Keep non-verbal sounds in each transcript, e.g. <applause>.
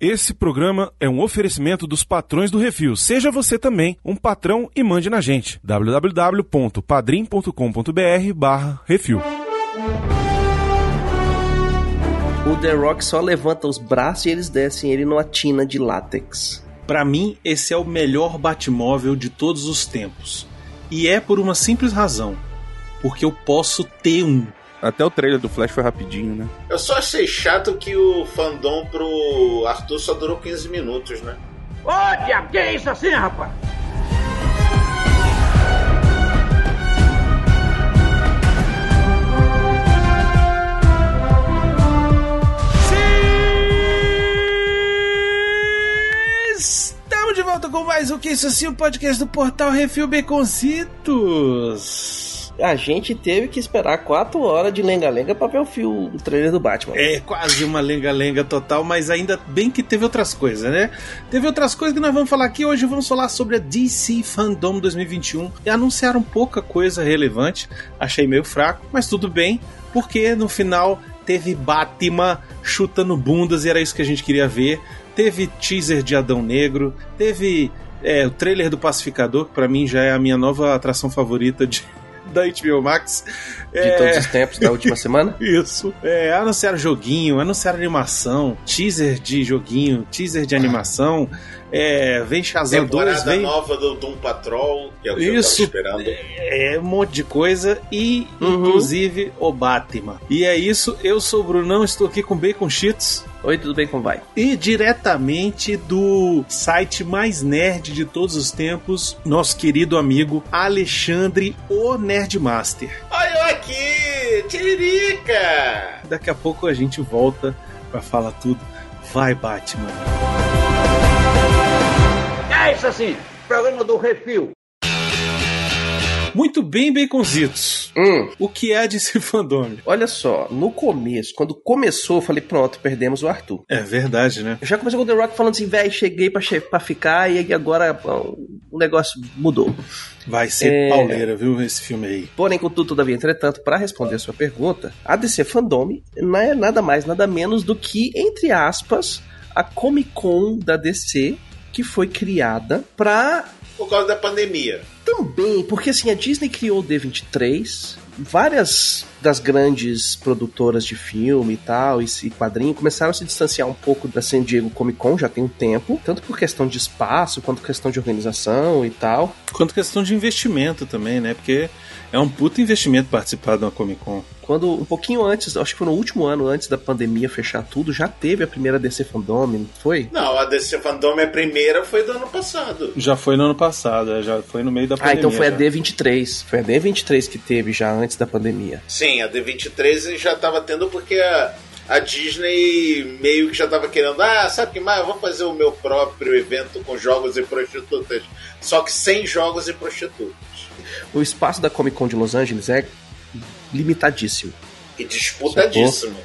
Esse programa é um oferecimento dos patrões do Refil. Seja você também um patrão e mande na gente. www.padrim.com.br barra Refil. O The Rock só levanta os braços e eles descem ele numa tina de látex. Para mim, esse é o melhor Batmóvel de todos os tempos. E é por uma simples razão. Porque eu posso ter um. Até o trailer do Flash foi rapidinho, né? Eu só achei chato que o fandom pro Arthur só durou 15 minutos, né? Ô, diabo, que é isso assim, rapaz? Estamos de volta com mais um Que Isso Assim, o podcast do Portal Refil Baconcitos. A gente teve que esperar 4 horas de lenga-lenga pra ver o, fio, o trailer do Batman. É quase uma lenga-lenga total, mas ainda bem que teve outras coisas, né? Teve outras coisas que nós vamos falar aqui. Hoje vamos falar sobre a DC Fandom 2021. E anunciaram pouca coisa relevante. Achei meio fraco, mas tudo bem, porque no final teve Batman chutando bundas e era isso que a gente queria ver. Teve teaser de Adão Negro, teve é, o trailer do Pacificador, que pra mim já é a minha nova atração favorita de, da HBO Max. De todos os tempos da última semana? <laughs> Isso. É, anunciaram joguinho, anunciaram animação, teaser de joguinho, teaser de animação. É, vem Shazam 2, Temporada vem. nova do Doom Patrol, que é o que Isso. eu tava esperando. É, um monte de coisa e Uhum. inclusive o Batman. E é isso, eu sou o Brunão, estou aqui com Bacon Cheats Oi, tudo bem? Como vai? e diretamente do site mais nerd de todos os tempos, nosso querido amigo Alexandre, o Nerdmaster. Olha eu aqui! Tiririca! Daqui a pouco a gente volta pra falar tudo. Vai, Batman. É isso assim, programa do Refil. Muito bem, Baconzitos. Hum, O que é DC Fandom? olha só, no começo, quando começou, eu falei, pronto, perdemos o Arthur. É verdade, né? Já começou com o The Rock falando assim, velho, cheguei pra, che pra ficar e agora ó, o negócio mudou. Vai ser É. pauleira, viu, esse filme aí. Porém, contudo, todavia, entretanto, para responder a sua pergunta, a DC Fandom não é nada mais, nada menos do que, entre aspas, a Comic Con da DC, que foi criada pra Por causa da pandemia. também, porque assim, a Disney criou o D23, várias das grandes produtoras de filme e tal, e quadrinho, começaram a se distanciar um pouco da San Diego Comic Con já tem um tempo, tanto por questão de espaço, quanto questão de organização e tal. Quanto questão de investimento também, né? Porque é um puto investimento participar de uma Comic Con. Quando, um pouquinho antes, acho que foi no último ano antes da pandemia fechar tudo, já teve a primeira DC Fandom, não foi? Não, a DC Fandom, a primeira foi do ano passado. Já foi no ano passado, é, já foi no meio da Ah, pandemia. então foi a já. D23. Foi a D23 que teve já antes da pandemia. Sim, a D23 já tava tendo porque a, a Disney meio que já tava querendo, ah, sabe o que mais? Eu vou fazer o meu próprio evento com jogos e prostitutas. Só que sem jogos e prostitutas. O espaço da Comic Con de Los Angeles é limitadíssimo. E disputadíssimo.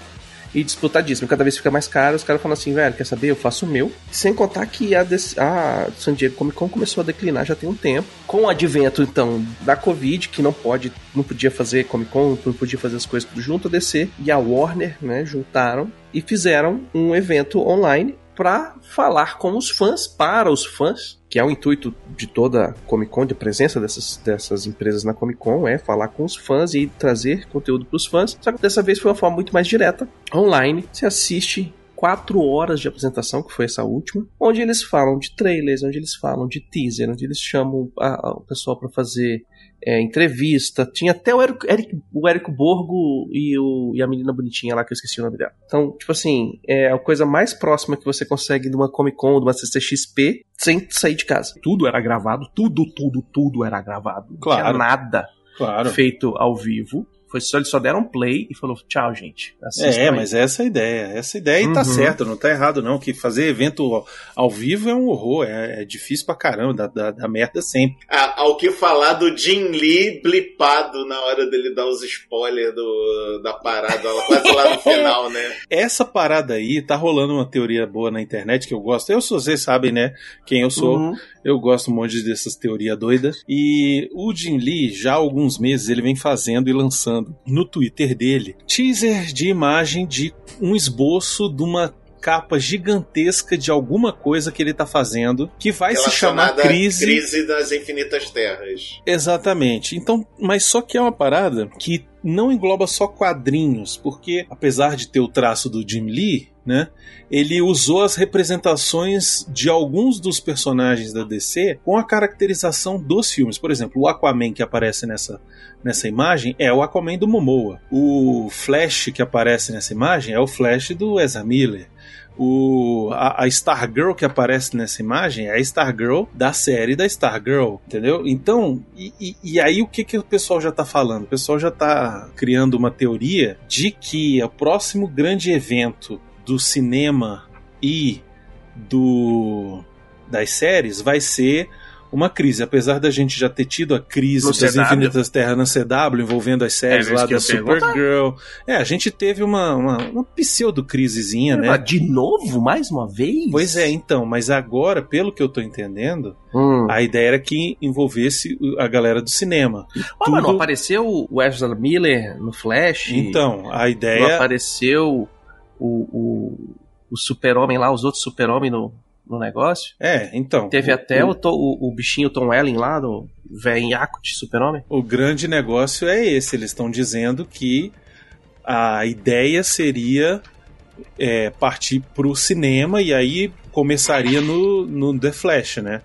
E disputadíssimo. Cada vez fica mais caro. Os caras falam assim, velho, quer saber? Eu faço o meu. Sem contar que a, a San Diego Comic Con começou a declinar já tem um tempo. Com o advento, então, da Covid, que não pode, não podia fazer Comic Con, não podia fazer as coisas tudo junto, a DC e a Warner, né, juntaram e fizeram um evento online para falar com os fãs, para os fãs, que é o intuito de toda Comic Con, de presença dessas, dessas empresas na Comic Con, é falar com os fãs e trazer conteúdo para os fãs. Só que dessa vez foi uma forma muito mais direta, online. Você assiste quatro horas de apresentação, que foi essa última, onde eles falam de trailers, onde eles falam de teaser, onde eles chamam o pessoal para fazer é, entrevista. Tinha até o Eric, Eric- o Érico Borgo e, o- e a menina bonitinha lá, que eu esqueci o nome dela. Então, tipo assim, é a coisa mais próxima que você consegue de uma Comic Con, de uma CCXP, sem sair de casa. Tudo era gravado, tudo, tudo, tudo era gravado. Não Claro. tinha nada Claro. feito ao vivo. Foi só, eles só deram play e falou, tchau, gente. É, aí." mas essa é a ideia. Essa ideia tá Uhum. certo, não tá errado não. Que fazer evento ao, ao vivo é um horror, é, é difícil pra caramba, dá, dá, dá merda sempre. Ah, ao que falar do Jim Lee blipado na hora dele dar os spoilers do, da parada, quase lá no final, né? <laughs> Essa parada aí, tá rolando uma teoria boa na internet que eu gosto. Eu sou, vocês sabem, né, quem eu sou. Uhum. Eu gosto um monte dessas teorias doidas. E o Jim Lee, já há alguns meses, ele vem fazendo e lançando no Twitter dele teaser de imagem de um esboço de uma capa gigantesca de alguma coisa que ele tá fazendo que vai se chamar crise. Crise das Infinitas Terras. Exatamente. Então, mas só que é uma parada que não engloba só quadrinhos, porque apesar de ter o traço do Jim Lee, né, ele usou as representações de alguns dos personagens da DC com a caracterização dos filmes. Por exemplo, o Aquaman que aparece nessa, nessa imagem é o Aquaman do Momoa. O Flash que aparece nessa imagem é o Flash do Ezra Miller. O, a, a Stargirl que aparece nessa imagem é a Stargirl da série da Stargirl, entendeu? Então, e, e- e aí o que, que o pessoal já tá falando? O pessoal já tá criando uma teoria de que o próximo grande evento do cinema e do das séries vai ser uma crise, apesar da gente já ter tido a crise No das CW? Infinitas Terras na CW, envolvendo as séries É, lá da. Supergirl. É, a gente teve uma, uma, uma pseudo-crisezinha, né? De novo? Mais uma vez? Pois é, então, mas agora, pelo que eu tô entendendo, Hum. a ideia era que envolvesse a galera do cinema. Ah, mas não tudo- apareceu o Ezra Miller no Flash? Então, a Não ideia. apareceu o, o, o super-homem lá, os outros super-homem no, no negócio? É, então. Teve o- até o, o, o, bichinho Tom Welling lá, do velhaco de super-homem? o grande negócio é esse. Eles estão dizendo que a ideia seria é, partir pro cinema e aí começaria no, no The Flash, né?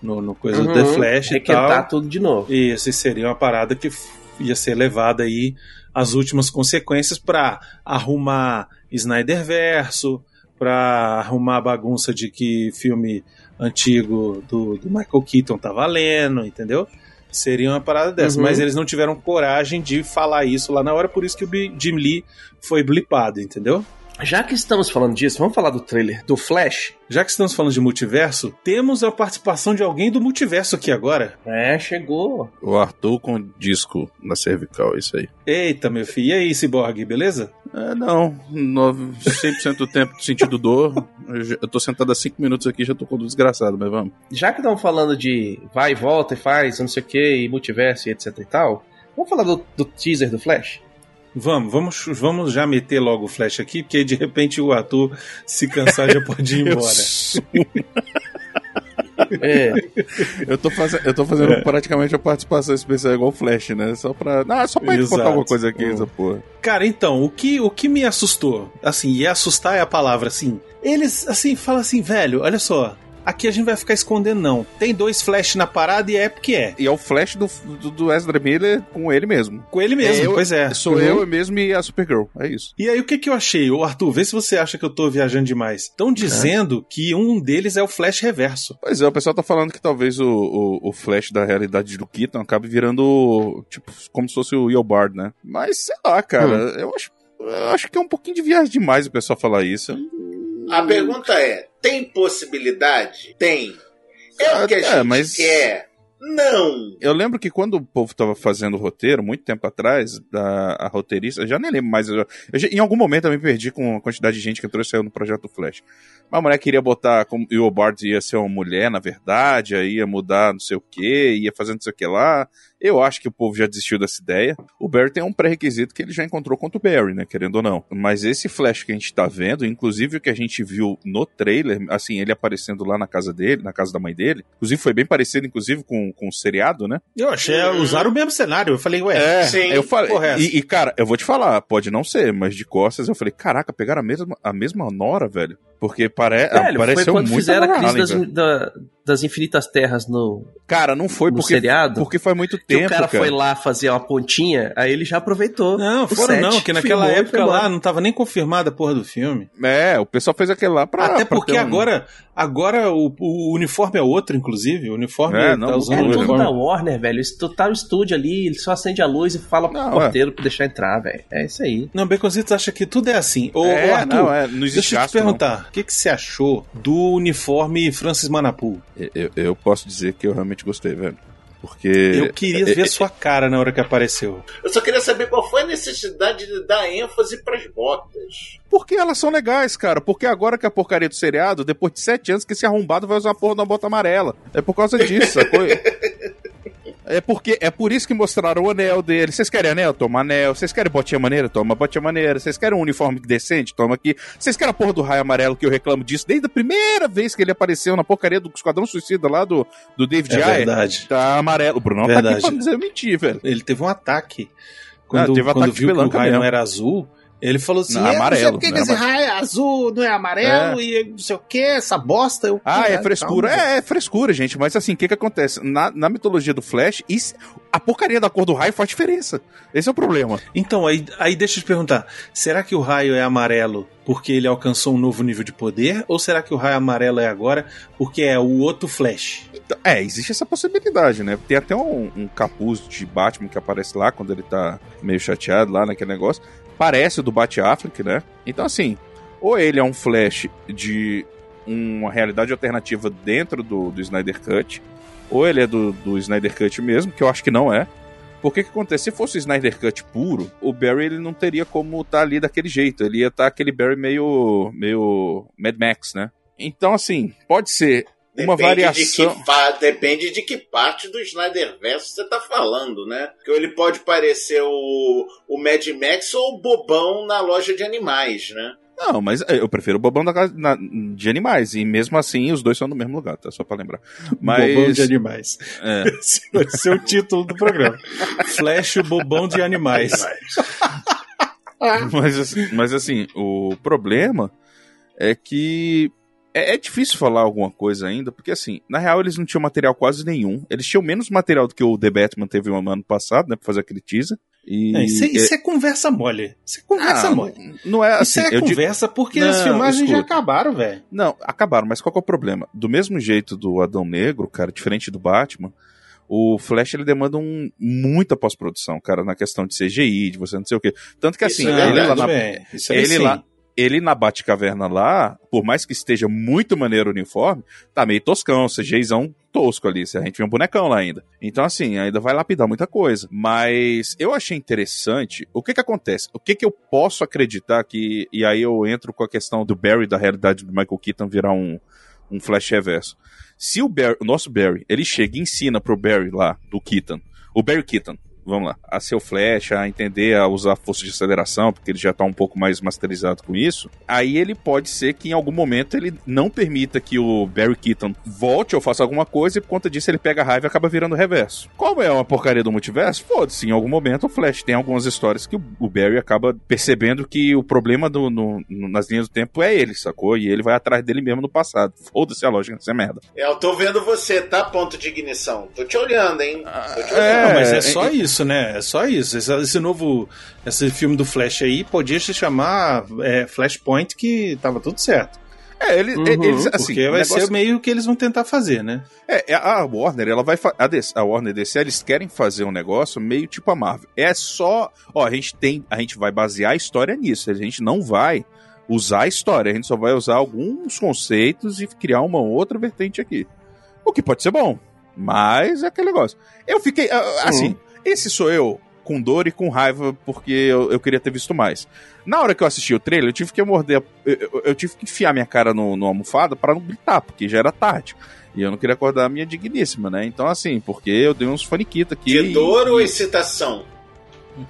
No, no coisa do The Uhum, Flash e tal. tudo de novo. Isso, e seria uma parada que ia ser levada aí às últimas consequências para arrumar Snyder Verso, para arrumar a bagunça de que filme antigo do, do Michael Keaton tá valendo, entendeu? Seria uma parada dessa, Uhum. mas eles não tiveram coragem de falar isso lá na hora, por isso que o Jim Lee foi blipado, entendeu? Já que estamos falando disso, vamos falar do trailer do Flash? Já que estamos falando de multiverso, temos a participação de alguém do multiverso aqui agora. É, chegou. O Arthur com disco na cervical, é isso aí. Eita, meu filho, e aí, Cyborg, beleza? É, não, no- 100% do tempo sentindo dor. Eu, tô sentado há 5 minutos aqui já tô com desgraçado, mas vamos. Já que estamos falando de vai e volta e faz, não sei o que, e multiverso e etc e tal, vamos falar do, do teaser do Flash? Vamos, vamos, vamos já meter logo o flash aqui, porque de repente o ator se cansar já pode ir <laughs> embora. É, eu tô fazendo, eu tô fazendo praticamente a participação especial igual o Flash, né? Só pra. Ah, só pra Exato. alguma coisa aqui, Hum. essa porra. Cara, então, o que, o que me assustou, assim, e assustar é a palavra, assim, eles, assim, falam assim, velho, olha só, aqui a gente vai ficar escondendo não, tem dois flash na parada e é porque é. E é o Flash do, do, do Ezra Miller com ele mesmo. Com ele mesmo, É, eu- pois é. Sou Uhum. eu mesmo e a Supergirl. É isso. E aí, o que que eu achei? Ô, Arthur, vê se você acha que eu tô viajando demais. Estão dizendo que um deles é o Flash Reverso. Pois é, o pessoal tá falando que talvez o, o, o Flash da realidade do Keaton acabe virando, tipo, como se fosse o Eobard, né? Mas, sei lá, cara, eu, acho, eu acho que é um pouquinho de viagem demais o pessoal falar isso. A pergunta é: tem possibilidade? Tem. É o que a É, gente mas- quer? Não. Eu lembro que quando o povo tava fazendo o roteiro, muito tempo atrás, da, a roteirista, eu já nem lembro mais, eu, eu em algum momento eu me perdi com a quantidade de gente que entrou e saiu no projeto Flash. Mas a mulher queria botar como e o Bart ia ser uma mulher, na verdade, aí ia mudar não sei o que, ia fazer não sei o que lá. Eu acho que o povo já desistiu dessa ideia. O Barry tem um pré-requisito que ele já encontrou contra o Barry, né? Querendo ou não. Mas esse Flash que a gente tá vendo, inclusive o que a gente viu no trailer, assim, ele aparecendo lá na casa dele, na casa da mãe dele, inclusive foi bem parecido, inclusive, com, com o seriado, né? Eu achei, usaram o mesmo cenário. Eu falei, ué, É, Sim. eu falei. É? E, e, cara, eu vou te falar, pode não ser, mas de costas eu falei, caraca, pegaram a mesma, a mesma Nora, velho. Porque pare, velho, foi pareceu quando muito fizeram a crise das, da- das infinitas terras no, Cara, não foi porque, seriado. porque faz muito que tempo, o cara, cara. foi lá fazer uma pontinha, aí ele já aproveitou. Não, o foram set, não, que naquela filmou época foi lá não tava nem confirmada a porra do filme. É, o pessoal fez aquele lá pra. Até pra porque ter um- agora, agora o, o uniforme é outro, inclusive. O uniforme É, tá não, usando É o tudo uniforme. da Warner, velho. Tá no estúdio ali, ele só acende a luz e fala pro Não, porteiro pra deixar entrar, velho. É isso aí. Não, Baconzitos acha que tudo é assim. Ô, É, Arthur, não, é, não existe deixa eu te gasto, não. O que, que você achou do uniforme Francis Manapu? Eu, eu posso dizer que eu realmente gostei, velho. Porque. Eu queria é, ver sua cara na hora que apareceu. Eu só queria saber qual foi a necessidade de dar ênfase pras botas. Porque elas são legais, cara. Porque agora que a porcaria do seriado, depois de sete anos, que esse arrombado vai usar a porra da bota amarela. É por causa disso, sacou? <laughs> É porque é por isso que mostraram o anel dele. Vocês querem anel? Toma anel. Vocês querem botinha maneira? Toma botinha maneira. Vocês querem um uniforme decente? Toma aqui. Vocês querem a porra do raio amarelo que eu reclamo disso desde a primeira vez que ele apareceu na porcaria do Esquadrão Suicida lá do, do David É Ayer? verdade. Tá amarelo. O Bruno tá Verdade. aqui pra dizer mentir, velho. Ele teve um ataque. Quando, Ah, teve um quando ataque viu que o raio não era azul, ele falou assim: Não, "Eu amarelo, Não sei por que não que é esse raio é azul, não é amarelo, e não sei o que, essa bosta. Eu, Ah, é "Caralho, frescura. calma, É, é frescura, gente. Mas assim, o que que acontece? Na, na mitologia do Flash, isso- a porcaria da cor do raio faz diferença. Esse é o problema. Então, aí, aí deixa eu te perguntar: será que o raio é amarelo porque ele alcançou um novo nível de poder? Ou será que o raio amarelo é agora porque é o outro Flash? É, existe essa possibilidade, né? Tem até um, um capuz de Batman que aparece lá quando ele tá meio chateado lá naquele negócio. Parece do Bat Affleck, né? Então, assim, ou ele é um Flash de uma realidade alternativa dentro do, do Snyder Cut, ou ele é do, do Snyder Cut mesmo, que eu acho que não é. Porque que acontece? Se fosse o Snyder Cut puro, o Barry ele não teria como estar ali daquele jeito. Ele ia estar aquele Barry meio, meio Mad Max, né? Então, assim, pode ser uma Depende variação. De que, depende de que parte do Snyderverse você tá falando, né? Porque ele pode parecer o, o Mad Max ou o bobão na loja de animais, né? Não, mas eu prefiro o Bobão da casa- na- de animais. E mesmo assim, os dois são do mesmo lugar, tá? Só pra lembrar. Mas. Bobão de animais. é. <laughs> Esse vai ser o título do programa. Flash, o bobão de animais. <laughs> mas, mas assim, o problema é que é, é difícil falar alguma coisa ainda, porque assim, na real eles não tinham material quase nenhum. Eles tinham menos material do que o The Batman teve no ano passado, né? Pra fazer aquele teaser. E, É, isso, é, isso é conversa mole. Isso é conversa Ah, mole. não é assim. Isso é eu digo- conversa porque Não, as filmagens já escuta. acabaram, velho. Não, acabaram, mas qual é o problema? Do mesmo jeito do Adão Negro, cara, diferente do Batman, o Flash ele demanda um, muita pós-produção, cara, na questão de CGI, de você não sei o quê. Tanto que Isso assim, é ele, verdade, lá na, aí ele lá, ele na Batcaverna lá, por mais que esteja muito maneiro o uniforme, tá meio toscão, CGIzão tosco ali, a gente vê um bonecão lá ainda. Então assim, ainda vai lapidar muita coisa. Mas eu achei interessante, o que que acontece? O que que eu posso acreditar que, e aí eu entro com a questão do Barry, da realidade do Michael Keaton virar um, um Flash reverso. Se o, Barry, o nosso Barry, ele chega e ensina pro Barry lá, do Keaton, o Barry Keaton, vamos lá, a ser o Flash, a entender a usar força de aceleração, porque ele já tá um pouco mais masterizado com isso, aí ele pode ser que em algum momento ele não permita que o Barry Keaton volte ou faça alguma coisa e por conta disso ele pega a raiva e acaba virando reverso. Como é uma porcaria do multiverso, foda-se, em algum momento o Flash tem algumas histórias que o, Barry acaba percebendo que o problema do, no- no- nas linhas do tempo é ele, sacou? E ele vai atrás dele mesmo no passado. Foda-se a lógica dessa merda. Eu tô vendo você, tá? Ponto de ignição. Tô te olhando, hein? Tô te olhando. é, Não, mas é é- só isso, né? É só isso. Esse, esse novo. Esse filme do Flash aí podia se chamar é, Flashpoint, que tava tudo certo. É, ele, Uhum, eles, assim, Porque vai negócio- ser meio o que eles vão tentar fazer, né? É, é, a Warner, ela vai fa- a, DC, a Warner DC, eles querem fazer um negócio meio tipo a Marvel. É só, ó, a gente tem, a gente vai basear a história nisso, a gente não vai usar a história, a gente só vai usar alguns conceitos e criar uma outra vertente aqui. O que pode ser bom, mas é aquele negócio. Eu fiquei, assim, esse sou eu com dor e com raiva porque eu, eu queria ter visto mais. Na hora que eu assisti o trailer, eu tive que morder, eu, eu- eu tive que enfiar minha cara no, no almofada para não gritar, porque já era tarde. E eu não queria acordar a minha digníssima, né? Então, assim, porque eu dei uns faniquita aqui. De dor e- ou excitação?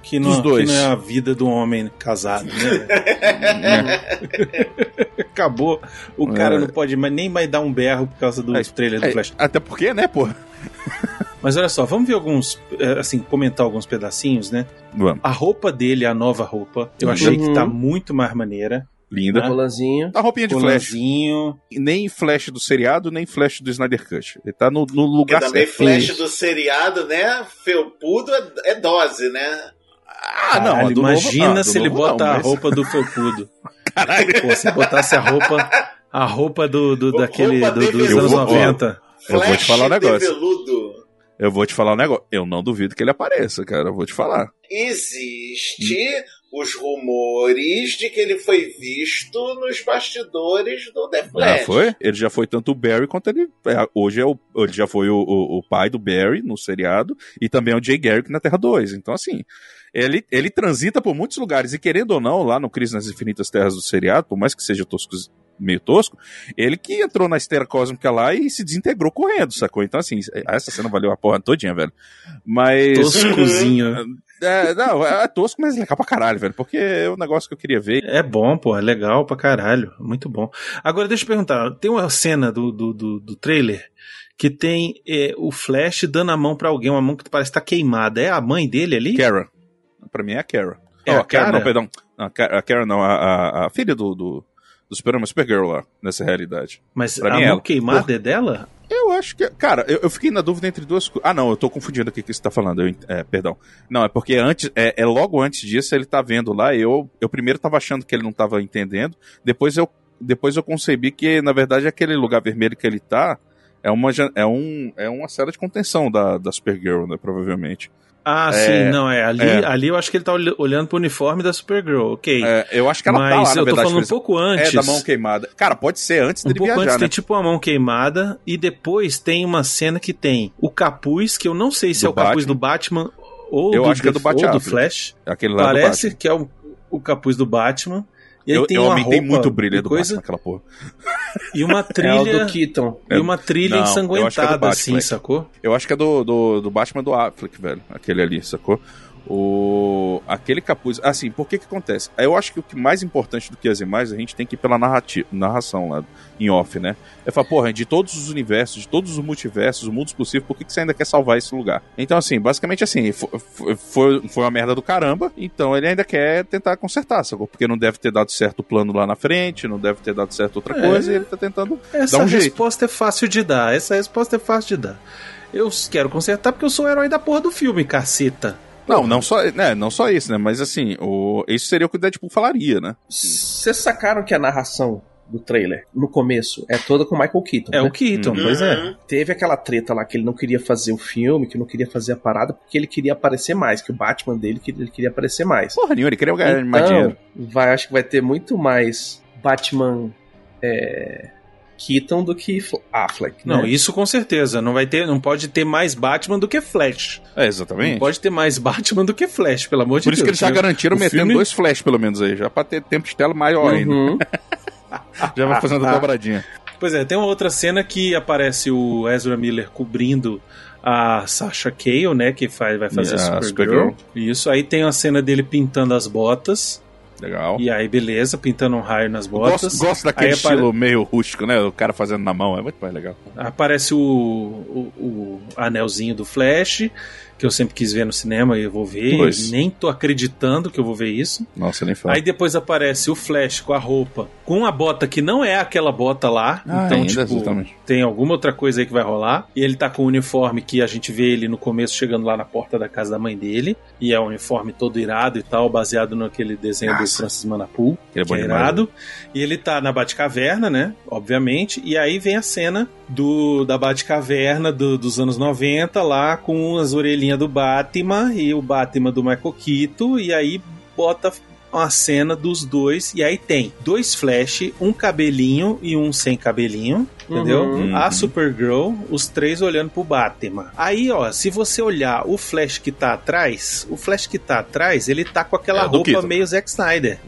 Que não, Dos dois. que não é a vida do homem casado, né? <laughs> Acabou. O cara É. não pode mais, nem mais dar um berro por causa do É, trailer do É, Flash. até porque, né, pô? Mas olha só, vamos ver alguns, é, assim, comentar alguns pedacinhos, né? Vamos. A roupa dele, a nova roupa, eu achei que Uhum. tá muito mais maneira. Linda. Rolanzinho. A roupinha de Flash. Colanzinho. Nem Flash do seriado, nem Flash do Snyder Cut. Ele tá no, no lugar também certo. flash do seriado, né? Felpudo é, é dose, né? Ah, não. a Caralho, do novo- imagina ah, do se ele novo bota não, a mas- roupa do felpudo. <laughs> Pô, se botasse a roupa, a roupa do, do Roupa daquele do- de dos anos Eu vou- 90. Eu vou te Flash falar um negócio. veludo. Eu vou te falar um negócio. Eu não duvido que ele apareça, cara. Eu vou te falar. Existe os rumores de que ele foi visto nos bastidores do The Já Flash. foi? Ele já foi tanto o Barry quanto ele. é, hoje é o, ele já foi o, o, o pai do Barry no seriado e também é o Jay Garrick na Terra 2. Então, assim, ele, ele transita por muitos lugares. E querendo ou não, lá no Crise nas Infinitas Terras do seriado, por mais que seja tosco, meio tosco, ele que entrou na esteira cósmica lá e se desintegrou correndo, sacou? Então, assim, essa cena valeu a porra todinha, velho. Mas. Toscozinho. <laughs> É, não, é tosco, mas é legal pra caralho, velho. Porque é um negócio que eu queria ver. É bom, pô, é legal pra caralho. Muito bom. Agora, deixa eu perguntar: tem uma cena do, do, do, do trailer que tem é, o Flash dando a mão pra alguém, uma mão que parece estar tá queimada. É a mãe dele ali? Kara. Pra mim é a Kara. É oh, a Kara, não, perdão. A Kara não, a, a, a filha do, do, do Superman, Supergirl lá, nessa realidade. Mas Pra a mim mão ela. queimada é dela? Eu acho que. Cara, eu, eu fiquei na dúvida entre duas coisas. Ah, não, eu tô confundindo aqui o que você tá falando. Eu, é, perdão. Não, é porque antes. É, é logo antes disso, ele tá vendo lá. Eu, eu primeiro tava achando que ele não tava entendendo. Depois eu, depois eu concebi que, na verdade, aquele lugar vermelho que ele tá. É uma, é um, é uma cela de contenção da, da Supergirl, né? Provavelmente. Ah, É, sim, não, é. Ali, é. ali eu acho que ele tá olh- olhando pro uniforme da Supergirl, ok. É, eu acho que ela Mas tá lá, na eu tô verdade. falando um pouco antes. É da mão queimada. Cara, pode ser antes Um dele pouco viajar, antes né? tem tipo uma mão queimada e depois tem uma cena que tem o capuz, que eu não sei se Do é o capuz Batman. do Batman ou Eu do, acho que é do ou do Batman. Flash. Aquele lá Parece Batman. que é o, o capuz do Batman. Eu, tem eu aumentei muito o brilho do coisa, Batman, aquela porra. <laughs> E uma É trilha. do Keaton. e uma trilha Não, é ensanguentada, Batfleck. assim, sacou? Eu acho que é do, do, do Batman do Affleck, velho. Aquele ali, sacou? O, aquele capuz. Assim, por que que acontece? Eu acho que o que mais importante do que as imagens, a gente tem que ir pela narrativa, narração lá em off, né? É falar, porra, de todos os universos, de todos os multiversos, os mundos possíveis, por que, que você ainda quer salvar esse lugar? Então, assim, basicamente assim, fo- fo- foi, foi uma merda do caramba, então ele ainda quer tentar consertar, sacou? Porque não deve ter dado certo o plano lá na frente, não deve ter dado certo outra É. coisa, e ele tá tentando Essa dar um jeito. resposta é fácil de dar. Essa resposta é fácil de dar. Eu quero consertar porque eu sou o herói da porra do filme, caceta. Não, não só, né, não só isso, né? Mas assim, o, isso seria o que o Deadpool falaria, né? Vocês sacaram que a narração do trailer, no começo, é toda com Michael Keaton. É né? o Keaton, Uhum. pois é. Uhum. Teve aquela treta lá que ele não queria fazer o filme, que não queria fazer a parada, porque ele queria aparecer mais, que o Batman dele que ele queria aparecer mais. Porra nenhuma, ele queria ganhar mais dinheiro. Então, vai, acho que vai ter muito mais Batman é, Keaton do que Fl- Affleck. Não, né? isso com certeza. Não vai ter, não pode ter mais Batman do que Flash. É, Não exatamente. pode ter mais Batman do que Flash, pelo amor de Por Deus. isso que eles já garantiram o metendo filme- dois flash, pelo menos, aí, já pra ter tempo de tela maior ainda. Uhum. <laughs> Já vai fazendo a <laughs> dobradinha. Pois é, tem uma outra cena que aparece o Ezra Miller cobrindo a Sasha Cale, né, que faz, vai fazer a Supergirl. Supergirl. Isso, aí tem a cena dele pintando as botas. Legal. E aí, beleza, pintando um raio nas botas. Gosto, gosto daquele Aí apare- estilo meio rústico, né? O cara fazendo na mão, é muito mais legal. Aparece o, o, o anelzinho do Flash, que eu sempre quis ver no cinema e eu vou ver. Pois. Nem tô acreditando que eu vou ver isso. Nossa, nem fala. Aí depois aparece o Flash com a roupa, com a bota que não é aquela bota lá. Ah, então, ainda, tipo, exatamente. tem alguma outra coisa aí que vai rolar. E ele tá com o uniforme que a gente vê ele no começo chegando lá na porta da casa da mãe dele. E é um uniforme todo irado e tal, baseado naquele desenho do Nossa. Francis Manapu, Ele é que é demais, irado. E ele tá na Batcaverna, né? Obviamente. E aí vem a cena do da Batcaverna do, dos anos 90, lá com as orelhinhas do Batman e o Batman do Michael Keaton. E aí bota uma cena dos dois. E aí tem dois Flash, um cabelinho e um sem cabelinho. Entendeu? Uhum. A Supergirl, os três olhando pro Batman. Aí, ó, se você olhar o Flash que tá atrás, o Flash que tá atrás, ele tá com aquela É, roupa meio Zack Snyder.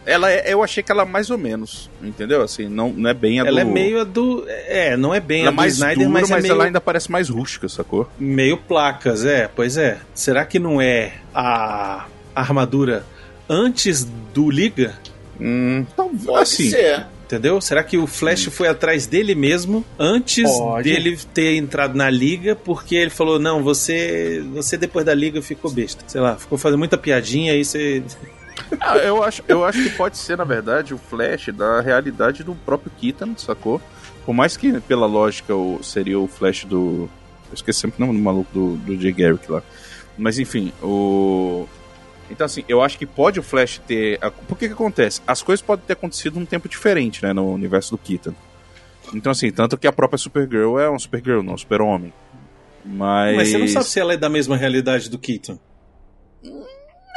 Hum, ela é- eu achei que ela mais ou menos, entendeu? Assim, não, não é bem a Ela do... é meio a do. É, não é bem Ela a é do mais Snyder, dura, mas, mas, é meio, ela ainda parece mais rústica, sacou? meio placas, é, pois é. Será que não é a armadura antes do Liga? Hum, Pode assim, ser. Entendeu? Será que o Flash foi atrás dele mesmo antes Pode. dele ter entrado na liga? Porque ele falou: Não, você você depois da liga ficou besta. Sei lá, ficou fazendo muita piadinha aí você. Ah, eu, acho, eu acho que pode ser, na verdade, o Flash da realidade do próprio Keaton, sacou? Por mais que, pela lógica, o, seria o Flash do. Eu esqueci sempre o nome do maluco do, do Jay Garrick lá. Mas enfim, o. Então, assim, eu acho que pode o Flash ter. a- Por que que acontece? As coisas podem ter acontecido num tempo diferente, né, no universo do Keaton. Então, assim, tanto que a própria Supergirl é um Supergirl, não um Super-Homem. Mas. Mas você não sabe se ela é da mesma realidade do Keaton.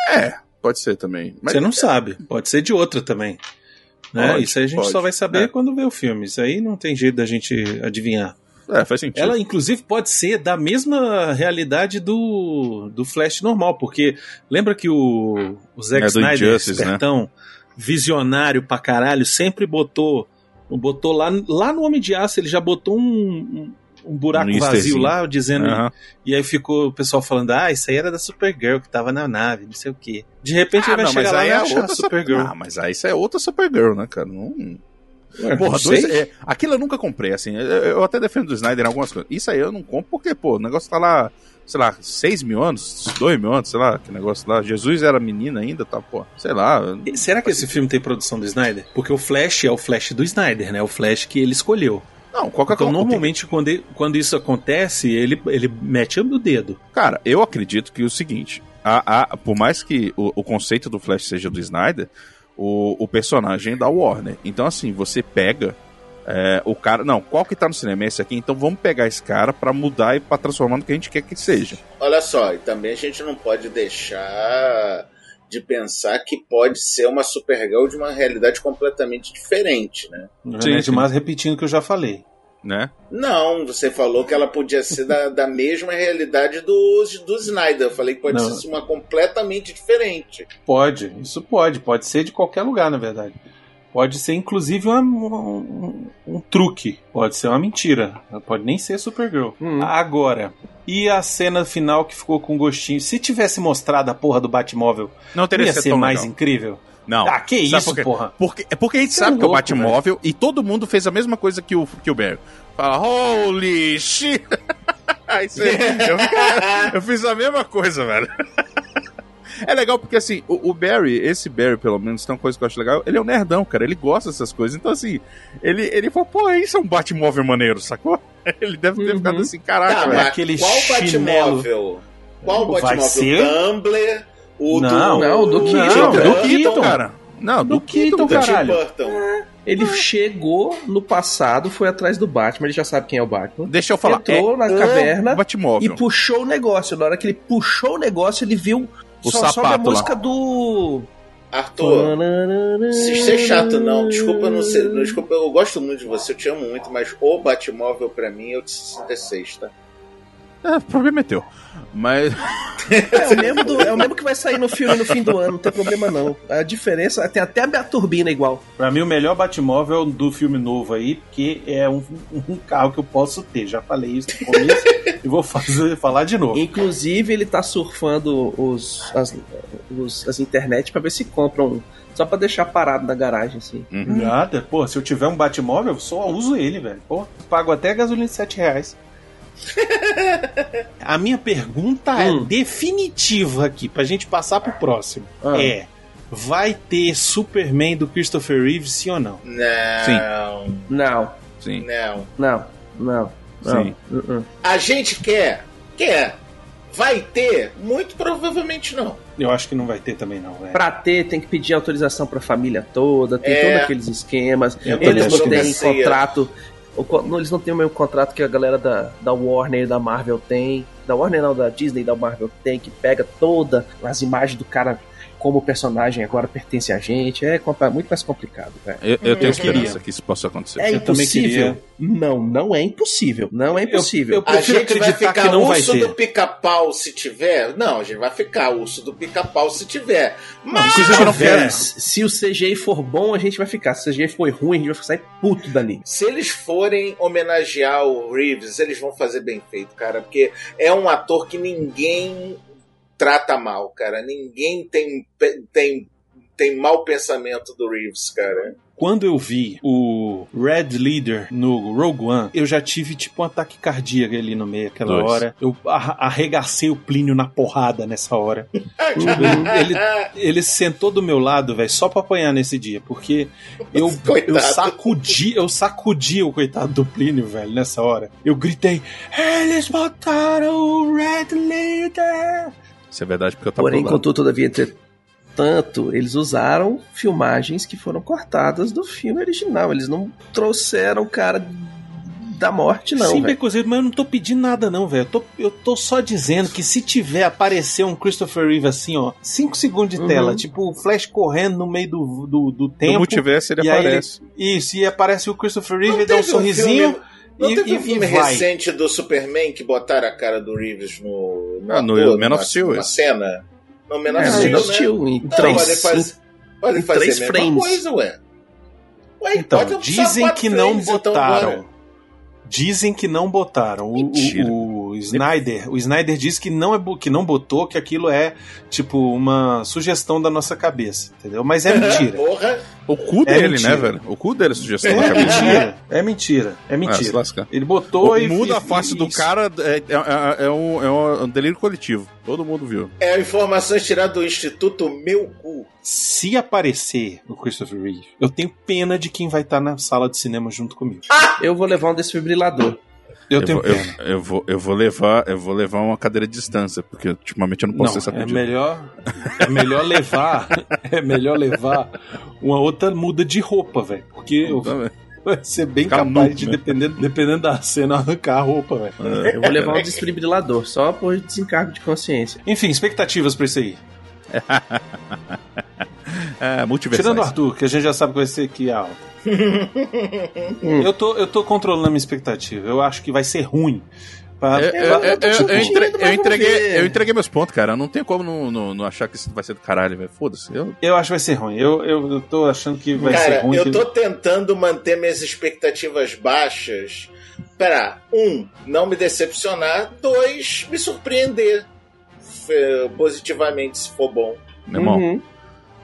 É, pode ser também. Mas Você não sabe. Pode ser de outra também. Né? Pode, Isso aí a gente pode. só vai saber É. quando ver o filme. Isso aí não tem jeito da gente adivinhar. É, faz sentido. Ela, inclusive, pode ser da mesma realidade do, do Flash normal, porque lembra que o, o Zack É, Snyder, Injustice, né? visionário pra caralho, sempre botou Botou lá, lá no Homem de Aço, ele já botou um, um, buraco Um vazio lá, dizendo. Aham. E aí ficou o pessoal falando, ah, isso aí era da Supergirl que tava na nave, não sei o quê. De repente ele vai chegar lá e é achar a Supergirl. Ah, mas aí isso é outra Supergirl, né, cara? Não... Ué, Porra, não dois, é, aquilo eu nunca comprei, assim. Eu, eu até defendo do Snyder em algumas coisas. Isso aí eu não compro porque, pô, o negócio tá lá, sei lá, 6 mil anos, 2 mil anos, sei lá, que negócio lá. Jesus era menina ainda, tá, pô, sei lá. Será que esse filme tem produção do Snyder? Porque o Flash é o Flash do Snyder, né? O Flash que ele escolheu. Não, qualquer Então, coisa. normalmente, quando, ele- quando isso acontece, ele, ele mete o dedo. Cara, eu acredito que é o seguinte: a, a, por mais que o, o conceito do Flash seja do Snyder, o, o personagem é da Warner. Então, assim, você pega é, o cara. Não, qual que tá no cinema? Esse aqui. Então vamos pegar esse cara pra mudar e pra transformar no que a gente quer que seja. Olha só, e também a gente não pode deixar de pensar que pode ser uma Supergirl de uma realidade completamente diferente, né? Não Sim, sim. demais repetindo o que eu já falei. Né? Não, você falou que ela podia ser da, da mesma realidade do, do Snyder. Eu falei que pode Não. ser uma completamente diferente. Pode, isso pode. Pode ser de qualquer lugar, na verdade. Pode ser, inclusive, uma- um, um truque. Pode ser uma mentira. Pode nem ser Supergirl. Hum. Agora, e a cena final que ficou com gostinho? Se tivesse mostrado a porra do Batmóvel, Não teria ia sido ser mais legal. incrível? Não. Ah, que Sabe isso, por quê? porra. Porque, é porque a gente sabe é que é o Batmóvel e todo mundo fez a mesma coisa que o, que o Barry. Fala, holy shit! <laughs> Aí, <laughs> eu, eu fiz a mesma coisa, velho. <laughs> É legal porque, assim, o, o Barry, esse Barry, pelo menos, tem uma coisa que eu acho legal. Ele é um nerdão, cara. Ele gosta dessas coisas. Então, assim, ele, ele falou, pô, isso é um Batmóvel maneiro, sacou? <laughs> Ele deve ter Uhum. ficado assim, caraca, Tá, velho. aquele qual chinelo. Batmóvel? Qual Vai Batmóvel? ser? O Tumblr? O Não, do, não, do o Keaton, Não, do do Keaton, cara. Não, do, Do Keaton, Keaton, do caralho. Ele chegou no passado, foi atrás do Batman, ele já sabe quem é o Batman. Deixa eu falar. Entrou na é caverna o Batmóvel. E puxou o negócio. Na hora que ele puxou o negócio, ele viu O só, sobe a sapato lá. música do. Arthur, se ser chato não, desculpa não ser, não, desculpa, eu gosto muito de você, eu te amo muito, mas o Batmóvel pra mim é o de 66, tá? É, o problema é teu. Mas. É o, mesmo do- é o mesmo que vai sair no filme no fim do ano, não tem problema não. A diferença, tem até a turbina igual. Pra mim, o melhor Batmóvel do filme novo aí, porque é um, um carro que eu posso ter. Já falei isso no começo e vou fazer, falar de novo. Inclusive, ele tá surfando os, as, os- as internet pra ver se compram. Só pra deixar parado na garagem, assim. Uhum. Nada, pô, se eu tiver um Batmóvel, eu só uso ele, velho. Pô, pago até a gasolina de 7 reais. <laughs> a minha pergunta é Hum. definitiva aqui, pra gente passar pro próximo. Ah. É, vai ter Superman do Christopher Reeve, sim ou não? Não, Não, Sim. não. não, não. não. Sim. Uh-uh. A gente quer, quer. Vai ter? Muito provavelmente não. Eu acho que não vai ter também não, velho. Pra ter, tem que pedir autorização pra família toda, tem É. todos aqueles esquemas. Eu Eles não têm contrato. Eles não têm o mesmo contrato que a galera da, da Warner e da Marvel tem. Da Warner não, da Disney e da Marvel tem, que pega todas as imagens do cara como o personagem agora pertence a gente. É muito mais complicado, velho. Eu, eu tenho Eu esperança queria. que isso possa acontecer. É Eu também impossível? Não, não é impossível. Não é impossível. eu- A prefiro gente vai ficar não urso do pica-pau se tiver? Não, a gente vai ficar urso do pica-pau se tiver. Mas eu não quero. se o CGI for bom, a gente vai ficar. Se o CGI for ruim, a gente vai sair puto dali. se eles forem homenagear o Reeves, eles vão fazer bem feito, cara, porque é um ator que ninguém trata mal, cara. Ninguém tem tem tem mau pensamento do Reeves, cara. Quando eu vi o Red Leader no Rogue One, eu já tive tipo um ataque cardíaco ali no meio aquela Dois. hora. Eu arregacei o Plínio na porrada nessa hora. <laughs> ele, ele sentou do meu lado, velho, só pra apanhar nesse dia, porque eu, <laughs> Coitado. eu sacudi, eu sacudi o coitado do Plínio, velho, nessa hora. Eu gritei: "Eles mataram o Red Leader!" Isso é verdade porque eu tava Porém, contudo, todavia, entretanto, eles usaram filmagens que foram cortadas do filme original. Eles não trouxeram o cara da morte, não. Sim. Becozeiro, mas eu não tô pedindo nada, não, velho. Eu tô, eu tô só dizendo que se tiver aparecer um Christopher Reeve assim, ó, 5 segundos de Uhum. tela, tipo o Flash correndo no meio do, do, do No tempo. multiverso ele e aí aparece. Isso, e aparece o Christopher Reeve, Não ele dá um um sorrisinho. filme- Não e, teve e- um filme recente do Superman que botaram a cara do Reeves no, no Ah, no ator, Man of Steel, numa esse. cena? No Man of É, Steel, Man of né? Steel, em três- pode fazer, pode em fazer três a mesma frames. coisa, ué. Ué, Então, dizem que não então botaram. bora. Dizem que não botaram. O, o, o Snyder, o Snyder disse que não é que não botou, que aquilo é tipo uma sugestão da nossa cabeça, entendeu? Mas é <laughs> mentira. Porra. O cu É dele, mentira. né, velho? O cu dele é sugestão É da cabeça. mentira. É mentira. É Ah, mentira. Ele botou O e muda a e- face do isso. cara é, é- é um, é um delírio coletivo. Todo mundo viu. É informações tiradas do Instituto Meu Cu. Se aparecer o Christopher Reeve, eu tenho pena de quem vai estar na sala de cinema junto comigo. Eu vou levar um desfibrilador. Eu, Eu tenho vou, eu, pena. eu vou, eu vou levar, eu vou levar uma cadeira de distância, porque ultimamente eu não posso Não, ser é sacudido. melhor, é melhor levar, <laughs> é melhor levar uma outra muda de roupa, velho, porque eu- Tá vai ser bem Ficar capaz de né? dependendo, dependendo da cena arrancar a roupa, velho. Eu vou levar um desfibrilador, só por desencargo de consciência. Enfim, expectativas pra isso aí. <laughs> É, multiversais. Tirando o Arthur, que a gente já sabe que vai ser aqui alto. <laughs> eu, tô, eu tô controlando a minha expectativa. Eu acho que vai ser ruim. Pra- Eu, eu, pra- eu, eu, eu, entre- eu entreguei, eu entreguei meus pontos, cara. Não tem como não, não, não achar que isso vai ser do caralho, velho. Foda-se. Eu, Eu acho que vai ser ruim. Eu, eu, eu tô achando que vai ser Cara, ruim. eu que- tô tentando manter minhas expectativas baixas. Pra, um, não me decepcionar. Dois, me surpreender positivamente, se for bom. meu irmão, Uhum.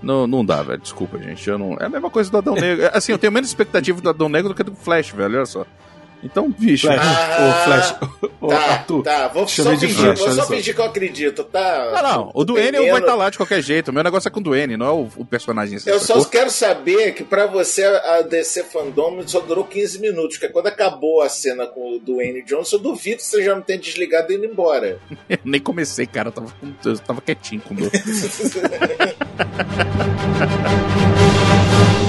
não, não dá, velho. Desculpa, gente. Eu não... É a mesma coisa do Adão Negro. É, Assim, eu tenho menos expectativa do Adão Negro do que do Flash, velho. Olha só. Então, bicho. Flash, Ah, ô, Flash, ô, tá, Arthur, tá. Vou só, de fingir, Flash, vou só só. fingir que eu acredito, tá? Não, não. O Duane vai Entendendo. estar lá de qualquer jeito. O meu negócio é com o Duane, não é o, o personagem. Eu só quero saber que pra você a DC Fandom só durou 15 minutos, porque quando acabou a cena com o Dwayne Johnson, eu duvido que você já não tenha desligado e ido embora. <laughs> Eu nem comecei, cara. Eu tava, com- eu tava quietinho com o meu. <laughs>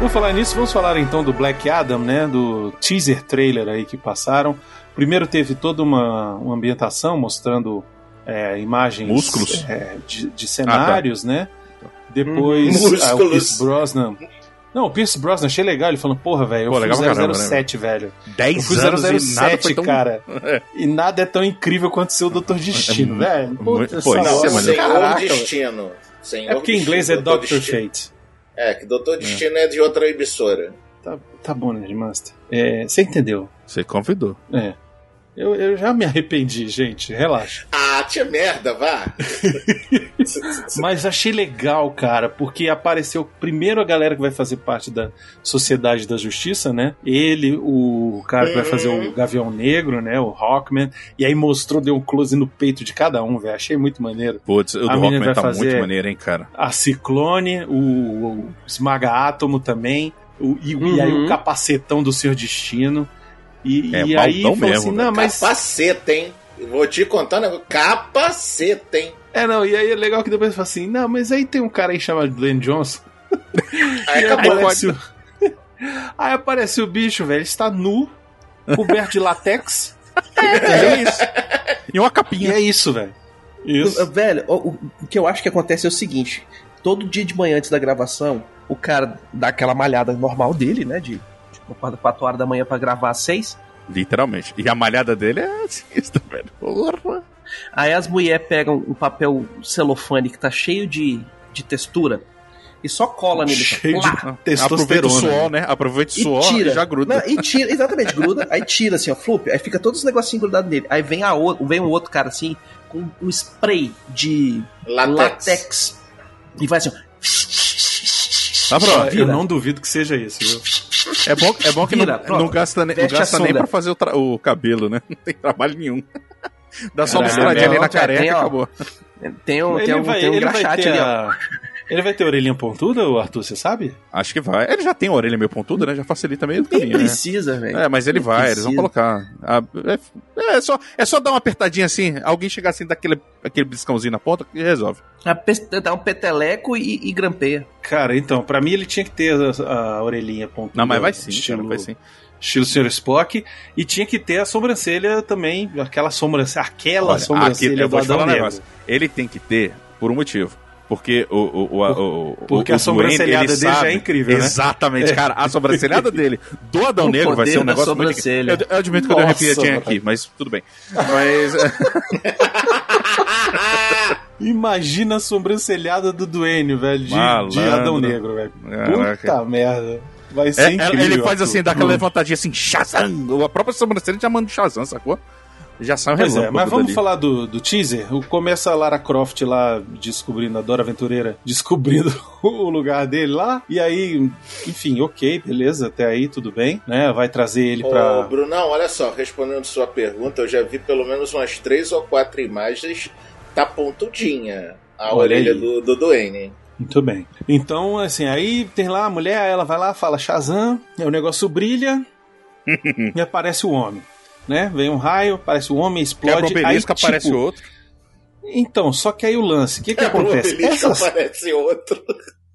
Por falar nisso, vamos falar então do Black Adam, né? Do teaser trailer aí que passaram. Primeiro teve toda uma, uma ambientação mostrando é, imagens Músculos. é, de, de cenários, né? Depois Hum, ah, o. Pierce Brosnan. Não, o Pierce Brosnan achei legal. Ele falando, porra, velho, eu Pô, fui legal pra caramba, 007, velho. Eu 10 fui anos e nada 007, foi tão... cara. <laughs> E nada é tão incrível quanto ser o Doutor Destino, muito- velho. pô, essa isso é. Senhor velho. Destino. Senhor É porque em inglês é Destino. Fate. É, que Doutor Destino é de outra emissora. Tá, tá bom, Nerdmaster. É, você entendeu? Você convidou. É. Eu, eu já me arrependi, gente. Relaxa. <laughs> Ah, tia merda, vá. <laughs> Mas achei legal, cara, porque apareceu primeiro a galera que vai fazer parte da Sociedade da Justiça, né? Ele, o cara que vai fazer o Gavião Negro, né? O Hawkman. E aí mostrou, deu um close no peito de cada um, velho. Achei muito maneiro. Putz, o do Rockman vai tá fazer- muito maneiro, hein, cara. A Ciclone, o, o Esmaga Átomo também. o- e, e aí Uhum. o capacetão do Seu Destino. E, É, e aí falou mesmo, assim, não, mas Capacete, hein? Vou te contar um negócio. Capacete, hein? É, não, e aí é legal que depois fala assim, não, mas aí tem um cara aí chamado Glenn Johnson. Aí <laughs> e acabou. aparece o... <laughs> aí aparece o bicho, velho, está nu, coberto de latex. é isso. E uma E capinha. é isso, velho. Isso. Velho, o, o que eu acho que acontece é o seguinte: todo dia de manhã antes da gravação, o cara dá aquela malhada normal dele, né? De tipo, 4 horas da manhã pra gravar às 6. Literalmente. E a malhada dele é sinistra, <laughs> velho. Porra. Aí as mulheres pegam um papel celofane que tá cheio de, de textura e só cola nele. Cheio de Lá. Aproveita o suor, né? Aproveita o E suor tira. e já gruda. Não, e tira, exatamente, gruda, aí tira assim, ó, flup, aí fica todos os negocinhos grudados nele. Aí vem, a o, vem um outro cara assim, com um spray de Latex. latex. E vai assim, ó. Tá pronto. eu não duvido que seja isso, viu? É bom, é bom que Vira, não, não gasta, ne- não gasta nem pra fazer o, tra- o cabelo, né? <laughs> Não tem trabalho nenhum. Dá só uma estradinha ali na cara, careca e acabou. Tem um, tem um, vai, tem um graxate ali, ó. a... Ele vai ter orelhinha pontuda, o Arthur, você sabe? Acho que vai. Ele já tem a orelha meio pontuda, né? Já facilita meio Nem caminho, né? precisa, velho. É, mas ele vai, eles vão precisa. colocar. Ah, é, é só, é só dar uma apertadinha assim, alguém chegar assim, daquele aquele bliscãozinho na ponta e resolve. A pe- Dá um peteleco e, e grampeia. Cara, então, pra mim ele tinha que ter a, a orelhinha pontuda. Não, mas vai sim, estilo, cara, vai sim. Estilo Sr. Spock. E tinha que ter a sobrancelha também, aquela sobrancelha, aquela Olha, sobrancelha aqui, eu do vou te falar Adão um Negro. negócio. Ele tem que ter por um motivo. Porque o. o, o, o, Porque o a sobrancelhada dele já é sabe- incrível, né? Exatamente, cara. A sobrancelhada dele do Adão O Negro vai ser um negócio muito. Eu, eu admito que eu dei uma Nossa, arrepiadinha aqui, mas tudo bem. Mas. é, <laughs> Imagina a sobrancelhada do Duane, velho, de, de. Adão Negro, velho. Caraca. Puta merda. Vai ser É, incrível. ele faz assim, dá aquela levantadinha assim, Shazam! A própria sobrancelha já manda o Shazam, sacou? Já sai um Pois é, mas vamos dali. falar do, do teaser. O- Começa a Lara Croft lá descobrindo, a Dora Aventureira <laughs> descobrindo o lugar dele lá. E aí, enfim, ok, beleza, até aí tudo bem, né? Vai trazer ele Ô, pra. Brunão, olha só, respondendo sua pergunta, eu já vi pelo menos umas três ou quatro imagens, tá pontudinha a Olha orelha aí. do, do Duane. Muito bem. Então, assim, aí tem lá a mulher, ela vai lá, fala Shazam, aí o negócio brilha <laughs> e aparece o homem. Né? Vem um raio, aparece o homem, explode. Quebra o obelisco, aí, aparece tipo, outro. Então, só que aí o lance, o que, que É, acontece? o obelisco Essas, aparece outro.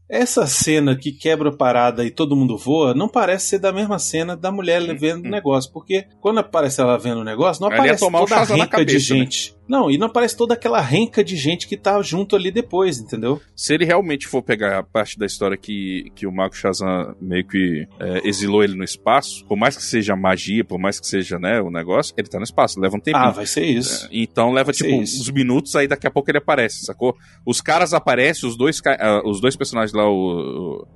essa cena que quebra a parada e todo mundo voa, não parece ser da mesma cena da mulher vendo o negócio. Porque quando aparece ela vendo o negócio, não Ela ia aparece toda a na renca de cabeça, né? Não, e não aparece toda aquela renca de gente que tá junto ali depois, entendeu? Se ele realmente for pegar a parte da história que, que o Mago Shazam meio que é, exilou ele no espaço, por mais que seja magia, por mais que seja né, o negócio, ele tá no espaço, leva um tempinho. Ah, vai ser isso. Então leva Vai tipo uns minutos, aí daqui a pouco ele aparece, sacou? Os caras aparecem, os dois, ah, os dois personagens lá o, o-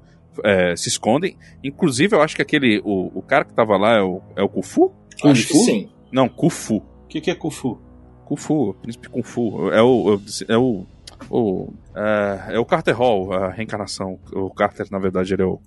é, se escondem. Inclusive, eu acho que aquele. O, o cara que tava lá é o, é o Kufu? Kung Acho que Fu? sim. Não, Kufu. O que, que é Kufu? Kufu, Príncipe Kung Fu. É o. É o. o é, é o Carter Hall, a reencarnação. O Carter, na verdade, ele é o.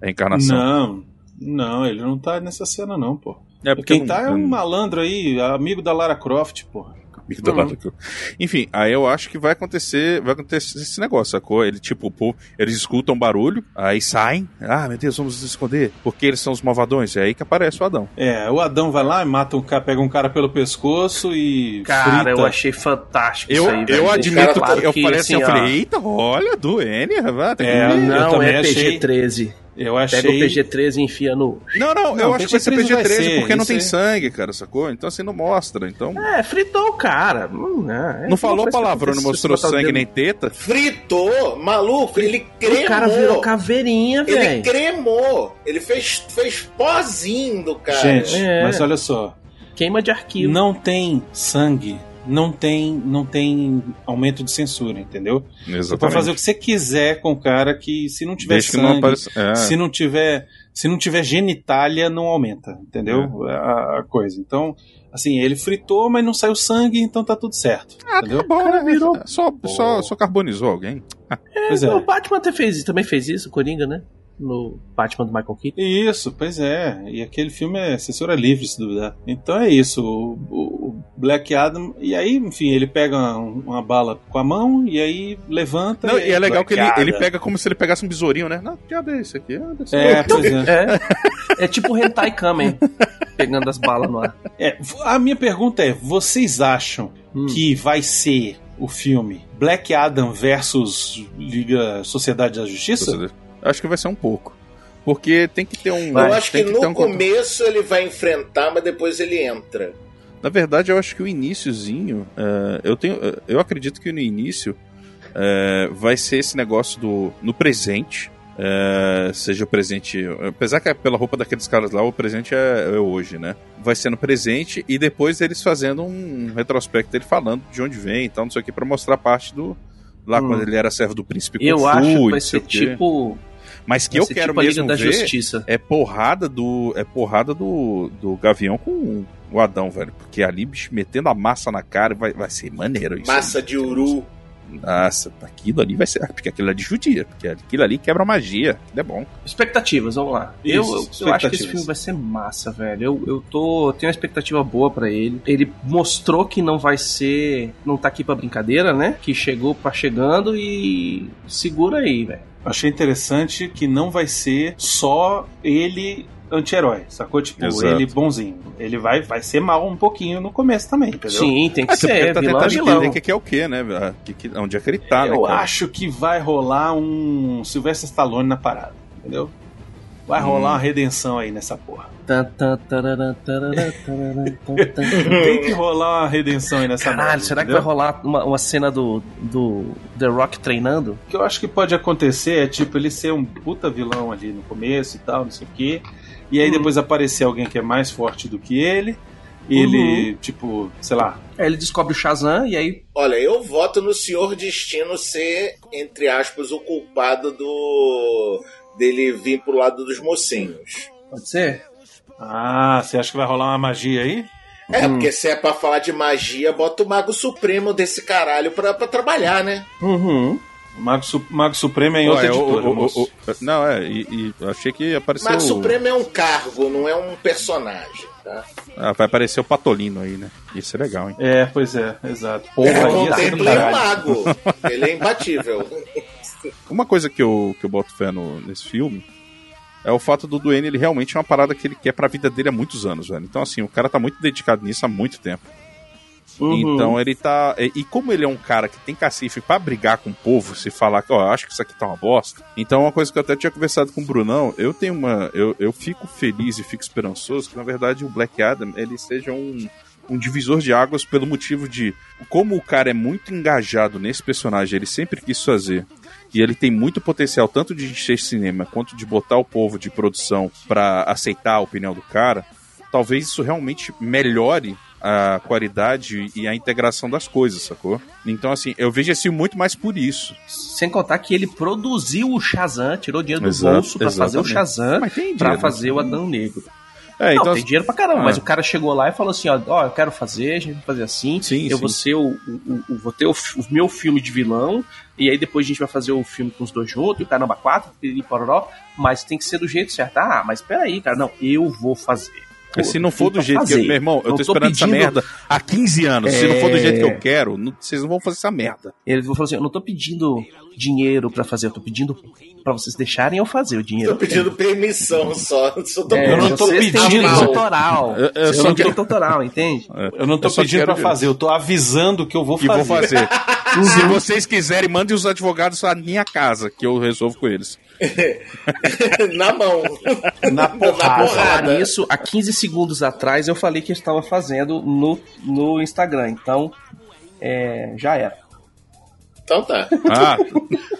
A reencarnação. Não, não, ele não tá nessa cena, não, pô. É Quem eu tá é um malandro aí, amigo da Lara Croft, pô. Amigo <laughs> do lado aqui. Enfim, aí eu acho que vai acontecer, vai acontecer esse negócio, sacou? Ele, tipo, o povo, eles escutam barulho, aí saem, ah, meu Deus, vamos nos esconder, porque eles são os malvadões, é aí que aparece o Adão. É, o Adão vai lá e mata um cara, pega um cara pelo pescoço e. Cara, frita. eu achei fantástico Eu, isso aí, eu admito cara, que eu falei assim, eu ó, falei, eita, olha, do N, vai, tem que É, ver. eu Não também é achei- PG-13. Eu Pega o achei. PG-13 e enfia no. Não, não, Não, eu acho que vai ser PG-13 vai PG-13 ser, porque não tem sangue, cara, sacou? Então assim, não mostra, então... É, fritou o cara. Hum, é, Não falou palavrão, não mostrou sangue nem teta. Fritou, maluco, ele cremou. O cara virou caveirinha, Ele velho. cremou. Ele fez, fez pozinho do cara. Gente, É. mas olha só. Queima de arquivo. Não tem sangue. Não tem, não tem aumento de censura, entendeu? Você pode Exatamente. fazer o que você quiser com o cara que se não tiver Desde que não sangue, apareça... É. se não tiver, se não tiver genitália, não aumenta, entendeu? É. A, a coisa. Então, assim, ele fritou, mas não saiu sangue, então tá tudo certo, entendeu? Bom, né? virou- Só, só, só carbonizou alguém. Pois é. O Batman até fez, também fez isso, o Coringa, né? No Batman do Michael Keaton. Isso, pois é. E aquele filme é censura livre, se duvidar. Então é isso. O, o- Black Adam. E aí, enfim, ele pega uma, uma bala com a mão e aí levanta. Não, aí e é legal que ele, ele pega como se ele pegasse um besourinho, né? Não, que é esse aqui? Ah, É, pois é. É, é tipo o Hentai Kamen, <laughs> pegando as balas no ar. É, A minha pergunta é: vocês acham Hum. que vai ser o filme Black Adam versus Liga Sociedade da Justiça? Acho que vai ser um pouco. Porque tem que ter um. Eu acho que, tem no um começo ele vai enfrentar, mas depois ele entra. Na verdade, eu acho que o iníciozinho. é, eu, tenho, eu acredito que no início é, vai ser esse negócio do. No presente. é, seja o presente. Apesar que é pela roupa daqueles caras lá, o presente é, é hoje, né? Vai ser no presente e depois eles fazendo um retrospecto dele falando de onde vem e tal, não sei o que, pra mostrar parte do. Lá Hum. quando ele era servo do príncipe Kung Eu Fu acho que vai ser o quê. Mas que vai eu quero tipo mesmo da ver Justiça. é porrada do é porrada do, do Gavião com o Adão, velho. Porque ali, bicho, metendo a massa na cara, vai, vai ser maneiro isso. Massa de uru. Nossa, aquilo ali vai ser. Porque aquilo ali judia. Porque aquilo ali quebra magia. Aquilo é bom. Expectativas, vamos lá. Isso, eu, eu, eu acho que esse filme vai ser massa, velho. Eu, eu tô. Tenho uma expectativa boa pra ele. Ele mostrou que não vai ser. Não tá aqui pra brincadeira, né? Que chegou pra chegando e. Segura aí, velho. Achei interessante que não vai ser só ele anti-herói, sacou? Tipo, Exato. ele bonzinho. Ele vai, vai ser mal um pouquinho no começo também, entendeu? Sim, tem que porque ser. ele tá vilão é tentando vilão. entender o que que é o que, né? velho? Que, que, onde é que ele tá, né? Eu cara? acho que vai rolar um Sylvester Stallone na parada, entendeu? Vai rolar uma redenção aí nessa porra. <laughs> Tem que rolar uma redenção aí nessa Caralho, merda, será que entendeu? vai rolar uma, uma cena do, do The Rock treinando? O que eu acho que pode acontecer é, tipo, ele ser um puta vilão ali no começo e tal, não sei o quê. E aí Uhum. depois aparecer alguém que é mais forte do que ele. E ele, tipo, sei lá. Aí ele descobre o Shazam e aí. Olha, eu voto no Senhor Destino ser, entre aspas, o culpado do dele vir pro lado dos mocinhos. Pode ser? Ah, você acha que vai rolar uma magia aí? É, Hum. porque se é pra falar de magia, bota o Mago Supremo desse caralho pra, pra trabalhar, né? Uhum. O Mago, Su- Mago Supremo é em outra é, o- editora, o- o- o- não, é, e, e achei que apareceu. Mago Supremo é um cargo, não é um personagem, tá? Ah, vai aparecer o Patolino aí, né? Isso é legal, hein? É, pois é, exato. Porra, ser do Contemplem o. Mago. <laughs> Ele é imbatível. Uma coisa que eu, que eu boto fé no, nesse filme é o fato do Duane, ele realmente é uma parada que ele quer pra vida dele há muitos anos, velho. Então, assim, o cara tá muito dedicado nisso há muito tempo. Uhum. Então ele tá. E, como ele é um cara que tem cacife pra brigar com o povo, se falar que, ó, acho que isso aqui tá uma bosta. Então, uma coisa que eu até tinha conversado com o Brunão, eu tenho uma. Eu, eu fico feliz e fico esperançoso que, na verdade, o Black Adam ele seja um. Um divisor de águas pelo motivo de como o cara é muito engajado nesse personagem, ele sempre quis fazer. E ele tem muito potencial, tanto de encher cinema quanto de botar o povo de produção pra aceitar a opinião do cara. Talvez isso realmente melhore a qualidade e a integração das coisas, sacou? Então, assim, eu vejo esse muito mais por isso. Sem contar que ele produziu o Shazam, tirou dinheiro do Exato, bolso pra fazer o. Shazam, pra dinheiro, fazer né? o Adão Negro. É, não, então, tem dinheiro pra caramba, Ah. mas o cara chegou lá e falou assim, ó, ó, eu quero fazer, a gente vai fazer assim, Sim, eu sim. vou ser o, o, o- vou ter o, o meu filme de vilão, e aí depois a gente vai fazer o filme com os dois juntos, e o caramba quatro, e pororó, mas tem que ser do jeito certo. Ah, mas peraí, cara, não, eu vou fazer. Pô, se não for do jeito que. fazer. Meu irmão, eu Não tô esperando essa pedindo- merda há 15 anos. Se não for do É. jeito que eu quero, não- vocês não vão fazer essa merda. Ele falou assim, eu não tô pedindo dinheiro pra fazer, eu tô pedindo pra vocês deixarem eu fazer o dinheiro. Tô pedindo permissão só. Só tô É, Eu não tô pedindo- direito autoral. Eu- eu Vocês só quero- direito autoral, entende? Eu não tô Eu pedindo quero pra fazer, eu tô avisando que eu vou E fazer. vou fazer. <laughs> Se vocês quiserem, mandem os advogados à minha casa, que eu resolvo com eles. <laughs> Na mão. Na porrada. Falar isso, há 15 segundos atrás eu falei que eu estava fazendo no, no Instagram, então é, já era. Então tá. Ah,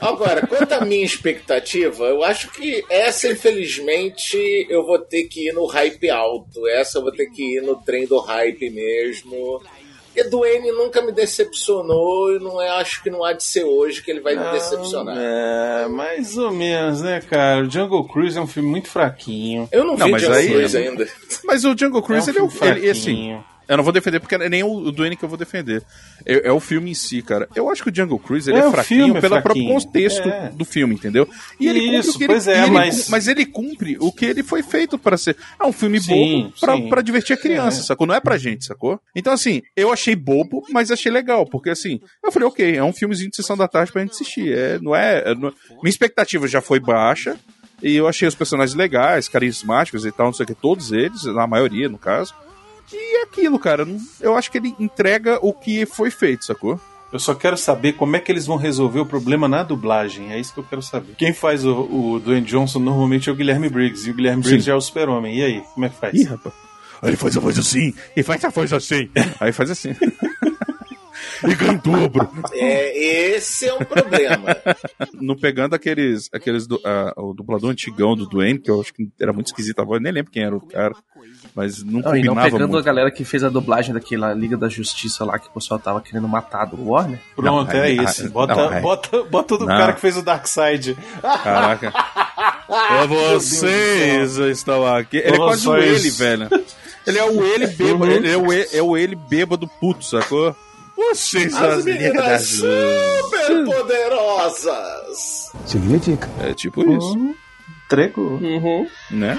Agora, quanto à minha expectativa, eu acho que essa, infelizmente, eu vou ter que ir no hype alto. Essa eu vou ter que ir no trem do hype mesmo. Porque Duane nunca me decepcionou e não é, acho que não há de ser hoje que ele vai me decepcionar. É, mais ou menos, né, cara? O Jungle Cruise é um filme muito fraquinho. Eu não, Não, vi mas Jungle aí- Cruise ainda. mas o Jungle Cruise, É um ele é o. filme Ele, assim, fraquinho. Eu não vou defender porque é nem o, Duane que eu vou defender. É, é o filme em si, cara. Eu acho que o Jungle Cruise ele É, é, fraquinho é pelo próprio fraquinho. contexto É. do filme, entendeu? E ele cumpre Isso, o que ele, pois é, ele mas- mas ele cumpre o que ele foi feito para ser. É um filme Sim, bobo pra, sim. pra divertir a criança, É. sacou? Não é pra gente, sacou? Então, assim, eu achei bobo, mas achei legal, porque assim, eu falei, ok, é um filmezinho de sessão da tarde pra gente assistir. É, não é, é- não- minha expectativa já foi baixa. E eu achei os personagens legais, carismáticos e tal, não sei o que, todos eles, na maioria, no caso. E é aquilo, cara. Eu acho que ele entrega o que foi feito, sacou? Eu só quero saber como é que eles vão resolver o problema na dublagem. É isso que eu quero saber. Quem faz o, o Dwayne Johnson normalmente é o Guilherme Briggs. E o Guilherme Briggs Sim. já é o super-homem. E aí, como é que faz? Ih, rapaz. Aí ele faz a voz assim, e faz a voz assim. <laughs> Aí faz assim. E em dobro. É, esse é um problema. Não pegando aqueles. aqueles do, ah, o dublador antigão do Duane, que eu acho que era muito esquisito a voz, nem lembro quem era o cara. Mas não Não, e não combinava pegando a muito. galera que fez a dublagem daquela Liga da Justiça lá, que o pessoal tava querendo matar do Warner. Pronto, Não, é aí- isso. Bota, não, é. bota, bota do Não. cara que fez o Darkseid. Caraca. <laughs> Pra vocês estão aqui. Ele é quase o ele, velho. Ele é o ele <laughs> bêbado. Ele é o, e- é o ele bêbado puto, sacou? Vocês são As as meninas meninas. super poderosas. É tipo isso, Treco. Uhum. né?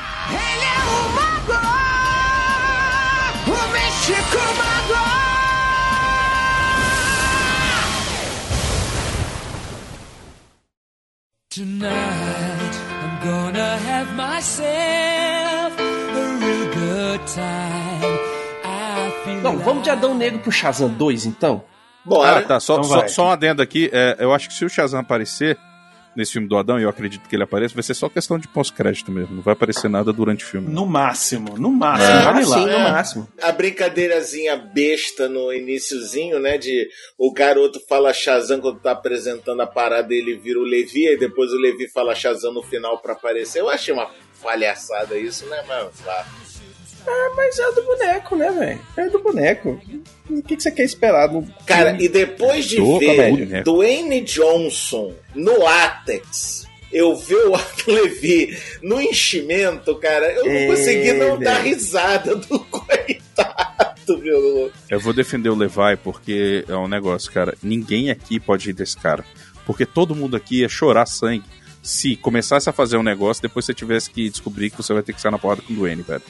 Tonight, I'm gonna have myself a real good time. Não, vamos de Adão Negro pro Shazam 2, então? Bora. Ah, tá. Só, Então só, só um adendo aqui. é, eu acho que se o Shazam aparecer nesse filme do Adão, e eu acredito que ele apareça, vai ser só questão de pós-crédito mesmo. Não vai aparecer nada durante o filme. No máximo, no máximo. Ah, Olha lá. sim, no máximo. A brincadeirazinha besta no iniciozinho, né? De o garoto fala Shazam quando tá apresentando a parada ele vira o Levi, e depois o Levi fala Shazam no final pra aparecer. Eu achei uma palhaçada isso, né, mano? Claro. Ah, mas é do boneco, né, velho? É do boneco. O que, que você quer esperar? No Cara, e depois de Tô, ver comédia. Dwayne Johnson no látex, eu ver o Arthur <laughs> Levi no enchimento, cara, eu não É, consegui não dar risada do <laughs> coitado, meu. Eu vou defender o Levi porque é um negócio, cara. Ninguém aqui pode ir desse cara. Porque todo mundo aqui ia chorar sangue se começasse a fazer um negócio depois você tivesse que descobrir que você vai ter que sair na porrada com o Duane, velho.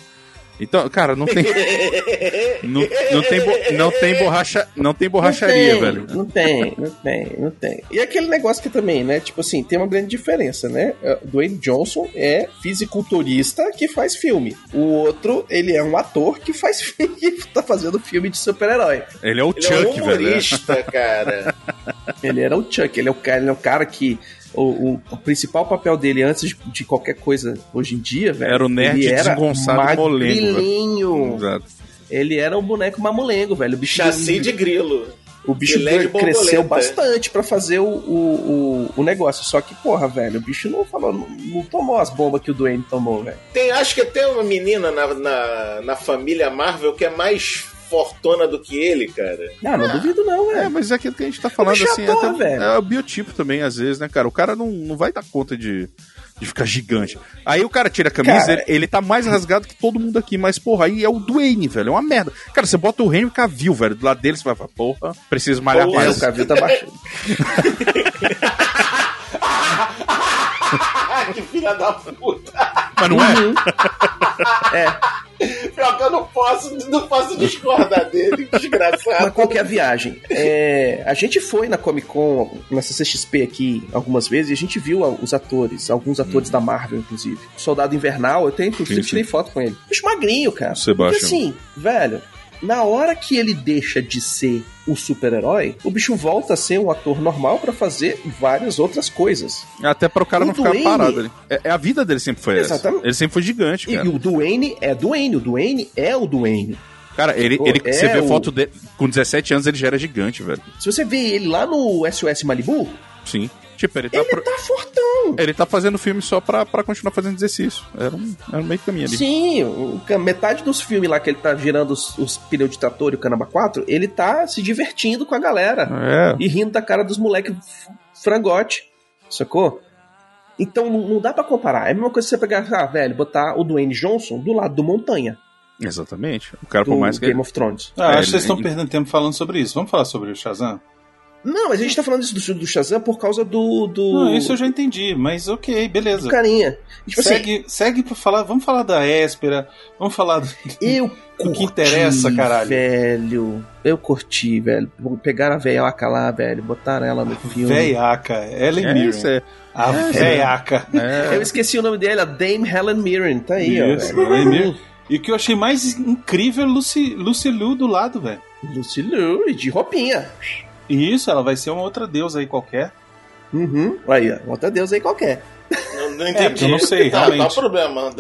Então, cara, não tem. <laughs> não, não tem, bo- não tem borracha. Não tem borracharia, não tem, velho. Não tem, não tem, não tem. E aquele negócio que também, né? Tipo assim, tem uma grande diferença, né? Uh, Dwayne Johnson é fisiculturista que faz filme. O outro, ele é um ator que faz <laughs> filme, que tá fazendo filme de super-herói. Ele é o Ele é um Chuck, velho. humorista, cara. <laughs> Ele era o Chuck, ele é o cara, ele é o cara que. O, o- o principal papel dele antes de, de qualquer coisa hoje em dia, velho. Era o nerd ele era desengonçado e molengo. Exato. Ele era um boneco mamulengo, velho. O bicho, Chassi de grilo. o bicho de cresceu bastante pra fazer o, o, o, negócio. Só que, porra, velho, o bicho não falou, não, não tomou as bombas que o Dwayne tomou, velho. Tem, acho que tem uma menina na, na, na família Marvel que é mais fortona do que ele, cara. Não, não duvido não, É, velho. mas é aquilo que a gente tá falando é assim. ator, até- velho. é o biotipo também, às vezes, né, cara? O cara não, não vai dar conta de, de ficar gigante. Aí o cara tira a camisa, Cara, ele, ele tá mais rasgado que todo mundo aqui, mas, porra, aí é o Dwayne, velho. É uma merda. Cara, você bota o Henry Cavill, velho, do lado dele, você vai falar, porra, preciso malhar Porra, É, mais. o Cavill tá baixando. <laughs> que filha da puta! Mas não <laughs> é? Pior que eu não posso, não posso discordar dele, Mas desgraçado. qual que é a viagem? É, a gente foi na Comic Con, na CCXP aqui, algumas vezes, e a gente viu os atores, alguns atores da Marvel, inclusive. Soldado Invernal, eu tenho, inclusive, Sim, sim. tirei foto com ele. Bicho magrinho, cara. Sebastian. Porque assim, velho, na hora que ele deixa de ser o super-herói, o bicho volta a ser um ator normal pra fazer várias outras coisas. Até para o cara O não ficar Dwayne- parado ali. É, é a vida dele sempre foi Exatamente. essa. Ele sempre foi gigante, E, cara. e o Duane é Duane, o Duane é o Duane. Cara, ele, Pô, ele, é você vê o- foto dele, com 17 anos ele já era gigante, velho. Se você vê ele lá no SOS Malibu, Sim. Tipo, ele tá, ele pro- tá fortão. ele tá fazendo filme só pra, pra continuar fazendo exercício. Era um, era um meio caminho ali. Sim, o- metade dos filmes lá que ele tá girando os, os pneus de trator e o Canaba 4, ele tá se divertindo com a galera. É. E rindo da cara dos moleques frangote. Sacou? Então não, dá pra comparar. É a mesma coisa que você pegar, ah, velho, botar o Dwayne Johnson do lado do Montanha, Exatamente. O cara, do por mais que Game ele... of Thrones. Ah, É, acho que vocês ele- estão perdendo tempo falando sobre isso. Vamos falar sobre o Shazam? Não, mas a gente tá falando isso do, do Shazam por causa do. do Não, isso eu já entendi, mas ok, do beleza. carinha. Tipo assim, segue, segue pra falar. Vamos falar da Éspera. Vamos falar do. eu <laughs> O que interessa, caralho. Velho, eu curti, velho. Pegaram a velhaca lá, velho, botaram ela no filme. Veiaca, Ellen É, Mirren. isso é. A veiaca. É. Eu esqueci o nome dela, Dame Helen Mirren. Tá aí, ó. Isso, velho. Ellen Mirren. E o que eu achei mais incrível é Lucy, Lucy Liu do lado, velho. Lucy Liu, e de roupinha. E isso, ela vai ser uma outra deusa aí qualquer. Uhum. Aí. Outra deusa aí qualquer. Não, não É, entendi. porque eu não sei, <laughs> realmente. Qual o problema?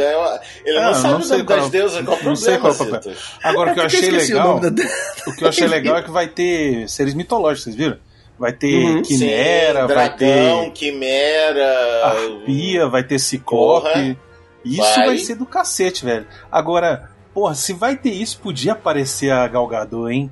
Ele Ah, não eu sabe não o sei nome qual- das deusas. Qual o não sei problema, qual é o. Citas? Agora, o que eu É achei legal. O, da... <laughs> O que eu achei legal é que vai ter seres mitológicos, vocês viram? Vai ter Uhum. Quimera, Sim, vai dragão, ter quimera. Arpia, vai ter Ciclope. Porra. Isso Vai. vai. ser do cacete, velho. Agora, porra, se vai ter isso, podia aparecer a Galgador, hein?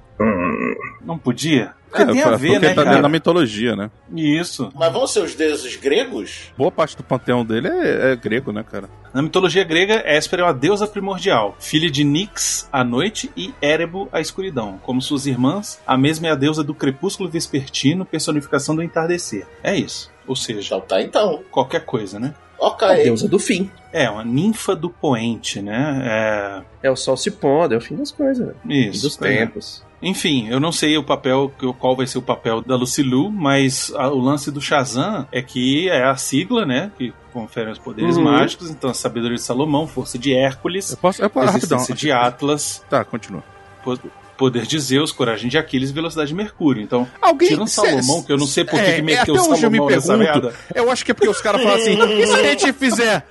Não podia? Porque tem a ver, porque né, tá dentro da cara? mitologia, né? Isso. Mas vão ser os deuses gregos? Boa parte do panteão dele é, é grego, né, cara? Na mitologia grega, Héspera é uma deusa primordial, filha de Nix, a noite, e Érebo, a escuridão. Como suas irmãs, a mesma é a deusa do crepúsculo vespertino, personificação do entardecer. É isso. Ou seja, Então tá, então. qualquer coisa, né? Ok. A deusa do fim. É, uma ninfa do poente, né? É o sol se pondo, é o fim das coisas, né? É... Fim Isso. dos pois é. Enfim, eu não sei o papel, qual vai ser o papel da Lucilu, mas a- o lance do Shazam é que é a sigla, né? Que confere os poderes Uhum. mágicos, então a sabedoria de Salomão, força de Hércules, Eu posso. Eu posso rapidão. existência de Atlas, Tá, continua. po- poder de Zeus, coragem de Aquiles velocidade de Mercúrio. Então, Alguém. tirando Salomão, que eu não sei por que, É, que é, meteu até o hoje eu me Salomão nessa pergunto. merda. Eu acho que é porque os caras falam assim: e se a gente fizer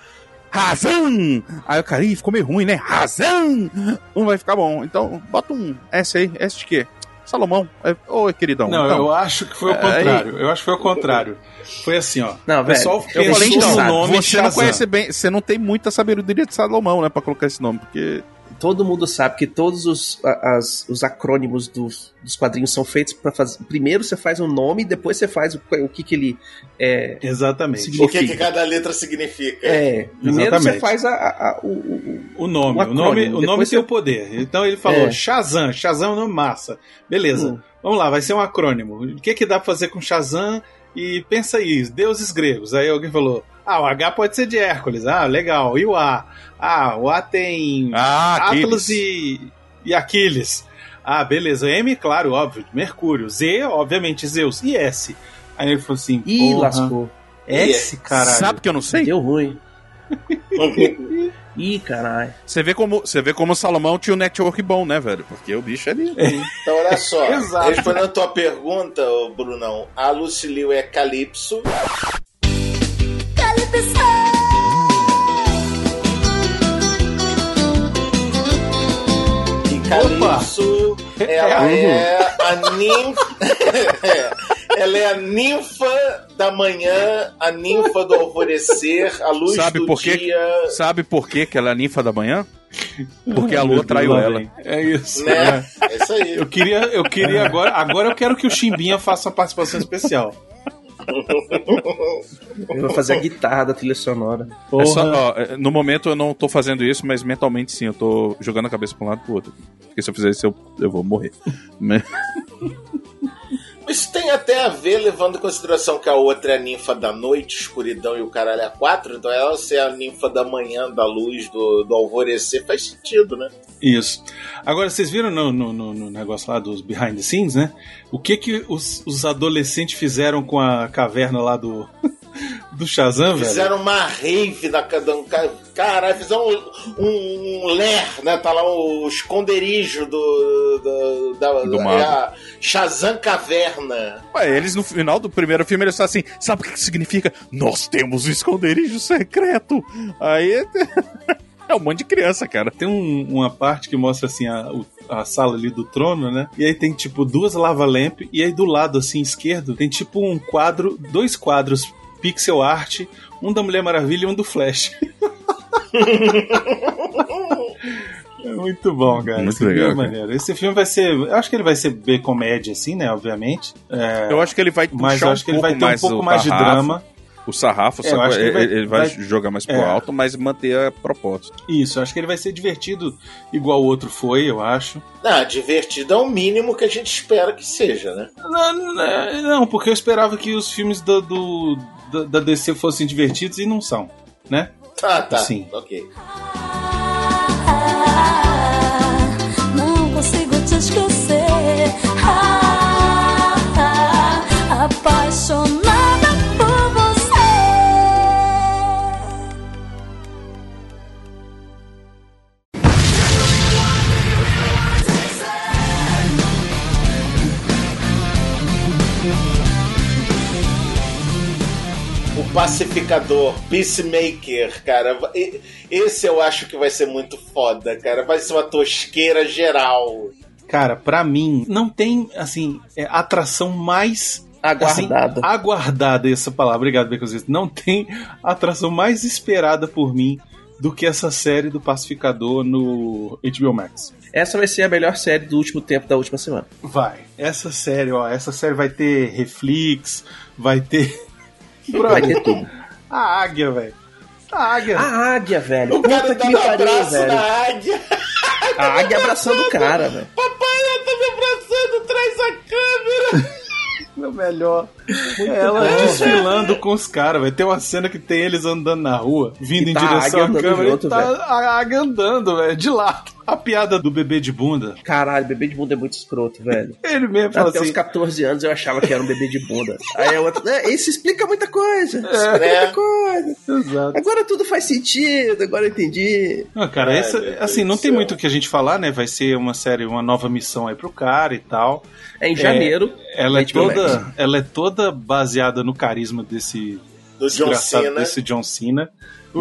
razão? Aí o cara, ih, ficou meio ruim, né? Razão! Não vai ficar bom. Então, bota um S aí. S de quê? Salomão. É, Ô, queridão. Não, então, eu acho que foi o É, contrário. Eu acho que foi o contrário. Foi assim, ó. Não, o pessoal velho, eu falei no então, nome você não conhece bem, você não tem muita sabedoria de Salomão, né, pra colocar esse nome, porque Todo mundo sabe que todos os, as- os acrônimos dos, dos quadrinhos são feitos para fazer. Primeiro você faz um nome, depois você faz o, o que, que ele é. Exatamente. O que, que significa. cada letra significa? É, primeiro Exatamente. você faz a, a- a- o, o- o- O nome, Um o nome, o nome depois tem você- o poder. Então ele falou É. Shazam, Shazam é um nome massa. Beleza. Hum. Vamos lá, vai ser um acrônimo. O que que dá pra fazer com Shazam? E pensa aí, deuses gregos. Aí alguém falou: "Ah, o H pode ser de Hércules". Ah, legal. E o A? Ah, o A tem Ah, Atlas e, e Aquiles. Ah, beleza. M, claro, óbvio, Mercúrio. Z, obviamente, Zeus. E S? Aí ele falou assim: Ih, porra, lascou. S, caralho. Sabe que eu não sei? Deu ruim. <laughs> Ih, caralho. Você vê como, você vê como o Salomão tinha um network bom, né, velho? Porque o bicho ali. <laughs> Então, olha só. Respondendo a tua pergunta, Brunão, a Lucilio é Calypso. E Calypso, ela é a ninfa. <laughs> ela é a ninfa da manhã, a ninfa do alvorecer, a luz Sabe do por quê? dia. Sabe por que que ela é ninfa da manhã? Porque a lua traiu ela. É isso. Né? É isso aí. Eu queria, eu queria agora. Agora eu quero que o Chimbinha faça uma participação especial. <laughs> Eu vou fazer a guitarra da trilha sonora. É só, ó, no momento eu não tô fazendo isso, mas mentalmente sim, eu tô jogando a cabeça pra um lado e pro outro. Porque se eu fizer isso, eu, eu vou morrer. <laughs> Isso tem até a ver, levando em consideração que a outra é a ninfa da noite, escuridão e o caralho é quatro, então ela ser a ninfa da manhã, da luz, do, do alvorecer, faz sentido, né? Isso. Agora, vocês viram no, no- no- no negócio lá dos behind the scenes, né? O que que os, os adolescentes fizeram com a caverna lá do, <laughs> do Shazam, velho? Fizeram uma rave na cada Caralho, fizeram um, um, um ler, né? Tá lá o esconderijo do. do, da, Do é mago. a Shazam Caverna. Ué, eles no final do primeiro filme eles falam assim: sabe o que significa? Nós temos um esconderijo secreto. Aí <laughs> é um monte de criança, cara. Tem um- uma parte que mostra assim a, o- a sala ali do trono, né? E aí tem tipo duas lava lamp e aí do lado assim esquerdo tem tipo um quadro, dois quadros pixel art, um da Mulher Maravilha e um do Flash. <laughs> É muito bom, cara. Muito Esse filme legal, é cara. maneiro. Esse filme vai ser. Eu acho que ele vai ser B comédia, assim, né? Obviamente. É, Eu acho que ele vai mas eu acho que ele vai ter um pouco mais de drama. O sarrafo, É, eu só acho que ele, ele vai- ele vai vai- jogar mais pro é. alto, mas manter a proposta. Isso, eu acho que ele vai ser divertido igual o outro foi, eu acho. Ah, divertido é o mínimo que a gente espera que seja, né? Não, não, não, porque eu esperava que os filmes do, do- da, da DC fossem divertidos e não são, né? Tá, tá. Sim. Ok. Não consigo Pacificador, Peacemaker, cara. e- Esse eu acho que vai ser muito foda, cara. Vai ser uma tosqueira geral. Cara, pra mim, não tem, assim, é, atração mais. Aguardada. Assim, aguardada, essa palavra. Obrigado, Becozito. Não tem atração mais esperada por mim do que essa série do Pacificador no HBO Max. Essa vai ser a melhor série do último tempo da última semana. Vai. Essa série, ó, essa série vai ter Reflex, vai ter. Vai ter tudo. A águia, velho. A águia. A águia, velho. O cara Puta que dando me pariu, abraço velho. na águia. A águia abraçando o cara, velho. Papai, ela tá me abraçando, traz a câmera. Meu melhor. Ela desfilando com os caras, vai ter uma cena que tem eles andando na rua, vindo E em tá direção à câmera, junto, e tá velho. a águia andando, velho, de lado. A piada do bebê de bunda. Caralho, bebê de bunda é muito escroto, velho. <laughs> Ele mesmo fala Até assim. os 14 anos eu achava que era um bebê de bunda. Aí a outra, é, isso explica muita coisa. Isso explica É. muita coisa. Exato. Agora tudo faz sentido, agora eu entendi. Ah, cara, Ai, essa, assim, não tem céu. muito o que a gente falar, né? Vai ser uma série, uma nova missão aí pro cara e tal. É em janeiro. Ela é HBO Max. toda, ela é toda baseada no carisma desse Do John Cena. desse John Cena.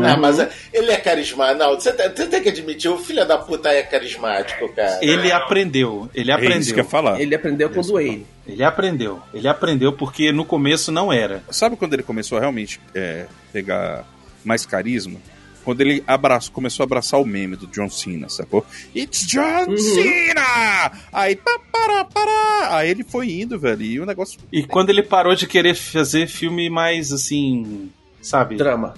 Ah, mas é- ele é carismático. Não, você tem, você tem que admitir, o filho da puta é carismático, cara. Ele aprendeu, ele É aprendeu. isso que eu ia falar. Ele aprendeu com o Dwayne. Ele aprendeu. Ele aprendeu porque no começo não era. Sabe quando ele começou a realmente é, pegar mais carisma? Quando ele abraçou, começou a abraçar o meme do John Cena, sacou? It's John Cena! Aí, pá, pará, pará. Aí ele foi indo, velho, e o negócio. E quando ele parou de querer fazer filme mais assim, sabe? Drama.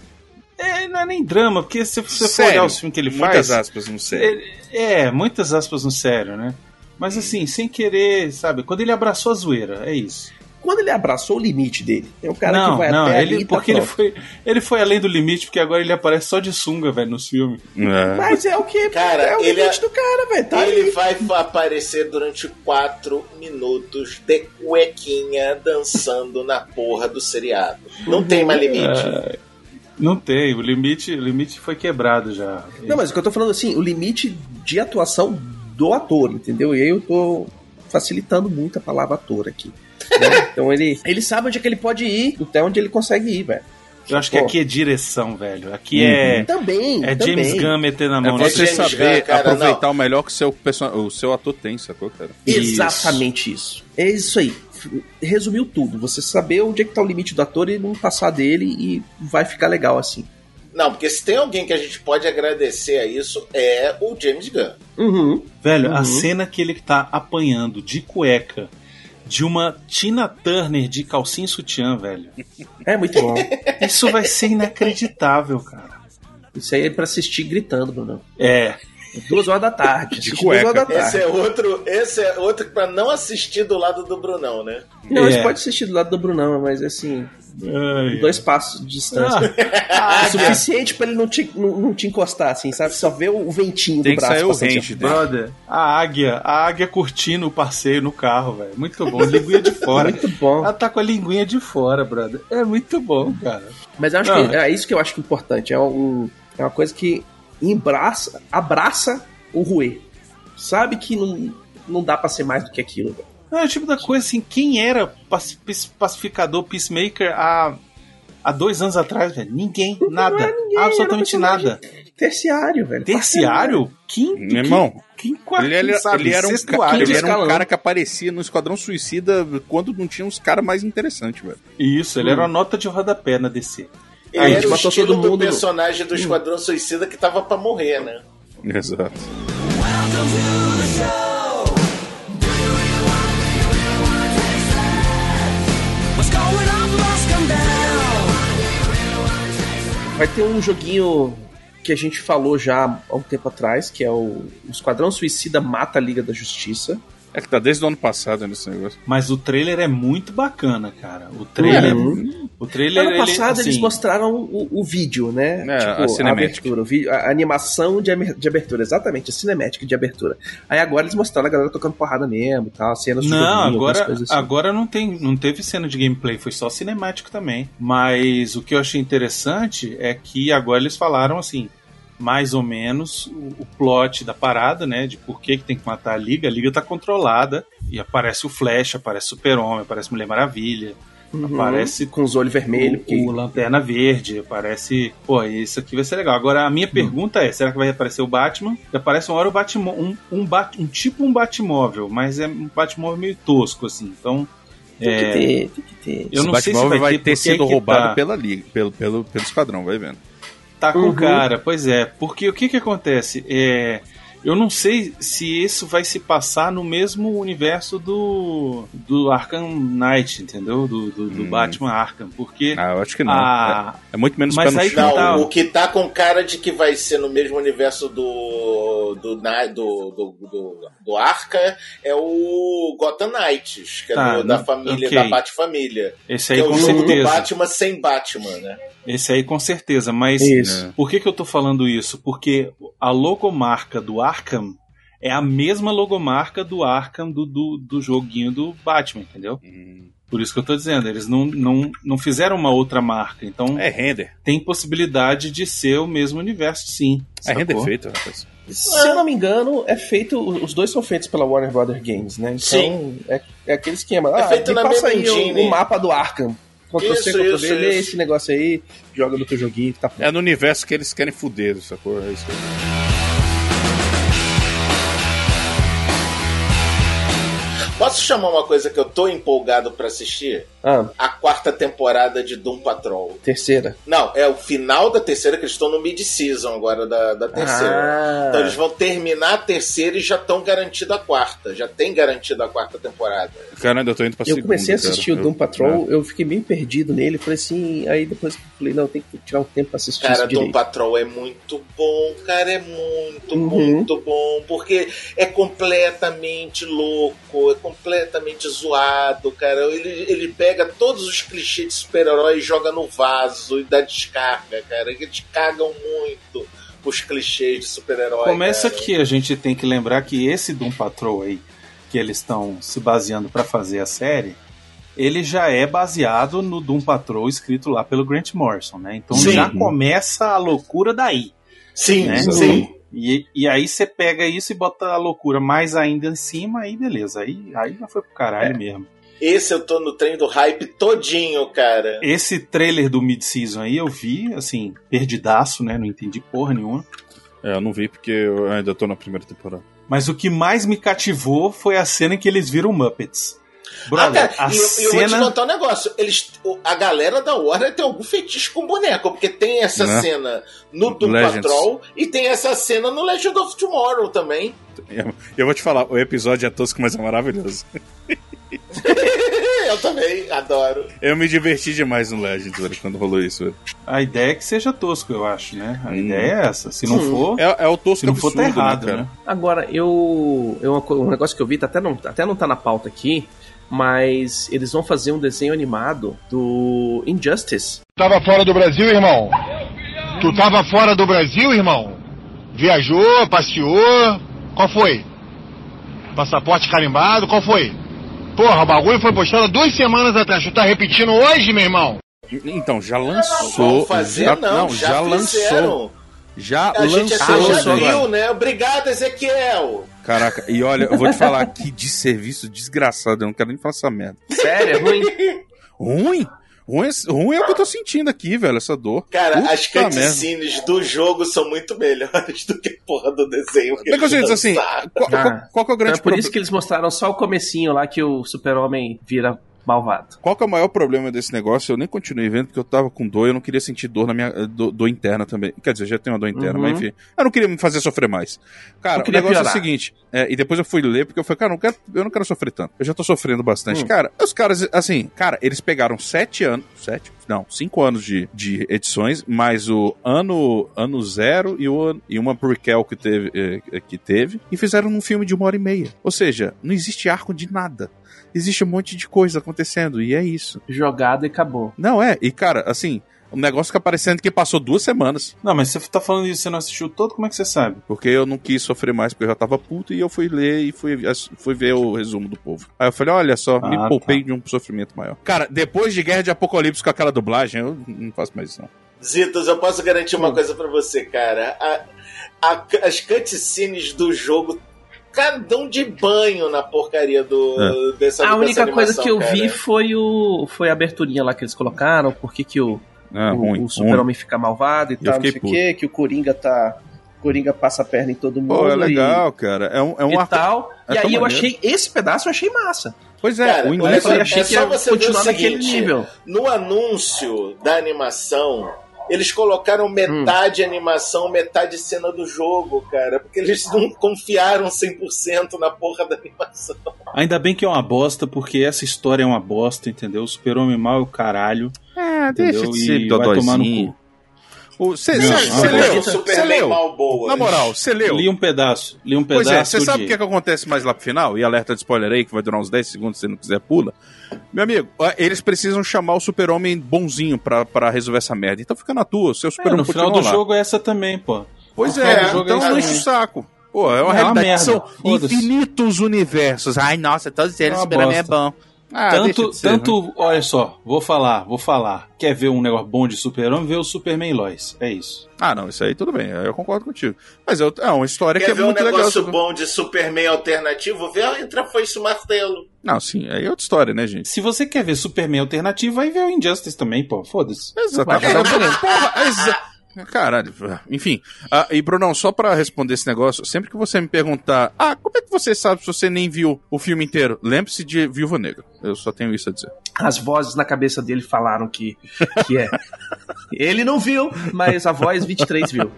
É, não é nem drama, porque se você for Sério, olhar os filmes que ele Muitas faz. aspas no sério. ele- é, muitas aspas no sério, né? Mas assim, sem querer, sabe? Quando ele abraçou a zoeira, é isso. Quando ele abraçou o limite dele, é um cara não, que vai não, até ele, ali tá porque ele foi, ele foi além do limite, porque agora ele aparece só de sunga, velho, nos filmes. É. Mas é o que? Cara, é o ele limite é- do cara, velho. Tá ele ali. vai aparecer durante quatro minutos de cuequinha dançando na porra do seriado. Não tem mais limite. É, não tem, o limite, o limite foi quebrado já. Não, mas o que eu tô falando assim, o limite de atuação do ator, entendeu? E aí eu tô facilitando muito a palavra ator aqui. né? <laughs> Então ele, ele sabe onde é que ele pode ir, até onde ele consegue ir, velho. Eu acho que Pô. aqui é direção, velho. Aqui é, Também, é também. James Gunn metendo a É mão você James saber Gunn, cara, aproveitar não. o melhor que o seu, person... o seu ator tem, sacou, cara? Exatamente isso. É isso aí. Resumiu tudo. Você saber onde é que tá o limite do ator e não passar dele e vai ficar legal assim. Não, porque se tem alguém que a gente pode agradecer a isso é o James Gunn. Uhum. Velho, a Uhum. cena que ele tá apanhando de cueca de uma Tina Turner de calcinha e sutiã, velho. É muito bom. <laughs> Isso vai ser inacreditável, cara. Isso aí é pra assistir gritando, Bruno. É. Duas horas da tarde. De assistir duas cueca. horas da tarde. Esse é outro, esse é outro pra não assistir do lado do Brunão, né? Não, É. pode assistir do lado do Brunão, mas assim, Ai. dois passos de distância. Ah, É suficiente pra ele não te, não, não te encostar, assim, sabe? Só ver o ventinho Tem do que braço. sair o passando, range assim, dele. Brother, a águia, a águia curtindo o passeio no carro, velho. Muito bom, linguinha de fora. Muito bom. Ela tá com a linguinha de fora, brother. É muito bom, cara. Mas eu acho Não, que é isso que eu acho que é importante. É, um, é uma coisa que embraça, abraça o Rue. Sabe que não, não dá pra ser mais do que aquilo, velho. Não, é o tipo da coisa assim, quem era paci- paci- pacificador, peacemaker há, há dois anos atrás, velho? Ninguém, nada. Não é ninguém, era absolutamente nada. Terciário, velho. Terciário? Quinto? Meu irmão, Quem, Ele, ele- quem sabe? ele era, um, área. ele era um cara que aparecia no Esquadrão Suicida quando não tinha uns caras mais interessantes, velho. Isso, ele era uma nota de rodapé na DC. Ele Aí, era o estilo todo do mundo. personagem do Esquadrão Suicida que tava pra morrer, né? Exato. Vai ter um joguinho que a gente falou já há um tempo atrás, que é o Esquadrão Suicida Mata a Liga da Justiça. É que tá desde o ano passado nesse negócio. Mas o trailer é muito bacana, cara. O trailer. Uhum. O trailer. Ano ele, passado eles assim, mostraram o, o vídeo, né? É, a a, cinemática. abertura, o vídeo- a animação de, de abertura, exatamente, a cinemática de abertura. Aí agora eles mostraram a galera tocando porrada mesmo, tal, cenas de Não, agora, coisas assim. agora não tem, não teve cena de gameplay, foi só cinemático também. Mas o que eu achei interessante é que agora eles falaram assim, mais ou menos o, o plot da parada, né, de por que, que tem que matar a liga. A liga tá controlada e aparece o Flash, aparece Super-Homem, aparece Mulher Maravilha, Uhum, aparece com os olhos vermelhos. o, o Lanterna Verde, aparece. Pô, isso aqui vai ser legal. Agora a minha Hum. pergunta é: será que vai aparecer o Batman? E aparece uma hora o Batmó um, um, bat, um tipo um Batmóvel, mas é um Batmóvel meio tosco, assim. Então. Tem é, que ter, tem que ter. Eu Esse não sei se Batmóvel vai vai ter, ter sido que roubado tá. pela liga, pelo, pelo, pelo esquadrão, vai vendo. Tá com Uhum. cara, pois é. Porque o que que acontece? É, eu não sei se isso vai se passar no mesmo universo do, do Arkham Knight, entendeu? Do, do, do Hum. Batman Arkham. Porque Ah, eu acho que não. a, É, é muito menos Mas aí tá. Não, o que tá com cara de que vai ser no mesmo universo do do do, do, do, do Arca é o Gotham Knights, que é Tá, do- da família, ok. da Bat-família. esse Que aí é o com jogo do certeza. Batman sem Batman, né? Esse aí com certeza. Mas Isso. por que, que eu tô falando isso? Porque a logomarca do Arkham é a mesma logomarca do Arkham do, do, do joguinho do Batman, entendeu? Hum. Por isso que eu tô dizendo, eles não, não, não fizeram uma outra marca, então É render. tem possibilidade de ser o mesmo universo, sim. É render feito, rapaz. Se eu não me engano, é feito. Os dois são feitos pela Warner Brothers Games, né? Então, Sim. É, é aquele esquema. É Ah, feito me na passa mesma aí o, engine. o mapa do Arkham. Ctrl C, Ctrl V, lê esse negócio aí, joga no teu joguinho que tá pronto. É no universo que eles querem fuder, sacou? É isso aí. Posso chamar uma coisa que eu tô empolgado pra assistir? Ah, A quarta temporada de Doom Patrol. terceira. Não, é o final da terceira, que eles estão no mid-season agora da, da terceira. Ah. Então eles vão terminar a terceira e já estão garantido a quarta. Já tem garantido a quarta temporada. Cara, ainda tô indo pra Eu segunda, comecei a assistir cara. o Doom Eu- Patrol, eu fiquei meio perdido nele. Falei assim, aí depois eu falei, não, tem que tirar um tempo pra assistir Cara, isso Doom direito. Patrol é muito bom, cara, é muito, Uhum. muito bom. Porque é completamente louco, é completamente zoado, cara. Ele, ele pega todos os clichês de super-herói e joga no vaso e dá descarga, cara. Eles cagam muito os clichês de super-herói. Começa cara. que a gente tem que lembrar que esse Doom Patrol aí, que eles estão se baseando pra fazer a série, ele já é baseado no Doom Patrol escrito lá pelo Grant Morrison, né? Então Sim. já começa a loucura daí. Sim, né? sim. E, e aí você pega isso e bota a loucura mais ainda em cima, aí beleza. Aí, aí já foi pro caralho mesmo. Esse eu tô no trem do hype todinho, cara. Esse trailer do mid-season aí eu vi, assim, perdidaço, né? Não entendi porra nenhuma. É, eu não vi porque eu ainda tô na primeira temporada. Mas o que mais me cativou foi a cena em que eles viram Muppets. Ah, Brother, cara, a e eu, eu vou te cena. contar um negócio. Eles, a galera da Warner tem algum fetiche com boneco, porque tem essa Né? cena no Doom Legends. Patrol e tem essa cena no Legend of Tomorrow também. Eu, eu vou te falar, o episódio é tosco, mas é maravilhoso. <laughs> eu também adoro. Eu me diverti demais no Legends, velho, quando rolou isso, velho. A ideia é que seja tosco, eu acho, né? A Hum. ideia é essa. Se não for, É, é o tosco se não for, absurdo, tá errado, né, cara? né? Agora, eu, eu um negócio que eu vi, tá até, não, até não tá na pauta aqui, mas eles vão fazer um desenho animado do Injustice. Tava fora do Brasil, irmão? Tu tava fora do Brasil, irmão? Viajou, passeou? Qual foi? Passaporte carimbado, qual foi? Porra, o bagulho foi postado duas semanas atrás. Tu tá repetindo hoje, meu irmão? Então, já lançou. Vão fazer, já, não, já, lançou. fizeram. Já A gente lançou. até já lançou viu, né? Obrigado, Ezequiel. Caraca, e olha, eu vou te falar que de serviço desgraçado, eu não quero nem falar essa merda. Sério, é ruim? Ruim? Ruim, é- ruim é o que eu tô sentindo aqui, velho, essa dor. Cara, Puta as cutscenes do jogo são muito melhores <laughs> do que a porra do desenho. que Mas, eles gente, assim, qual, qual- Ah. qual que é o Então grande é por problema? isso que eles mostraram só o comecinho lá que o super-homem vira malvado. Qual que é o maior problema desse negócio? Eu nem continuei vendo porque eu tava com dor, eu não queria sentir dor na minha dor, dor interna também. Quer dizer, já tenho uma dor interna, Uhum. mas enfim. Eu não queria me fazer sofrer mais. Cara, o negócio é piorar. o seguinte, é, e depois eu fui ler porque eu falei, cara, eu não quero, eu não quero sofrer tanto. Eu já tô sofrendo bastante. Hum. Cara, os caras, assim, cara, eles pegaram sete anos, sete? Não, cinco anos de, de edições, mais o ano, ano zero e, o, e uma prequel que teve, eh, que teve, e fizeram um filme de uma hora e meia. Ou seja, não existe arco de nada. Existe um monte de coisa acontecendo, e é isso. Jogado e acabou. Não é, e cara, assim, o negócio fica parecendo que passou duas semanas. Não, mas você tá falando isso, você não assistiu todo, como é que você sabe? Porque eu não quis sofrer mais, porque eu já tava puto, e eu fui ler e fui, fui ver o resumo do povo. Aí eu falei, olha só, me Ah, poupei de um sofrimento maior. Cara, depois de Guerra de Apocalipse com aquela dublagem, eu não faço mais isso não. Zitos, eu posso garantir uma coisa pra você, cara. A- a- as cutscenes do jogo cadão de banho na porcaria do, dessa A dessa única coisa animação, que eu cara. vi foi o foi a aberturinha lá que eles colocaram, por que que o, Ah, o, o super-homem fica malvado e Eu tal, não fiquei sei o quê, que o Coringa tá... Coringa passa a perna em todo mundo Pô, é e- legal, cara. É um, é um e, arco- tal. é e aí tão eu maneiro. achei, esse pedaço eu achei massa. Pois é, Cara, o inglês... só, eu achei é que só ia você continuar naquele nível. No anúncio da animação, eles colocaram metade animação, metade cena do jogo, cara. Porque eles não confiaram 100% na porra da animação. Ainda bem que é uma bosta, porque essa história é uma bosta, entendeu? O Super-Homem mal é o caralho. É, entendeu? deixa de ser E vai tomar no cu. Você não, leu? Você Superman leu? mal boa. Na moral, você leu? Li um pedaço, li um Pois pedaço. é, você sabe o que, é que acontece mais lá pro final? E alerta de spoiler aí, que vai durar uns 10 segundos, se não quiser, pula. Meu amigo, eles precisam chamar o super-homem bonzinho pra, pra resolver essa merda. Então fica na tua, seu É, super-homem no final do lá. jogo é essa também, pô. Pois no é, jogo então é não enche o saco. Pô, é uma É uma realidade. merda, São infinitos universos. Ai, nossa, todos eles É uma super-homem é bom. Ah, deixa tanto, de ser, né? tanto, olha só, vou falar, vou falar. Quer ver um negócio bom de super-homem? Vê o Superman Lois. É isso. Ah, não, isso aí tudo bem, eu concordo contigo. Mas é uma história que Quer é ver um muito legal. negócio sabe? bom de Superman alternativo? Vê a Entra Foi Isso Martelo. Não, sim, aí é outra história, né, gente? Se você quer ver Superman alternativo, vai ver o Injustice também, pô. Foda-se. Exatamente. Um É, porra, exa- Caralho, enfim. Ah, e Brunão, só pra responder esse negócio, sempre que você me perguntar, ah, como é que você sabe se você nem viu o filme inteiro? Lembre-se de Viúva Negra. Eu só tenho isso a dizer. As vozes na cabeça dele falaram que, que é. <laughs> Ele não viu, mas a voz 23 viu.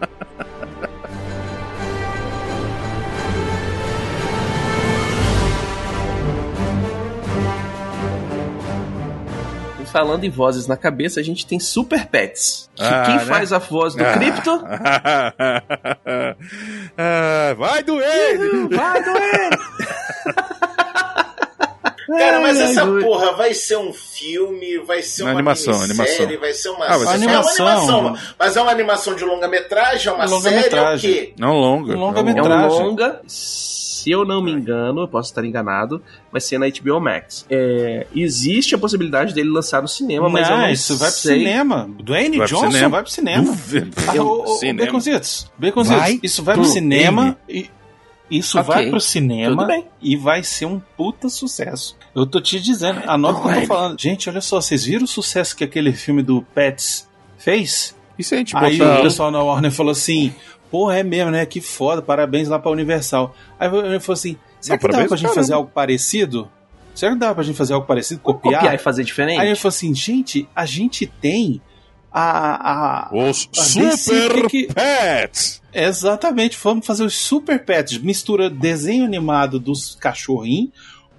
Falando em vozes na cabeça, a gente tem Super Pets. Que Ah, quem né? faz a voz do Ah. Crypto? <laughs> Ah, vai doer! Vai doer! <laughs> Cara, mas essa porra vai ser um filme, vai ser uma Animação, animação. vai ser uma, Ah, vai ser é animação. uma animação. Mas é uma animação de longa-metragem, é uma série ou o Longa-metragem. quê? Não longa. Um É um longa-metragem. longa. Se eu não me engano, eu posso estar enganado, vai ser na HBO Max. É, existe a possibilidade dele lançar no cinema, mas eu não isso vai pro sei. cinema. Dwayne Vai pro Johnson cinema. vai pro cinema. Eu- ô, cinema. Baconzitos, Baconzitos, Vai isso vai pro pro cinema e isso Ok, vai pro cinema e vai ser um puta sucesso. Eu tô te dizendo, anota o que eu tô falando. Gente, olha só, vocês viram o sucesso que aquele filme do Pets fez? E se a gente Aí botar... o pessoal na Warner falou assim: Porra, é mesmo, né? Que foda, parabéns lá pra Universal. Aí ele falou assim: Será que dá pra gente fazer algo parecido? Será que dá pra gente fazer algo parecido? Copiar? Copiar e fazer diferente? Aí ele falou assim: Gente, a gente tem a. a Os a DC, Super que- Pets! Exatamente, vamos fazer os Super Pets. Mistura desenho animado dos cachorrinhos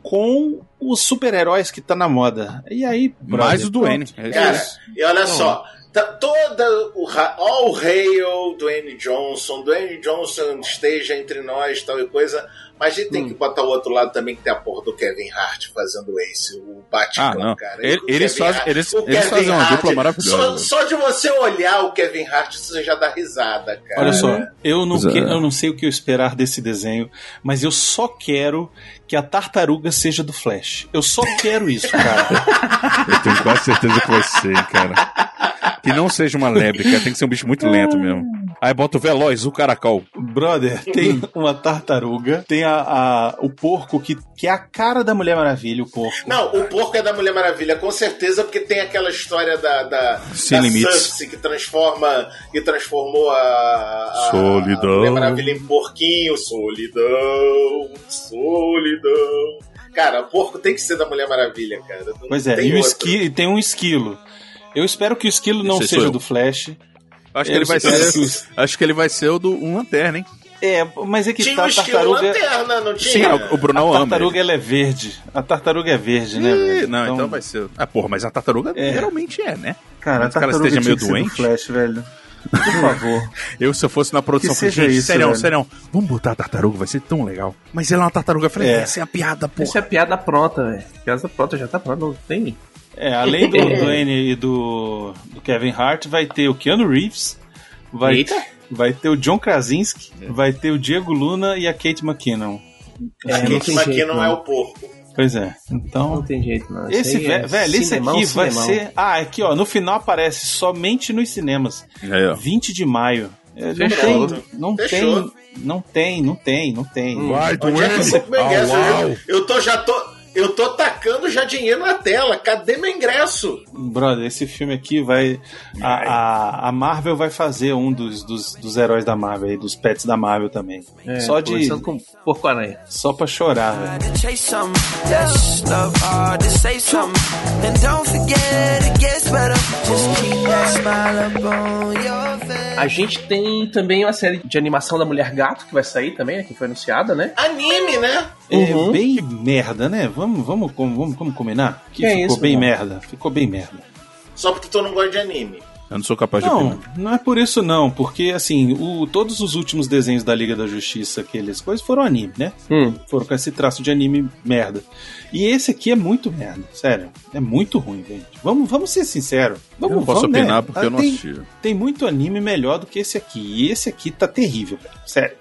com os super-heróis que tá na moda. E aí, Mais brother, o Duane. pronto. É isso. Cara, e olha só, tá toda o all hail Dwayne Johnson, Dwayne Johnson esteja entre nós, tal e coisa, mas a gente Hum. tem que botar o outro lado também que tem a porra do Kevin Hart fazendo Ace, o Batman, Ah, não. cara. Ele- O eles eles- fazem uma Hart, dupla maravilhosa. Só, só de você olhar o Kevin Hart, você já dá risada, cara. Olha só, eu não, Pois é. que- eu não sei o que eu esperar desse desenho, mas eu só quero que a tartaruga seja do Flash. Eu só quero isso, cara. <laughs> Eu tenho quase certeza que vai ser, cara. Que não seja uma lebre, cara. Tem que ser um bicho muito lento mesmo. Aí bota o Veloz, o Caracol. Brother, tem uma tartaruga, tem a, a- o porco que, que é a cara da Mulher Maravilha, o porco. Não, o porco é da Mulher Maravilha, com certeza, porque tem aquela história da, da, Sem da. Cersei que transforma que transformou a, a, Solidão. a Mulher Maravilha em porquinho. Solidão, solidão. Cara, o porco tem que ser da Mulher Maravilha, cara. Não Pois é, tem e, esqui, e tem um esquilo. Eu espero que o esquilo não Esse seja do Flash. Acho que ele vai ser. Acho que ele vai ser o do um lanterna, hein? É, mas é que Tinha tá, um a tartaruga. lanterna, não Sim, tinha? o Brunão a ama. tartaruga ele. ela é verde. A tartaruga é verde, né, velho? Não, então... vai ser. Ah, porra, mas a tartaruga É. geralmente é, né? Cara, a Mas cara tartaruga esteja tinha meio doente. Flash, velho. Por favor. <laughs> Eu, se eu fosse na produção, Que falei, gente, isso, sério, velho. sério, vamos botar a tartaruga, vai ser tão legal. Mas ela é uma tartaruga. Eu falei, É. essa é a piada, porra. Essa é a piada pronta, velho. Piada pronta, já tá pronta, não tem. É, além do <laughs> Dwayne e do, do Kevin Hart, vai ter o Keanu Reeves, vai, Eita. Vai ter o John Krasinski, vai ter o Diego Luna e a Kate McKinnon. É, não Kate jeito, McKinnon não. é o porco. Pois é, então... Não tem jeito, não. Esse, é velho, esse cinemão, aqui vai cinemão. ser... Ah, aqui ó, no final aparece somente nos cinemas. Aí, ó. 20 de maio. É, Não tem, não tem, não tem, não tem, não tem. Vai, Onde é que você au. Eu tô, já tô. Eu tô tacando já dinheiro na tela. Cadê meu ingresso? Brother, esse filme aqui vai. A, a, a Marvel vai fazer um dos, dos, dos heróis da Marvel aí, dos pets da Marvel também. É, só de. conversando com Porco Aranha. Só pra chorar, velho. A gente tem também uma série de animação da Mulher Gato que vai sair também, né, que foi anunciada, né? Anime, né? É Uhum. bem merda, né? Vamos, vamos, vamos, vamos, combinar? Que Que é ficou isso, bem mano? merda. Ficou bem merda. Só porque tu não gosta de anime. Eu não sou capaz de Não, opinar. não é por isso não, porque assim, o, todos os últimos desenhos da Liga da Justiça, aqueles coisas, foram anime, né? Hum. Foram com esse traço de anime merda. E esse aqui é muito merda, sério. É muito ruim, gente. Vamos, vamos ser sinceros. Vamos, Eu não posso vamos, opinar né? porque Ah, eu não tem, assisti. Tem muito anime melhor do que esse aqui. E esse aqui tá terrível, velho. Sério.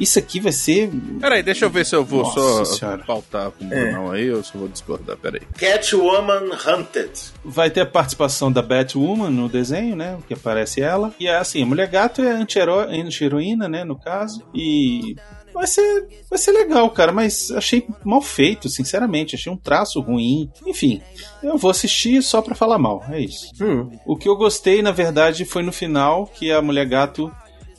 Isso aqui vai ser. Peraí, deixa eu ver se eu vou Nossa só Senhora. pautar com o É. Brunão aí ou se eu vou discordar. Peraí. Catwoman Hunted. Vai ter a participação da Batwoman no desenho, né? Que aparece ela. E é assim, a Mulher Gato é anti-hero- anti-heroína, né? No caso. E. Vai ser, vai ser legal, cara, mas achei mal feito, sinceramente. Achei um traço ruim. Enfim, eu vou assistir só pra falar mal, é isso. Hum. O que eu gostei, na verdade, foi no final que a Mulher Gato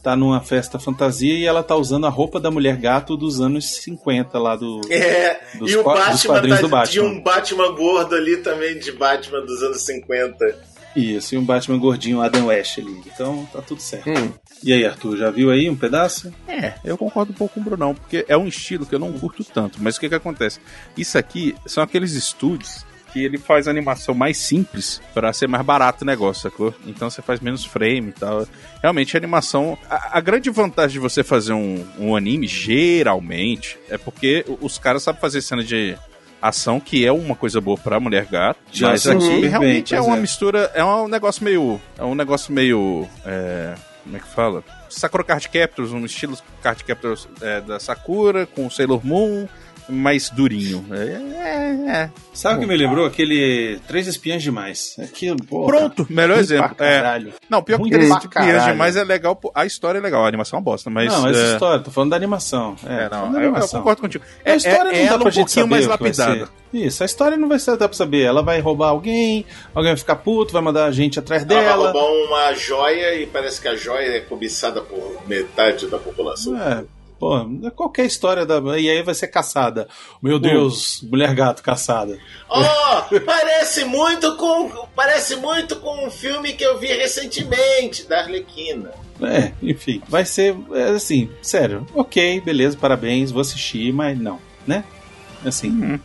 tá numa festa fantasia e ela tá usando a roupa da Mulher Gato dos anos 50 lá do. É, Dos e o Batman quadrinhos tá do Batman. de um Batman gordo ali também, de Batman dos anos 50. Isso, e um Batman gordinho Adam West ali. Então tá tudo certo. Hum. E aí, Arthur, já viu aí um pedaço? É, eu concordo um pouco com o Brunão, porque é um estilo que eu não curto tanto. Mas o que que acontece? Isso aqui são aqueles estúdios que ele faz animação mais simples pra ser mais barato o negócio, sacou? Então você faz menos frame e tal. Realmente a animação. A, a grande vantagem de você fazer um, um anime, geralmente, é porque os caras sabem fazer cena de ação, que é uma coisa boa pra mulher gato. Já mas aqui bem, realmente é pois uma é. mistura. É um negócio meio. É um negócio meio. é, como é que fala? Sakura Card Captors, um estilo Card Captors é, da Sakura, com Sailor Moon, mais durinho. É, é, é. Sabe o que me lembrou? Aquele Três Espiãs Demais. Aquilo, porra, Pronto, melhor exemplo. É. caralho. Não, pior que Três Espiãs demais é legal. A história é legal, a animação é uma bosta, mas. não, essa é, história, tô falando da animação. É, É, não, eu, eu animação. concordo contigo. A história é, não dá pra um gente pouquinho saber mais lapidada. Isso, a história não vai ser dá pra saber. Ela vai roubar alguém, alguém vai ficar puto, vai mandar a gente atrás Ela vai dela. roubar uma joia e parece que a joia é cobiçada por metade da população. É, pô, qualquer história da. E aí vai ser caçada. Meu Deus, mulher gato caçada. Oh, parece muito com parece muito com um filme que eu vi recentemente da Arlequina. É, enfim, vai ser é, assim, sério. Ok, beleza, parabéns, vou assistir, mas não, né? Assim,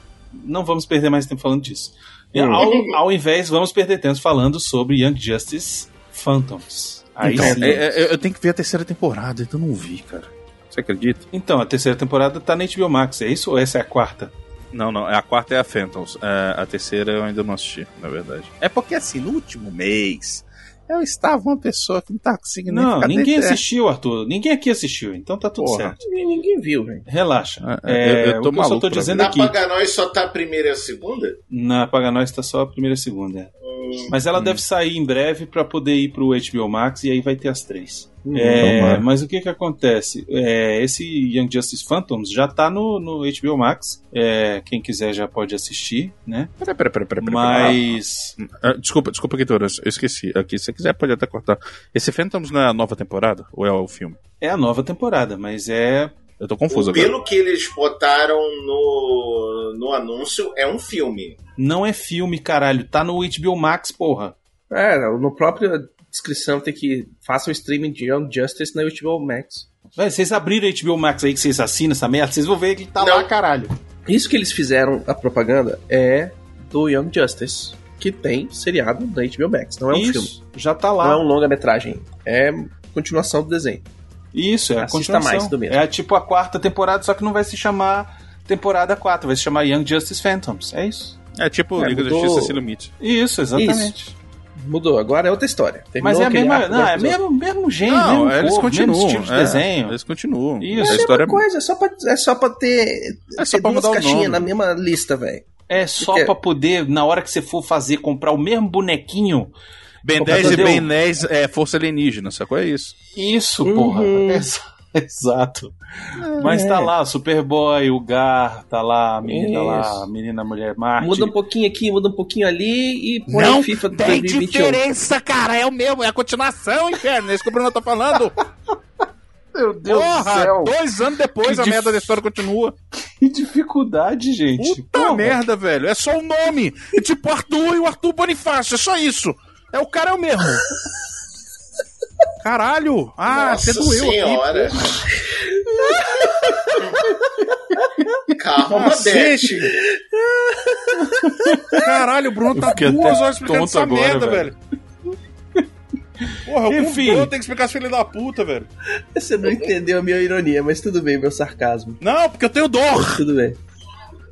não vamos perder mais tempo falando disso. E Hum. Ao, ao invés, vamos perder tempo falando sobre Young Justice Phantoms. Aí Então, é- é- eu tenho que ver a terceira temporada, então não vi, cara. Você acredita? Então, a terceira temporada tá na HBO Max, é isso ou essa é a quarta? Não, não. A quarta é a Phantoms. É, a terceira eu ainda não assisti, na verdade. É porque, assim, no último mês, eu estava uma pessoa que não tá conseguindo Não, ficar ninguém dentro- é. assistiu, Arthur. Ninguém aqui assistiu, então tá tudo Porra. certo. E ninguém viu, velho. Relaxa. Ah, É, eu- eu tô o que eu só maluco tô dizendo Na aqui. Paga Nós só tá a primeira e a segunda? Na Paga Nós tá só a primeira e a segunda. é. Mas ela deve sair em breve pra poder ir pro HBO Max e aí vai ter as três. É, tomara. mas o que que acontece? É, esse Young Justice Phantoms já tá no, no HBO Max. É, quem quiser já pode assistir, né? Peraí, peraí, peraí, peraí. peraí. Mas. Ah, desculpa, desculpa, Quitoras, eu esqueci. Aqui, se você quiser, pode até cortar. Esse Phantoms não é a nova temporada? Ou é o filme? É a nova temporada, mas é. Eu tô confuso agora. Pelo que eles botaram no, no anúncio, é um filme. Não é filme, caralho. Tá no HBO Max, porra. É, no próprio descrição tem que faça o streaming de Young Justice na HBO Max. Véi, vocês abriram HBO Max aí que vocês assinam essa merda, vocês vão ver que tá Não. lá, caralho. Isso que eles fizeram a propaganda é do Young Justice, que tem seriado na HBO Max. Não é um Isso, filme, já tá não lá. é um longa-metragem. É continuação do desenho. Isso, é a Assista mais do mesmo. É tipo a quarta temporada, só que não vai se chamar temporada 4, vai se chamar Young Justice Phantoms. É isso. É tipo É, Liga da mudou- Justiça Sem Limite. Isso, exatamente. Mudou, agora é outra história. Terminou Mas é a mesma, arco não, é mesmo, mesmo gênio, Não, mesmo eles corpo, continuam. mesmo estilo de é, desenho. Eles continuam. Isso. É A a história mesma coisa, é só pra, é só pra ter, É só ter pra duas mudar o caixinhas nome. na mesma lista, velho. É só Porque- pra poder, na hora que você for fazer, comprar o mesmo bonequinho. Ben Pô, 10 e? Ben 10 é Força Alienígena, sacou? É isso. Isso, Uhum. porra. É só- <laughs> Exato. Mas tá lá o Superboy, o Gar, tá lá a menina, tá lá, a menina Mulher Marte. Muda um pouquinho aqui, muda um pouquinho ali e põe Não FIFA tem 2021. diferença, cara. É o mesmo, é a continuação, inferno. É isso que o Bruno tá falando. <laughs> Meu Deus Porra, do céu. dois anos depois Que a dif- merda da história continua. <laughs> Que dificuldade, gente. Puta Porra. merda, velho. É só o nome. É tipo Arthur e o Arthur Bonifácio. É só isso. É o cara é o mesmo. Caralho. Ah, Nossa até doeu senhora. aqui. <laughs> Calma, Cacete. Beth. Caralho, o Bruno tá duas horas explicando essa agora, merda, velho. velho. Porra, o Enfim. Bruno tem que explicar esse filho da puta, velho. Você não entendeu a minha ironia, mas tudo bem, meu sarcasmo. Não, porque eu tenho dor. Tudo bem.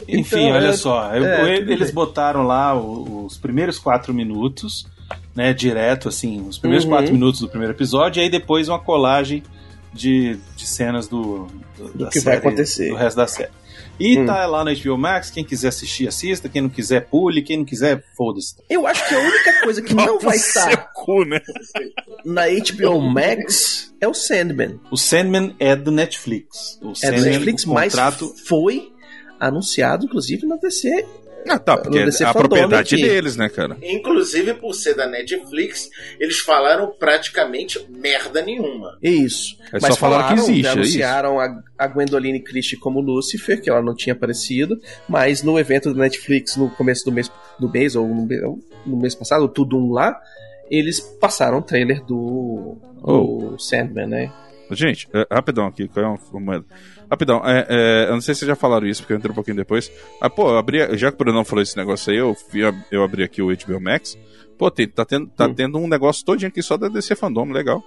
Enfim, Então, olha é- só. eu- é, eles bem. botaram lá os primeiros quatro minutos, né? Direto, assim, os primeiros Uhum. quatro minutos do primeiro episódio, e aí depois uma colagem de, de cenas do, do, Do que vai série, acontecer. Do resto da série. E Hum. tá lá na HBO Max, quem quiser assistir, assista, quem não quiser, pule, quem não quiser, foda-se. Eu acho que a única coisa que <laughs> não vai estar cu, né? na HBO Max é o Sandman. O Sandman é do Netflix. O É Sandman, do Netflix, o mas contrato... foi anunciado, inclusive, na DC. Ah, tá, porque é a propriedade aqui. deles, né, cara? Inclusive, por ser da Netflix, eles falaram praticamente merda nenhuma. Isso. É Mas só falaram que existe, já é anunciaram a, a Gwendoline Christie como Lucifer, que ela não tinha aparecido, mas no evento da Netflix no começo do mês, do mês ou no, no mês passado, o Tudum lá, eles passaram o trailer do, do Sandman, né? Gente, é, rapidão aqui, caiu uma, uma- Rapidão, é, é, eu não sei se vocês já falaram isso, porque eu entrei um pouquinho depois. Ah, pô, eu abri, já que o Brunão falou esse negócio aí, eu, eu abri aqui o HBO Max. Pô, tem- tá, tendo, tá Hum. tendo um negócio todinho aqui só da DC Fandom, legal.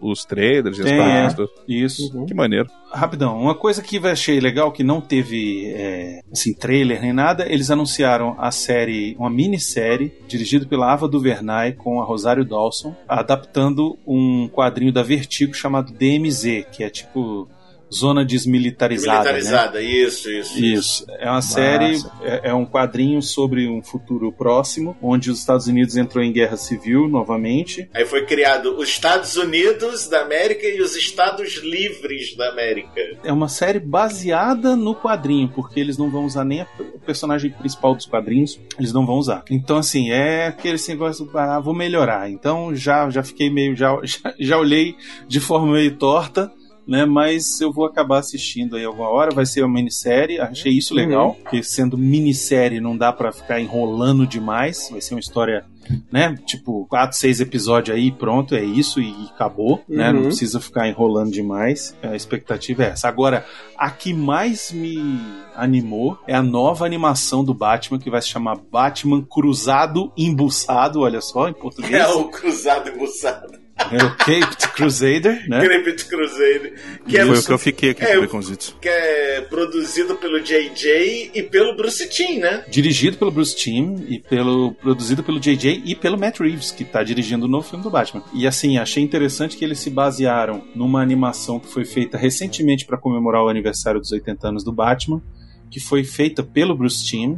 Os trailers, e as Tem, páginas, é. Isso. Uhum. Que maneiro. Rapidão, uma coisa que eu achei legal, que não teve é, assim, trailer nem nada, eles anunciaram a série, uma minissérie, dirigida pela Ava DuVernay com a Rosário Dawson, adaptando um quadrinho da Vertigo chamado DMZ, que é tipo Zona Desmilitarizada. né? Militarizada, isso, isso. Isso. É uma série, é, é um quadrinho sobre um futuro próximo, onde os Estados Unidos entrou em guerra civil novamente. Aí foi criado os Estados Unidos da América e os Estados Livres da América. É uma série baseada no quadrinho, porque eles não vão usar nem o personagem principal dos quadrinhos, eles não vão usar. Então, assim, é aquele negócio, ah, vou melhorar. Então, já, já fiquei meio, já, <laughs> já, já olhei de forma meio torta, né? Mas eu vou acabar assistindo aí alguma hora, vai ser uma minissérie, achei isso legal, porque sendo minissérie não dá pra ficar enrolando demais, vai ser uma história né? Tipo, quatro, seis episódios aí, pronto, é isso e acabou, né? Não Uhum. precisa ficar enrolando demais. A expectativa é essa. Agora, a que mais me animou é a nova animação do Batman, que vai se chamar Batman Cruzado Embuçado, olha só, em português. <laughs> É o Cruzado Embuçado. É o Caped Crusader, né? Crepit Crusader. Que é, Foi o que eu fiquei aqui É, com que é produzido pelo JJ e pelo Bruce Timm, né? Dirigido pelo Bruce Timm e pelo produzido pelo JJ e pelo Matt Reeves, que tá dirigindo o novo filme do Batman. E assim, achei interessante que eles se basearam numa animação que foi feita recentemente para comemorar o aniversário dos 80 anos do Batman, que foi feita pelo Bruce Timm,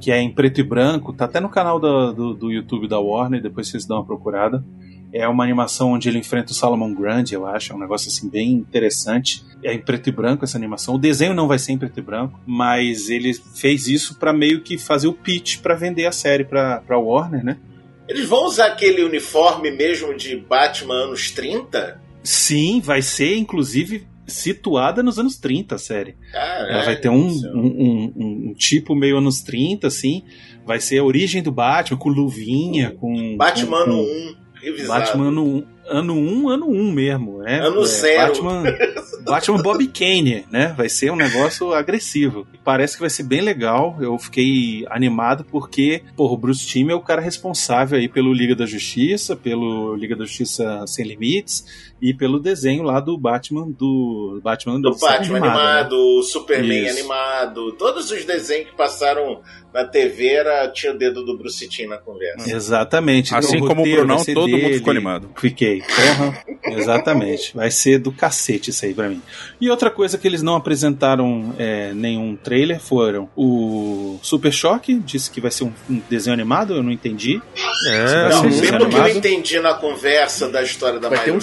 que é em preto e branco, tá até no canal da- do, do YouTube da Warner, depois vocês dão uma procurada. É uma animação onde ele enfrenta o Salomon Grande, eu acho. É um negócio assim bem interessante. É em preto e branco essa animação. O desenho não vai ser em preto e branco, mas ele fez isso pra meio que fazer o pitch pra vender a série pra, pra Warner, né? Eles vão usar aquele uniforme mesmo de Batman anos 30? Sim, vai ser inclusive situada nos anos 30 a série. Caralho, Ela vai ter um, um, um- um- tipo meio anos 30, assim. Vai ser a origem do Batman, com luvinha, com. Batman com, com- 1, revisado. Batman ano 1, ano 1, ano 1 mesmo. Né? Ano É, zero. Batman, <laughs> Batman Bob Kane, né? Vai ser um negócio agressivo. Parece que vai ser bem legal. Eu fiquei animado porque, porra, o Bruce Timm é o cara responsável aí pelo Liga da Justiça, pelo Liga da Justiça Sem Limites e pelo desenho lá do Batman do Batman Do série Batman animada, né? animado, o Superman Isso. animado, todos os desenhos que passaram na TV era, tinha o dedo do Bruce Timm na conversa. Exatamente. Assim Então, como o Brunão, todo mundo dele. ficou animado. Fiquei. Porra, <laughs> exatamente. Vai ser do cacete isso aí pra mim. E outra coisa que eles não apresentaram é, nenhum trailer foram o Super Choque, disse que vai ser um, um desenho animado, eu não entendi. É, Não, um pelo que eu entendi na conversa da história da Vai um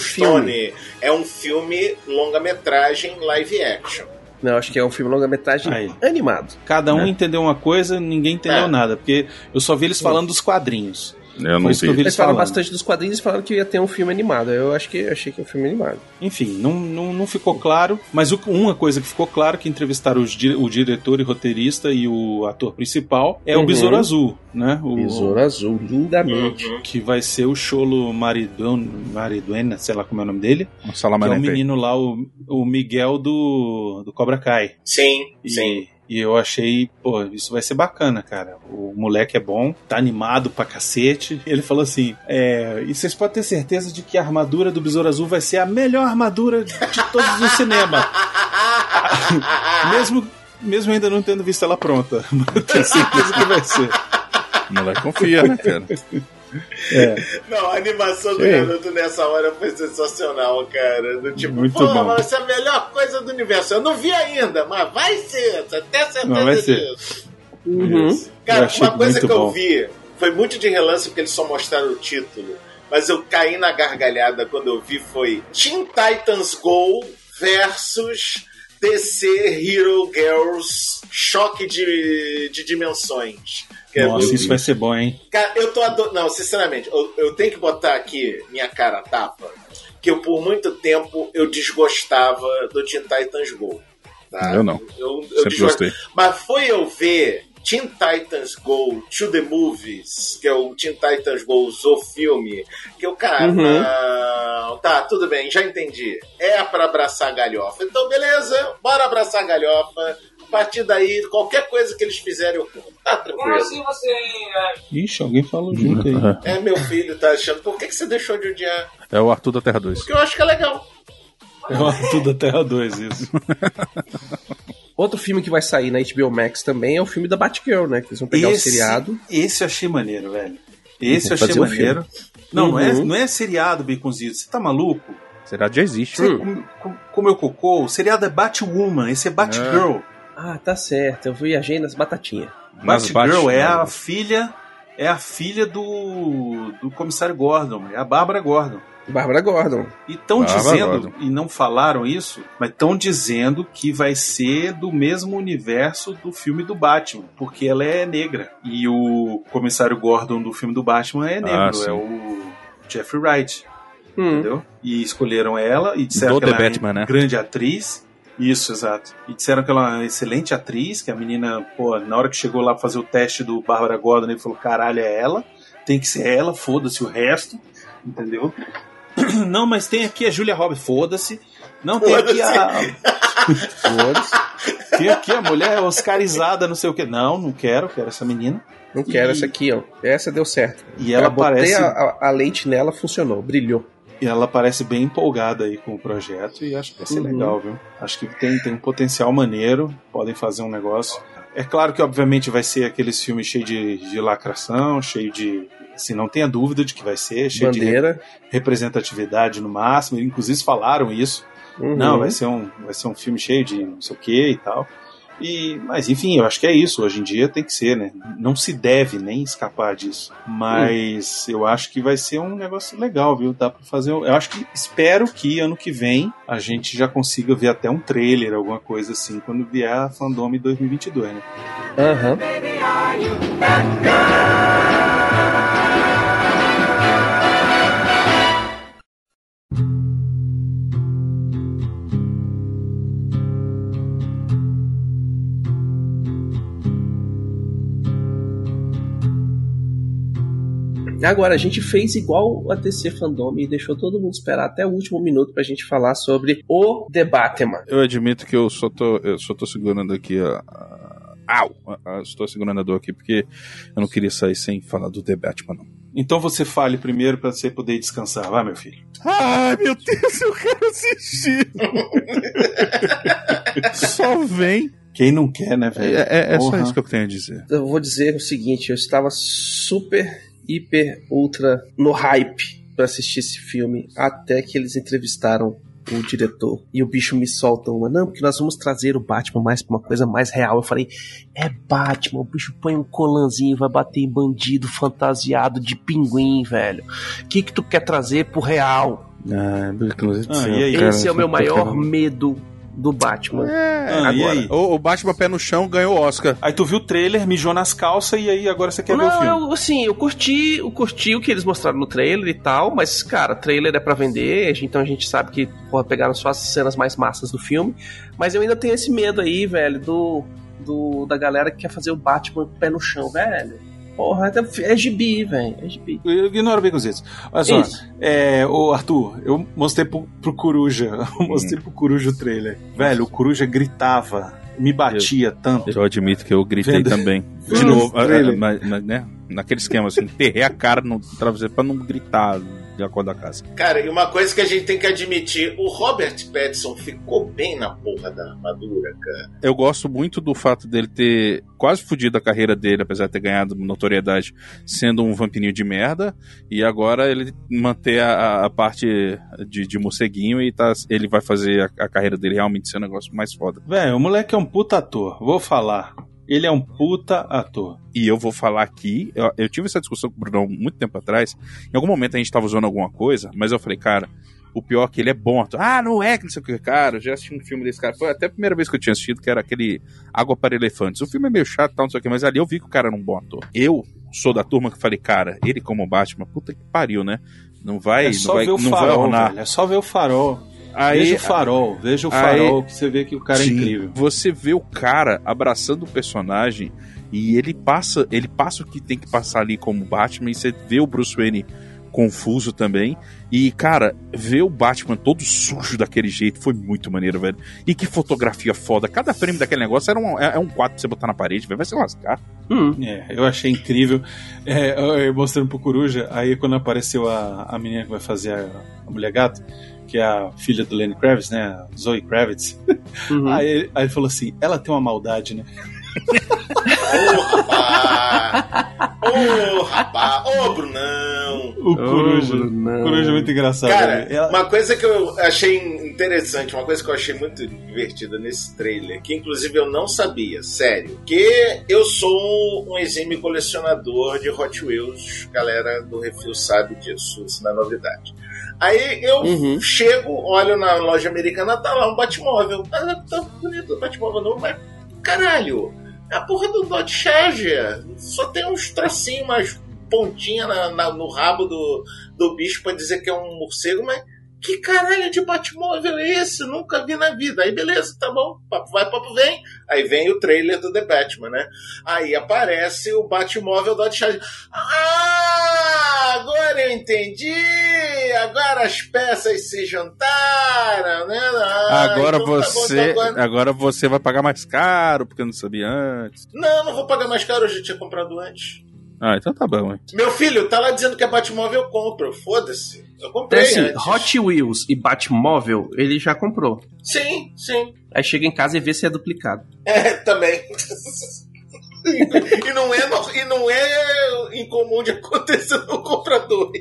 é um filme longa-metragem live action. Não, acho que é um filme longa-metragem animado. Cada um É. entendeu uma coisa, ninguém entendeu É. nada, porque eu só vi eles falando dos quadrinhos. Eu não vi eles falaram bastante dos quadrinhos e falaram que ia ter um filme animado. Eu acho que eu achei que é um filme animado. Enfim, não, não, não ficou claro, mas o- uma coisa que ficou claro que entrevistaram di- o diretor e roteirista e o ator principal é Uhum. o Besouro Azul, né? O, Besouro Azul, lindamente. Que vai ser o Cholo Mariduen, Mariduena, sei lá como é o nome dele. Que é o menino lá, o, o Miguel do, do Cobra Kai. Sim, E, sim. E eu achei, pô, isso vai ser bacana, cara. O moleque é bom, tá animado pra cacete. Ele falou assim: é, e vocês podem ter certeza de que a armadura do Besouro Azul vai ser a melhor armadura de todos do cinema. <laughs> mesmo, mesmo ainda não tendo visto ela pronta. <laughs> Tenho certeza que vai ser. O moleque confia, né, cara? Não, a animação do Sim. garoto nessa hora foi sensacional, cara. Do tipo, Muito pô, bom. vai ser a melhor coisa do universo. Eu não vi ainda, mas vai ser, você tem certeza Não, vai ser. disso. Uhum. Cara, uma coisa que eu bom. vi foi muito de relance porque eles só mostraram o título. Mas eu caí na gargalhada quando eu vi foi Teen Titans Go versus DC Hero Girls Choque de, de Dimensões. É Nossa, isso vai ser bom, hein? Cara, eu tô adorando. Não, sinceramente, eu, eu tenho que botar aqui minha cara a tapa. Que eu, por muito tempo, eu desgostava do Teen Titans Go. tá? Eu não. Eu, eu Sempre gostei. Mas foi eu ver Teen Titans Go to the Movies, que é o Teen Titans Go o filme, que eu, cara, Uhum. não, tá, tudo bem, já entendi. É pra abraçar a galhofa. Então, beleza, bora abraçar a galhofa. A partir daí, qualquer coisa que eles fizerem, eu tá tranquilo. Ixi, alguém falou junto aí. <laughs> É, meu filho tá achando, por que, que você deixou de odiar? É o Arthur da Terra 2. Porque eu acho que é legal. É o Arthur da Terra 2, isso. <laughs> Outro filme que vai sair na HBO Max também é o filme da Batgirl, né? Que eles vão pegar o Esse- seriado. Esse eu achei maneiro, velho. Esse eu achei o maneiro. Não, não, é, Uhum. não é seriado, Baconzito. Você tá maluco? Seriado já existe. Você, com, com, com meu cocô, o seriado é Batwoman, esse é Batgirl. Ah, tá certo. Eu viajei nas batatinhas. Nas Batgirl Bat- é a filha é a filha do, do comissário Gordon, é a Bárbara Gordon. Bárbara Gordon. E estão dizendo, Gordon. e não falaram isso, mas estão dizendo que vai ser do mesmo universo do filme do Batman, porque ela é negra. E o comissário Gordon do filme do Batman é negro, Ah, é o Jeffrey Wright, Hum. entendeu? E escolheram ela e disseram Do que ela é Batman, né? grande atriz. Isso, exato. E disseram que ela é uma excelente atriz, que a menina, pô, na hora que chegou lá pra fazer o teste do Bárbara Gordon, ele falou: caralho, é ela, tem que ser ela, foda-se o resto, entendeu? <clears throat> Não, mas tem aqui a Julia Roberts, foda-se. Não, tem aqui a. Foda-se. <laughs> Tem aqui a mulher oscarizada, não sei o que. Não, não quero, quero essa menina. Não quero E- essa aqui, ó. Essa deu certo. E ela Eu botei parece. a, a- a lente nela, funcionou, brilhou. E ela parece bem empolgada aí com o projeto e acho que vai ser Uhum. legal, viu? Acho que tem, tem um potencial maneiro, podem fazer um negócio. É claro que, obviamente, vai ser aqueles filmes cheios de, de lacração, cheio de. Assim, não tenha dúvida de que vai ser, cheio de Bandeira. representatividade no máximo. Inclusive falaram isso. Uhum. Não, vai ser, um, vai ser um filme cheio de não sei o que e tal. E, mas enfim, eu acho que é isso. Hoje em dia tem que ser, né? Não se deve nem escapar disso. Mas eu acho que vai ser um negócio legal, viu? Dá pra fazer. um- Eu acho que espero que ano que vem a gente já consiga ver até um trailer, alguma coisa assim, quando vier a Fandome 2022, né? Aham. Agora, a gente fez igual a TC Fandom e deixou todo mundo esperar até o último minuto pra gente falar sobre o The Batman. Eu admito que eu só tô, eu só tô segurando aqui a. a- Au! Estou segurando a dor aqui porque eu não queria sair sem falar do The Batman, não. Então você fale primeiro pra você poder descansar. Vai, meu filho. Ai, meu Deus, eu quero assistir! <laughs> só vem. Quem não quer, né, É, velho? é- é só Porra. isso que eu tenho a dizer. Eu vou dizer o seguinte: eu estava super, hiper, ultra no hype pra assistir esse filme até que eles entrevistaram o diretor. E o bicho me solta uma, não, porque nós vamos trazer o Batman mais pra uma coisa mais real. Eu falei, é Batman, o bicho põe um colanzinho, vai bater em bandido fantasiado de pinguim, velho. O que que tu quer trazer pro real? Ah, Ah, e aí? Esse é o meu maior medo do Batman. Ah, e Agora. aí? O, o Batman Pé no Chão ganhou o Oscar. Aí tu viu o trailer, mijou nas calças e aí agora você quer ver o Não, filme. eu, assim, eu curti, eu curti o que eles mostraram no trailer e tal, mas, cara, trailer é pra vender, então a gente sabe que, porra, pegaram só as cenas mais massas do filme, mas eu ainda tenho esse medo aí, velho, do, do da galera que quer fazer o Batman pé no chão, velho. Porra, é, é gibi, velho, é gibi. Ignora bem com os dedos. Olha só, Isso. é, ô Arthur, eu mostrei pro, pro Coruja, <laughs> eu mostrei pro Coruja o trailer. Velho, o Coruja gritava, me batia tanto. Eu admito que eu gritei Vendo- também. <laughs> De novo, ah, mas- mas, né? Naquele esquema assim, enterrei a cara no travesseiro pra não gritar de acordo da casa. Cara, e uma coisa que a gente tem que admitir, o Robert Pattinson ficou bem na porra da armadura, cara. Eu gosto muito do fato dele ter quase fudido a carreira dele, apesar de ter ganhado notoriedade sendo um vampirinho de merda, e agora ele manter a, a parte de, de morceguinho e tá, ele vai fazer a, a carreira dele realmente ser um negócio mais foda. Velho, o moleque é um puta ator, vou falar. Ele é um puta ator. E eu vou falar aqui, eu, eu tive essa discussão com o Brunão muito tempo atrás. Em algum momento a gente tava usando alguma coisa, mas eu falei, cara, o pior é que ele é bom ator. Ah, não é que não sei o que, cara. Eu já assisti um filme desse cara. Foi até a primeira vez que eu tinha assistido, que era aquele Água para Elefantes. O filme é meio chato, tal, não sei o que, mas ali eu vi que o cara era um bom ator. Eu sou da turma que falei, cara, ele como Batman, puta que pariu, né? Não vai, é só não vai, ver o não vai farol, ornar. velho. É só ver o farol. Aí- veja o farol, veja o aí- farol que você vê que o cara é Sim, incrível. Você vê o cara abraçando o personagem e ele passa, ele passa o que tem que passar ali como Batman e você vê o Bruce Wayne confuso também. E, cara, ver o Batman todo sujo daquele jeito foi muito maneiro, velho. E que fotografia foda. Cada frame daquele negócio era um, é, é um quadro pra você botar na parede, velho. Vai se lascar. É, eu achei incrível. É, eu- eu mostrando pro Coruja, aí quando apareceu a, a menina que vai fazer a, a Mulher Gato, que é a filha do Lenny Kravitz, né? Zoe Kravitz. Uhum. <laughs> Aí, ele- aí ele falou assim: ela tem uma maldade, né? Ô, rapaz, ô, Brunão. O Coruja. O Coruja é muito engraçado. Cara, né? Ela- uma coisa que eu achei interessante, uma coisa que eu achei muito divertida nesse trailer, que inclusive eu não sabia, sério, que eu sou um exímio colecionador de Hot Wheels, galera do Refil sabe disso, isso não é novidade. Aí eu Uhum. chego, olho na loja americana, tá lá um Batmóvel. Ah, tá bonito o Batmóvel novo, mas caralho, é a porra do Dodge Charger só tem uns tracinhos, umas pontinhas na- na- no rabo do, do bicho pra dizer que é um morcego, mas que caralho de Batmóvel é esse? Nunca vi na vida. Aí beleza, tá bom, papo vai, papo vem. Aí vem o trailer do The Batman, né? Aí aparece o Batmóvel Dodge Charger. Ah, agora eu entendi! Agora as peças se juntaram, né? Ah, agora então tá bom, você. então agora- agora você vai pagar mais caro, porque eu não sabia antes. Não, não vou pagar mais caro, eu já tinha comprado antes. Ah, então tá bom, hein? Meu filho, tá lá dizendo que é Batmóvel, eu compro. Foda-se. Eu comprei É assim, antes. Hot Wheels e Batmóvel, ele já comprou. Sim, sim. Aí chega em casa e vê se é duplicado. É, também. <laughs> e, não é, e não é incomum de acontecer no comprador.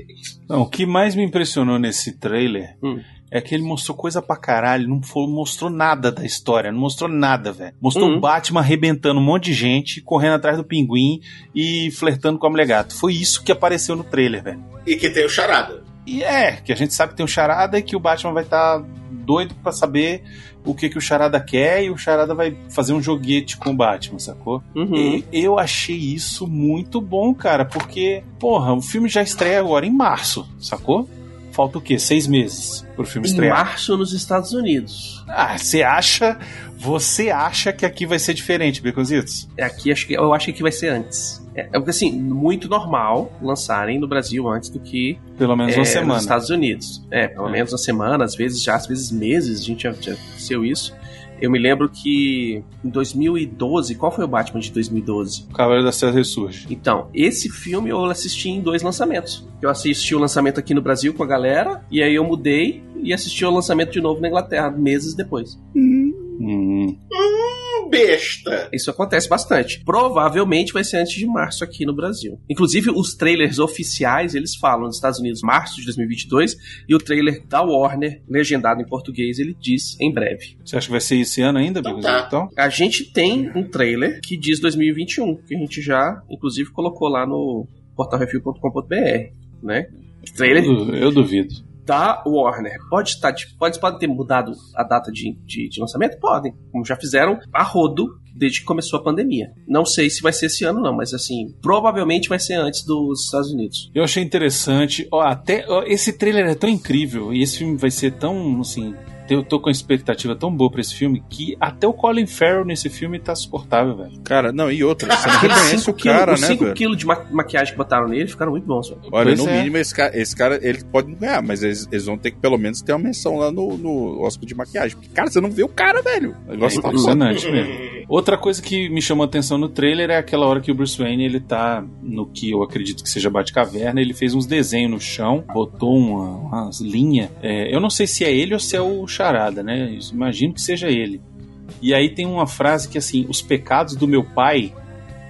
Não, o que mais me impressionou nesse trailer Hum. É que ele mostrou coisa pra caralho, não fo- mostrou nada da história, não mostrou nada, velho. Mostrou Uhum. o Batman arrebentando um monte de gente, correndo atrás do pinguim e flertando com a mulher gato. Foi isso que apareceu no trailer, velho. E que tem o charada. E é, que a gente sabe que tem um charada e que o Batman vai estar doido pra saber o que, que o charada quer e o charada vai fazer um joguete com o Batman, sacou? Uhum. E eu achei isso muito bom, cara, porque, porra, o filme já estreia agora em março, sacou? Falta o quê? Seis meses pro filme Em estrear. março nos Estados Unidos. Ah, você acha. Você acha que aqui vai ser diferente, Beconzitos? É Aqui acho que eu acho que vai ser antes. É, é porque assim, muito normal lançarem no Brasil antes do que Pelo menos é, uma semana. nos Estados Unidos. É, pelo É. menos uma semana, às vezes já, às vezes meses, a gente já, já aconteceu isso. Eu me lembro que em 2012, qual foi o Batman de 2012? O Cavaleiro da Trevas ressurge. Então, esse filme eu assisti em dois lançamentos. Eu assisti o lançamento aqui no Brasil com a galera, e aí eu mudei e assisti o lançamento de novo na Inglaterra, meses depois. Hum. Hum, besta. Isso acontece bastante. Provavelmente vai ser antes de março aqui no Brasil. Inclusive, os trailers oficiais, eles falam nos Estados Unidos março de 2022 e o trailer da Warner, legendado em português, ele diz em breve. Você acha que vai ser esse ano ainda, Então tá. Então, A gente tem um trailer que diz 2021, que a gente já, inclusive, colocou lá no portalrefil.com.br, né? Trailer eu duvido. Da Warner. Pode estar, tipo, pode, pode ter mudado a data de, de, de lançamento? Podem. Como já fizeram a rodo desde que começou a pandemia. Não sei se vai ser esse ano, não, mas assim, provavelmente vai ser antes dos Estados Unidos. Eu achei interessante. Ó, até ó, esse trailer é tão incrível e esse filme vai ser tão assim. Eu tô com a expectativa tão boa pra esse filme que até o Colin Farrell nesse filme tá suportável, velho. Cara, não, e outra, você não <laughs> reconhece 5 o cara, quilos, né, os 5 velho? quilos de ma- maquiagem que botaram nele ficaram muito bons. velho. Olha, Pois no é. mínimo, esse cara, esse cara, ele pode não ganhar, mas eles, eles vão ter que pelo menos ter uma menção lá no, no Oscar de maquiagem. Porque, cara, você não vê o cara, velho. O É negócio tá impressionante mesmo. Outra coisa que me chamou a atenção no trailer é aquela hora que o Bruce Wayne ele tá no que eu acredito que seja Batcaverna. Ele fez uns desenhos no chão, botou uma, umas linhas. É, eu não sei se é ele ou se é o Charada, né? Imagino que seja ele. E aí tem uma frase que assim: os pecados do meu pai.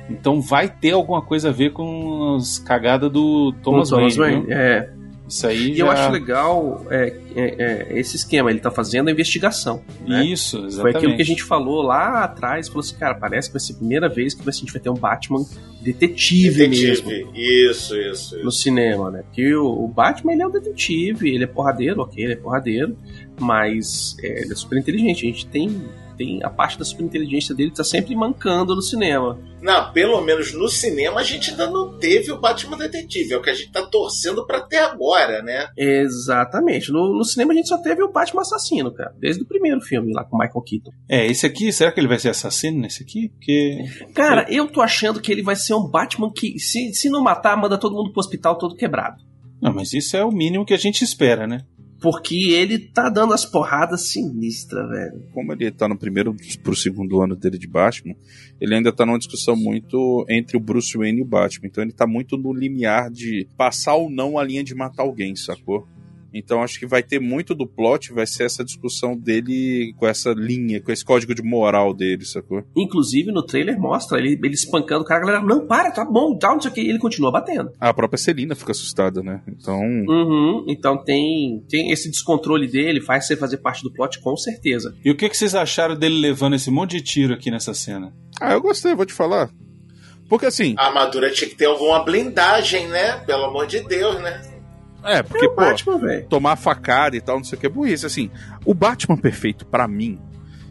Então vai ter alguma coisa a ver com as cagadas do Thomas, Thomas Wayne. Wayne, viu? É. Isso aí E já... eu acho legal é, é, é, esse esquema, ele tá fazendo a investigação. né? Isso, Foi exatamente. aquilo que a gente falou lá atrás, falou assim, cara, parece que vai ser a primeira vez que a gente vai ter um Batman detetive, mesmo Detetive. Isso, isso, no isso. cinema, né? Porque o, o Batman ele é um detetive, ele é porradeiro, ok, ele é porradeiro, mas é, ele é super inteligente. A gente tem, tem a parte da super inteligência dele tá sempre mancando no cinema. Não, pelo menos no cinema a gente ainda não teve o Batman Detetive. É o que a gente tá torcendo pra ter agora, né? Exatamente. No, no cinema a gente só teve o Batman assassino, cara, desde o primeiro filme lá com o Michael Keaton. É, esse aqui, será que ele vai ser assassino nesse aqui? Porque. Cara, eu tô achando que ele vai ser um Batman que, se, se não matar, manda todo mundo pro hospital todo quebrado. Não, mas isso é o mínimo que a gente espera, né? Porque ele tá dando as porradas sinistras, velho. como ele tá no primeiro pro segundo ano dele de Batman, ele ainda tá numa discussão muito entre o Bruce Wayne e o Batman. Então ele tá muito no limiar de passar ou não a linha de matar alguém, sacou? Então acho que vai ter muito do plot, vai ser essa discussão dele com essa linha, com esse código de moral dele, sacou? Inclusive, no trailer mostra ele, ele espancando o cara, a galera, não, para, tá bom, tal, não sei o que, ele continua batendo. A própria Celina fica assustada, né? Então, Uhum, então tem, tem esse descontrole dele, faz você fazer parte do plot com certeza. E o que, que vocês acharam dele levando esse monte de tiro aqui nessa cena? ah, eu gostei, vou te falar. Porque assim, A armadura tinha que ter alguma blindagem, né? Pelo amor de Deus, né? É, porque, É o pô, tomar facada e tal, não sei o que, é burrice. Assim, o Batman perfeito, pra mim,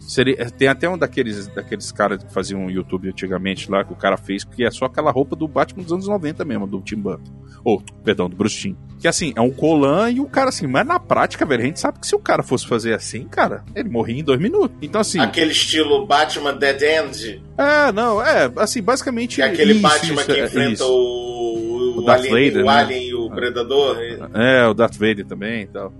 seria. Tem até um daqueles, daqueles caras que faziam um YouTube antigamente lá, que o cara fez, que é só aquela roupa do Batman dos anos 90 mesmo, do Tim Burton. Ou, perdão, do Bruce Timm. Que assim, é um colan e o cara assim, mas na prática, velho, a gente sabe que se o cara fosse fazer assim, cara, ele morria em dois minutos. Então, assim. Aquele estilo Batman Dead End, É, não, é, assim, basicamente. que é aquele isso, Batman isso, que é, enfrenta isso. o, O o, Darth alien, Vader, o né? Alien o Predador. É, o Darth Vader também e tal.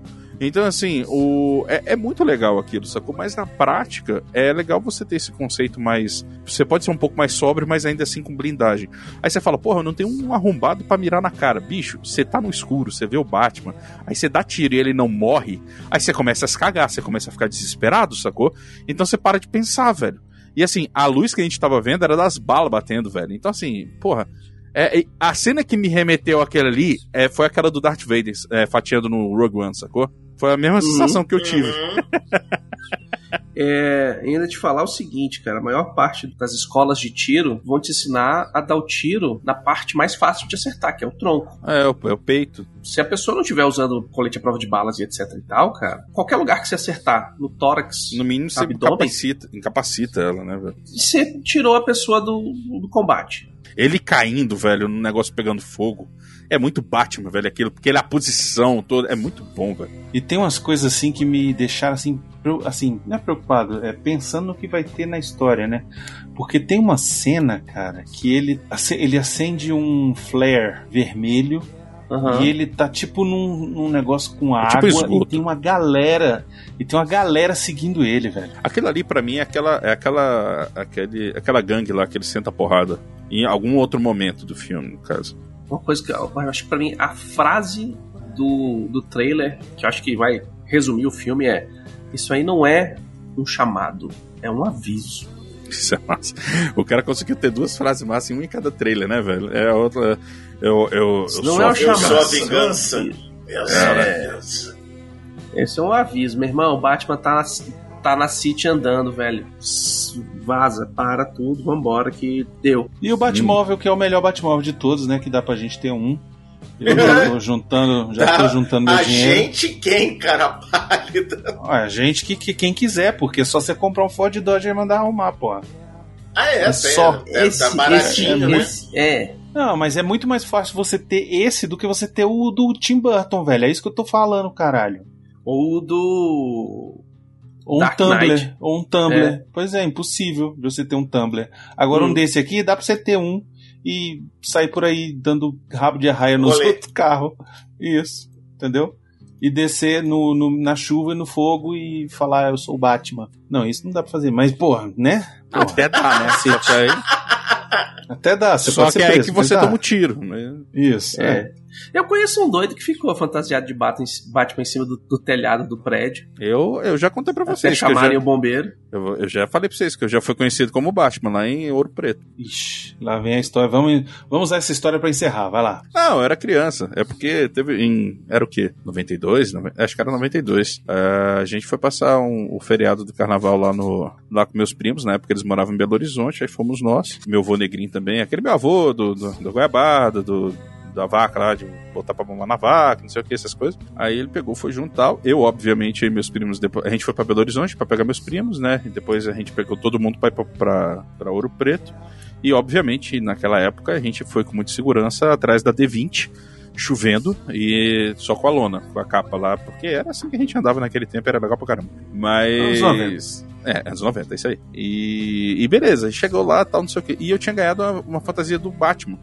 Então, assim, o... é, é muito legal aquilo, sacou? Mas na prática, é legal você ter esse conceito mais. Você pode ser um pouco mais sóbrio, mas ainda assim com blindagem. Aí você fala, porra, eu não tenho um arrombado pra mirar na cara. Bicho, você tá no escuro, você vê o Batman, aí você dá tiro e ele não morre, aí você começa a se cagar, você começa a ficar desesperado, sacou? Então você para de pensar, velho. E assim, a luz que a gente tava vendo era das balas batendo, velho. Então, assim, porra. É, é, a cena que me remeteu àquela ali é, foi aquela do Darth Vader é, fatiando no Rogue One, sacou? Foi a mesma sensação que eu tive. Uhum. <laughs> É, ainda te falar o seguinte, cara, a maior parte das escolas de tiro vão te ensinar a dar o tiro na parte mais fácil de acertar, que é o tronco. É, o, é o peito. Se a pessoa não estiver usando colete à prova de balas e etc e tal, cara, qualquer lugar que você acertar no tórax, No mínimo você Abdômen? incapacita, incapacita ela, né, velho? você tirou a pessoa do, do combate. Ele caindo, velho, no negócio pegando fogo. É muito Batman, velho, aquilo, porque ele a posição toda. É muito bom, velho. E tem umas coisas assim que me deixaram assim, assim, não é preocupado, é pensando no que vai ter na história, né? Porque tem uma cena, cara, que ele, ele acende um flare vermelho Aham. e ele tá tipo num, num negócio com É tipo água e esgoto. tem uma galera, e tem uma galera seguindo ele, velho. Aquilo ali, pra mim, é aquela, é aquela, aquele, aquela gangue lá que ele senta a porrada. Em algum outro momento do filme, no caso. Uma coisa que eu acho que pra mim a frase do, do trailer, que eu acho que vai resumir o filme, é: Isso aí não é um chamado, é um aviso. Isso é massa. O cara conseguiu ter duas frases massas em um em cada trailer, né, velho? É outra. Eu, eu, eu Isso não sou é o a Eu sou a vingança. Eu sou a vingança. Esse é um aviso, meu irmão. O Batman tá tá na City andando, velho. Vaza, para tudo, vambora que deu. E o Batmóvel, que é o melhor Batmóvel de todos, né? Que dá pra gente ter um. Eu já tô <laughs> juntando, já tô juntando meu a dinheiro. gente quem, cara pálida? A gente que, que quem quiser, porque é só você comprar um Ford Dodge e mandar arrumar, porra. Ah, é, É tem, só é, esse, tá baratinho, esse, né? esse- é. Não, mas é muito mais fácil você ter esse do que você ter o do Tim Burton, velho. É isso que eu tô falando, caralho. Ou o do. Ou um Dark Tumblr. Knight. Ou um Tumblr. É. Pois é, impossível você ter um Tumblr. Agora, Hum. um desse aqui, dá pra você ter um e sair por aí dando rabo de arraia nos Rolê. outros carros. Isso, entendeu? E descer no, no- na chuva e no fogo e falar, eu sou o Batman. Não, isso não dá pra fazer. Mas, porra, né? Porra, Até dá, né? Aí, <laughs> até dá. Você só pode que é aí que você dá. toma um tiro. Né? Isso, é. É. Eu conheço um doido que ficou fantasiado de Batman, Batman em cima do, do telhado do prédio. Eu, eu já contei pra Até vocês. Que eu, chamarem já, o bombeiro. eu, eu já falei pra vocês que eu já fui conhecido como Batman lá em Ouro Preto. Ixi, lá vem a história. Vamos, vamos usar essa história pra encerrar. Vai lá. Não, eu era criança. É porque teve em. Era o quê? 92? Noven- Acho que era 92. Ah, a gente foi passar um- o feriado do carnaval lá, no, lá com meus primos, na época eles moravam em Belo Horizonte, aí fomos nós. Meu avô negrinho também, aquele meu avô do, do, do Goiabada, do. Da vaca lá, de botar pra mamar na vaca, não sei o que, essas coisas. Aí ele pegou, foi junto tal. Eu, obviamente, e meus primos, depois, a gente foi pra Belo Horizonte pra pegar meus primos, né? E depois a gente pegou todo mundo pra ir pra, pra, pra Ouro Preto. E, obviamente, naquela época, a gente foi com muita segurança atrás da D20, chovendo e só com a lona, com a capa lá, porque era assim que a gente andava naquele tempo, era legal pra caramba. Mas. Anos 90. É, anos 90, isso aí. E, e beleza, chegou lá, tal, não sei o que. E eu tinha ganhado uma, uma fantasia do Batman.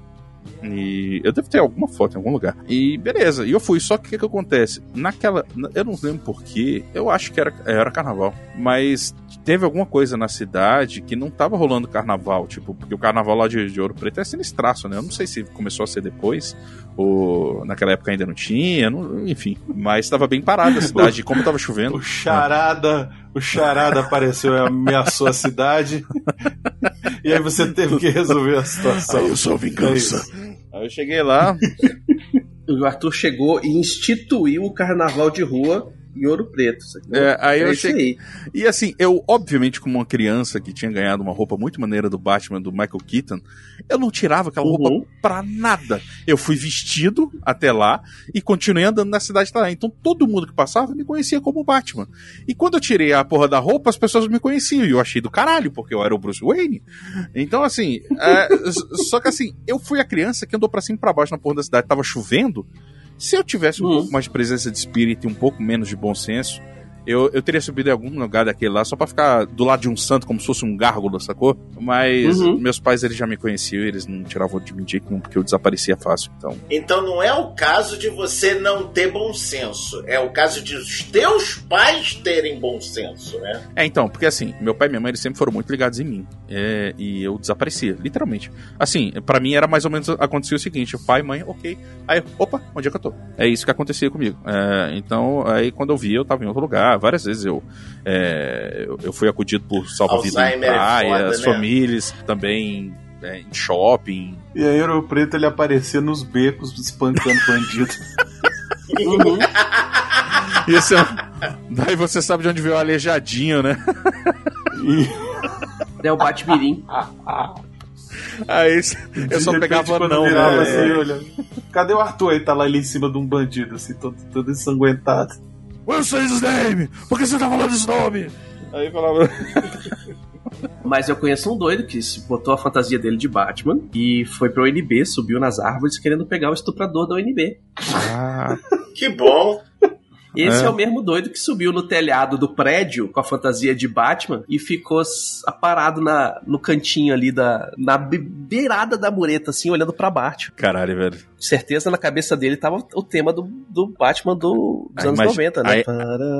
E eu devo ter alguma foto em algum lugar. E beleza, e eu fui. Só que o que, que acontece? Naquela. Eu não lembro porquê, eu acho que era, era carnaval. Mas teve alguma coisa na cidade que não tava rolando carnaval. Tipo, porque o carnaval lá de, de Ouro Preto é sinistraço, né? Eu não sei se começou a ser depois, ou naquela época ainda não tinha, não- enfim. Mas estava bem parada a cidade. como tava chovendo. <laughs> O Charada, o Charada apareceu e ameaçou a cidade. e aí você teve que resolver a situação. Eu sou a vingança. É. Aí eu cheguei lá, <laughs> O Arthur chegou e instituiu o carnaval de rua em Ouro Preto. sacou? É, aí eu É isso cheguei. E assim, eu, obviamente, como uma criança que tinha ganhado uma roupa muito maneira do Batman, do Michael Keaton, eu não tirava aquela Uhum. roupa pra nada. Eu fui vestido até lá e continuei andando na cidade até lá. Então todo mundo que passava me conhecia como Batman. E quando eu tirei a porra da roupa, as pessoas me conheciam. E eu achei do caralho, porque eu era o Bruce Wayne. Então, assim, é, <laughs> só que assim, eu fui a criança que andou pra cima e pra baixo na porra da cidade, tava chovendo. Se eu tivesse um Uhum. pouco mais de presença de espírito e um pouco menos de bom senso, eu, eu teria subido em algum lugar daquele lá só pra ficar do lado de um santo, como se fosse um gárgula, sacou? Mas Uhum. meus pais eles já me conheciam, eles não tiravam de mim de nenhum, porque eu desaparecia fácil. Então, Então não é o caso de você não ter bom senso. É o caso de os teus pais terem bom senso, né? É, então, porque assim, meu pai e minha mãe eles sempre foram muito ligados em mim. É, e eu desaparecia, literalmente. Assim, pra mim era mais ou menos acontecia o seguinte: pai, mãe, ok. Aí, opa, onde é que eu tô? É isso que acontecia comigo. É, então, aí quando eu via, eu tava em outro lugar. Várias vezes eu, é, eu, eu fui acudido por salva-vida em é praia, foda, as né? famílias também é, em shopping. E aí, Ouro Preto, ele aparecia nos becos espancando bandido. Uhum. <laughs> Isso é... Daí você sabe de onde veio o aleijadinho, né? É o Batmirim. Aí eu só repente, pegava não, virava né? assim, olha. Cadê o Arthur aí? Tá lá ele em cima de um bandido, assim, todo, todo ensanguentado. Say his name! Por que você tá falando esse nome? Aí falava. Mas eu conheço um doido que se botou a fantasia dele de Batman e foi pro ONB, subiu nas árvores querendo pegar o estuprador da ONB. Ah, Que bom. Esse é. É. o mesmo doido que subiu no telhado do prédio com a fantasia de Batman e ficou parado na, no cantinho ali da. na be- beirada da mureta, assim, olhando pra baixo. caralho, velho. Certeza na cabeça dele tava o tema do, do Batman do, dos Aí anos imagi- 90, né? aí-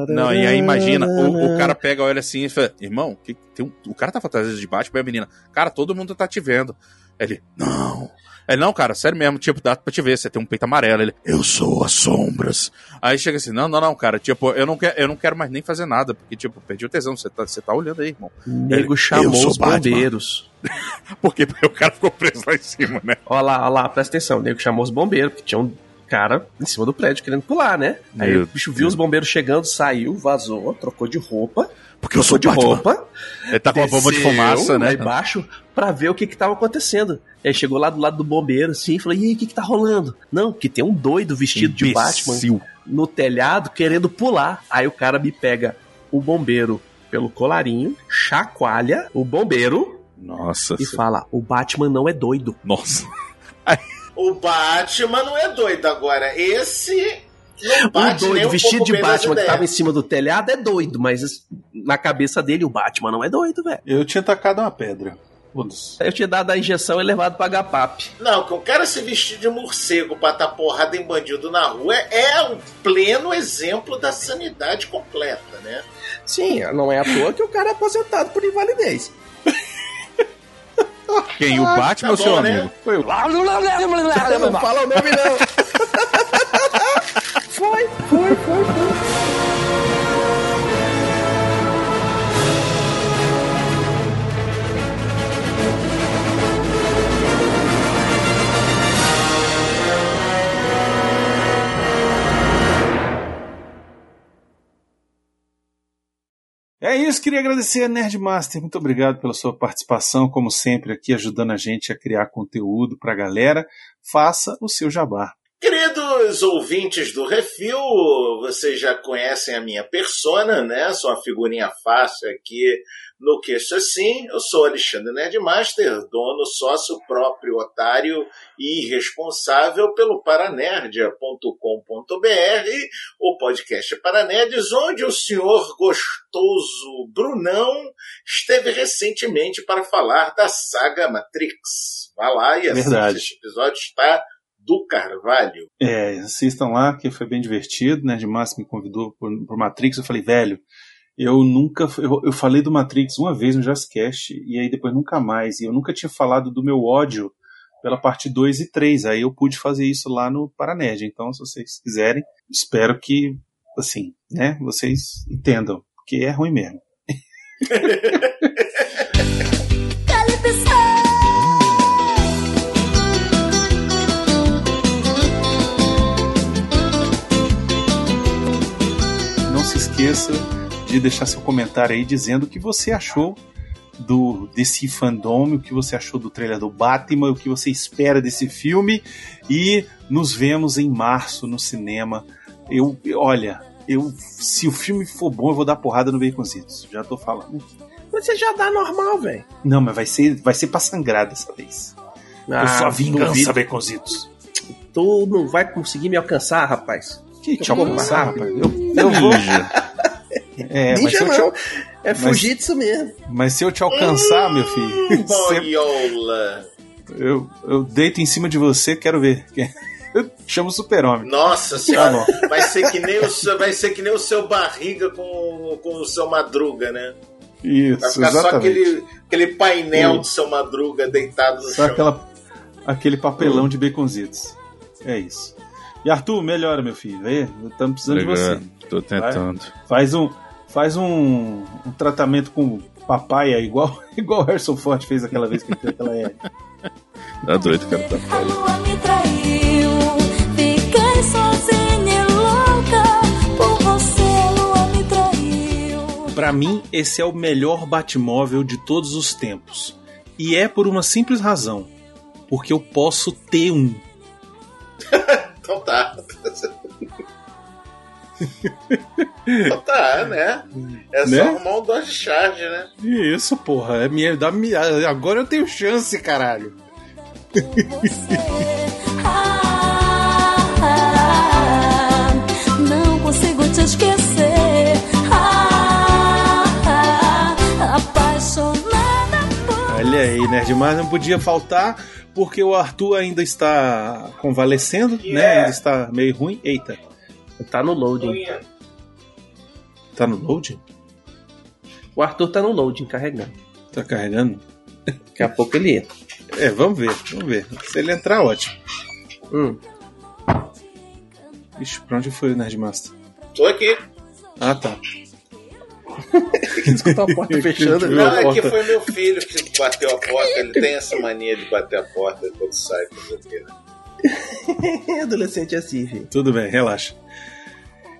Não, e aí imagina, o, o cara pega, olha assim e fala, irmão, que, tem um- o cara tá fantasiado de Batman e a menina, cara, todo mundo tá te vendo. Ele, não. Ele, não, cara, sério mesmo, tipo, dá pra te ver, você tem um peito amarelo. Ele, eu sou as sombras. Aí chega assim, não, não, não, cara, tipo, eu não, quero, eu não quero mais nem fazer nada, porque, tipo, perdi o tesão, você tá, você tá olhando aí, irmão. O nego chamou os bombeiros. <laughs> Porque o cara ficou preso lá em cima, né? Olha lá, olha lá, presta atenção. O nego chamou os bombeiros, porque tinha um cara em cima do prédio querendo pular, né? Aí Meu o bicho viu os bombeiros chegando, saiu, vazou, trocou de roupa. Porque eu sou de Batman. roupa. Ele tá com uma bomba de fumaça, né? Lá embaixo pra ver o que que tava acontecendo. Aí chegou lá do lado do bombeiro, assim, e falou: E aí, o que que tá rolando? Não, que tem um doido vestido de Batman Imbecil. no telhado querendo pular. Aí o cara me pega o bombeiro pelo colarinho, chacoalha o bombeiro Nossa. e fala: O Batman não é doido. Nossa. O Batman não é doido agora. Esse não O bate nem doido um vestido de Batman que tava em cima do telhado é doido, mas na cabeça dele o Batman não é doido, velho. Eu tinha tacado uma pedra. Eu tinha dado a injeção e levado pra HPAP. Não, que um cara se vestir de morcego pra dar porrada em bandido na rua é um pleno exemplo da sanidade completa, né? Sim, não é à toa que o cara é aposentado por invalidez. <laughs> Quem? O Batman tá seu né? amigo? Foi o Não fala o nome não. Isso, queria agradecer a Nerdmaster. Muito obrigado pela sua participação, como sempre, aqui ajudando a gente a criar conteúdo pra galera. Faça o seu jabá. Queridos ouvintes do Refil, vocês já conhecem a minha persona, né? Sou uma figurinha fácil aqui no Queixo Assim. Eu sou Alexandre Nerdmaster, dono, sócio próprio, otário e responsável pelo paranerdia.com.br, o podcast Paranerds, onde o senhor gostoso Brunão esteve recentemente para falar da saga Matrix. Vá lá e assista Verdade. este episódio, está do Carvalho. É, assistam lá, que foi bem divertido. Nerdmaster me convidou pro, pro Matrix. Eu falei, velho, eu nunca. Eu, eu falei do Matrix uma vez no Jazzcast, e aí depois nunca mais. E eu nunca tinha falado do meu ódio pela parte 2 e 3. Aí eu pude fazer isso lá no Paranerd. Então, se vocês quiserem, espero que, assim, né, vocês entendam, porque é ruim mesmo. <laughs> esqueça de deixar seu comentário aí dizendo o que você achou do desse fandom, o que você achou do trailer do Batman, o que você espera desse filme e nos vemos em março no cinema. Eu, olha, eu se o filme for bom, eu vou dar porrada no Baconzitos. Já tô falando. Mas você já dá normal, velho. Não, mas vai ser, vai ser pra sangrar dessa vez. Ah, eu sou a vingança, duvido. Baconzitos. Tu não vai conseguir me alcançar, rapaz. Que rápido. rapaz? Eu, eu vou. É, mas Ninja se eu te, não. É mas- fugir disso mesmo. mas se eu te alcançar, meu filho, <laughs> você- Boiola. eu, eu deito em cima de você, quero ver. <laughs> Eu chamo super-homem. Nossa Tá senhora, vai ser que nem o seu, vai ser que nem o seu barriga com, com o seu madruga, né? Vai Isso, ficar só exatamente. aquele, aquele painel Hum. do seu madruga deitado no Só chão. aquela, aquele papelão de baconzitos. É isso. E Arthur, melhora, meu filho. Estamos precisando de Legal, você. Tô tentando. Faz um, faz um, um tratamento com papaya igual, <laughs> igual o Harrison Ford fez aquela vez que ele fez aquela é. <laughs> Tá doido, cara. Tá A lua me traiu, fiquei sozinha e louca. Por você, a lua me traiu. Pra mim, esse é o melhor Batmóvel de todos os tempos. E é por uma simples razão. Porque eu posso ter um. <laughs> Então tá. <laughs> então tá, né? É só Né? arrumar um Dodge Charge, né? Isso, porra. É minha, dá, minha- agora eu tenho chance, caralho. Olha aí, Nerd, mas não podia faltar porque o Arthur ainda está convalescendo, né? Yeah. Ainda está meio ruim. Eita, Tá no loading. Unha. tá no load? O Arthur tá no loading, carregando. Tá carregando? Daqui a pouco ele entra. É, vamos ver, vamos ver. Se ele entrar, ótimo. Hum. Ixi, pra onde foi o Nerdmaster? Tô aqui. Ah, tá. Escutou a porta <laughs> fechando. Viu Não, é que foi meu filho que bateu a porta. Ele tem essa mania de bater a porta quando sai. né? <laughs> Adolescente é assim, gente. Tudo bem, relaxa.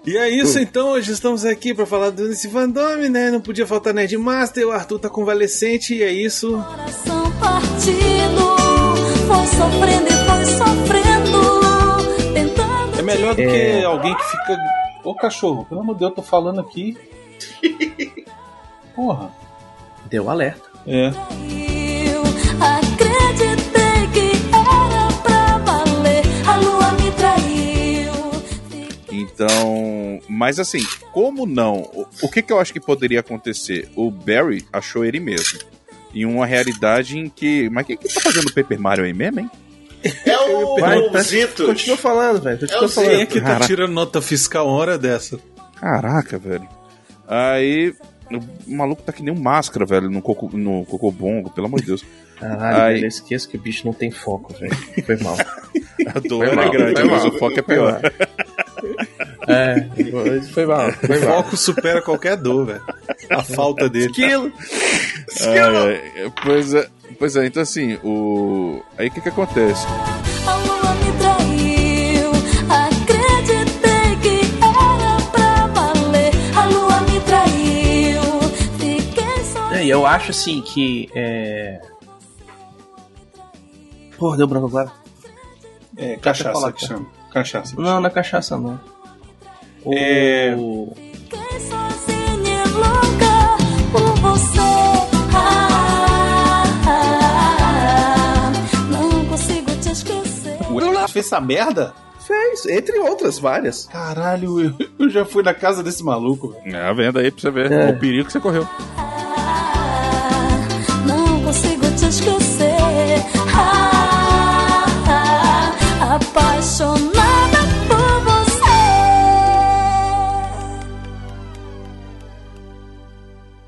E é isso então, hoje estamos aqui pra falar desse fandome, né? Não podia faltar Nerdmaster, o Arthur tá convalescente e é isso. Coração partido, foi sofrendo e foi sofrendo, tentando É melhor do É. que alguém que fica. Ô cachorro, pelo amor de Deus, eu tô falando aqui. <laughs> Porra. Deu alerta. É. Eu acreditei que era pra valer, a lua me traiu. Então, mas assim, como não? O, o que, que eu acho que poderia acontecer? O Barry achou ele mesmo. Em uma realidade em que. Mas quem que tá fazendo o Paper Mario aí mesmo, hein? É o, Vai, o tá- Zitos. Continua falando, velho. É Continua o falando. Quem é que tá Caraca. tirando nota fiscal uma hora dessa? Caraca, velho. Aí. O maluco tá que nem um máscara, velho, no, coco, no cocobongo, pelo amor de Deus. Caralho, Aí- velho, eu esqueço que o bicho não tem foco, velho. Foi mal. <laughs> A dor Foi é mal, grande, mas mal. o foco é pior. <laughs> É, foi mal. Foi O mal. foco supera qualquer dor, velho. A <laughs> falta dele. Esquilo. Ai, ai, pois é, pois é, então assim, o. Aí o que que acontece? E eu acho assim que. É... Porra, deu branco agora? É, falar, cachaça que chama. Cachaça. Não, não é cachaça, não. O... É. O fez essa merda? Fez, entre outras várias. Caralho, eu, eu já fui na casa desse maluco, velho. É a venda aí pra você ver É. o perigo que você correu.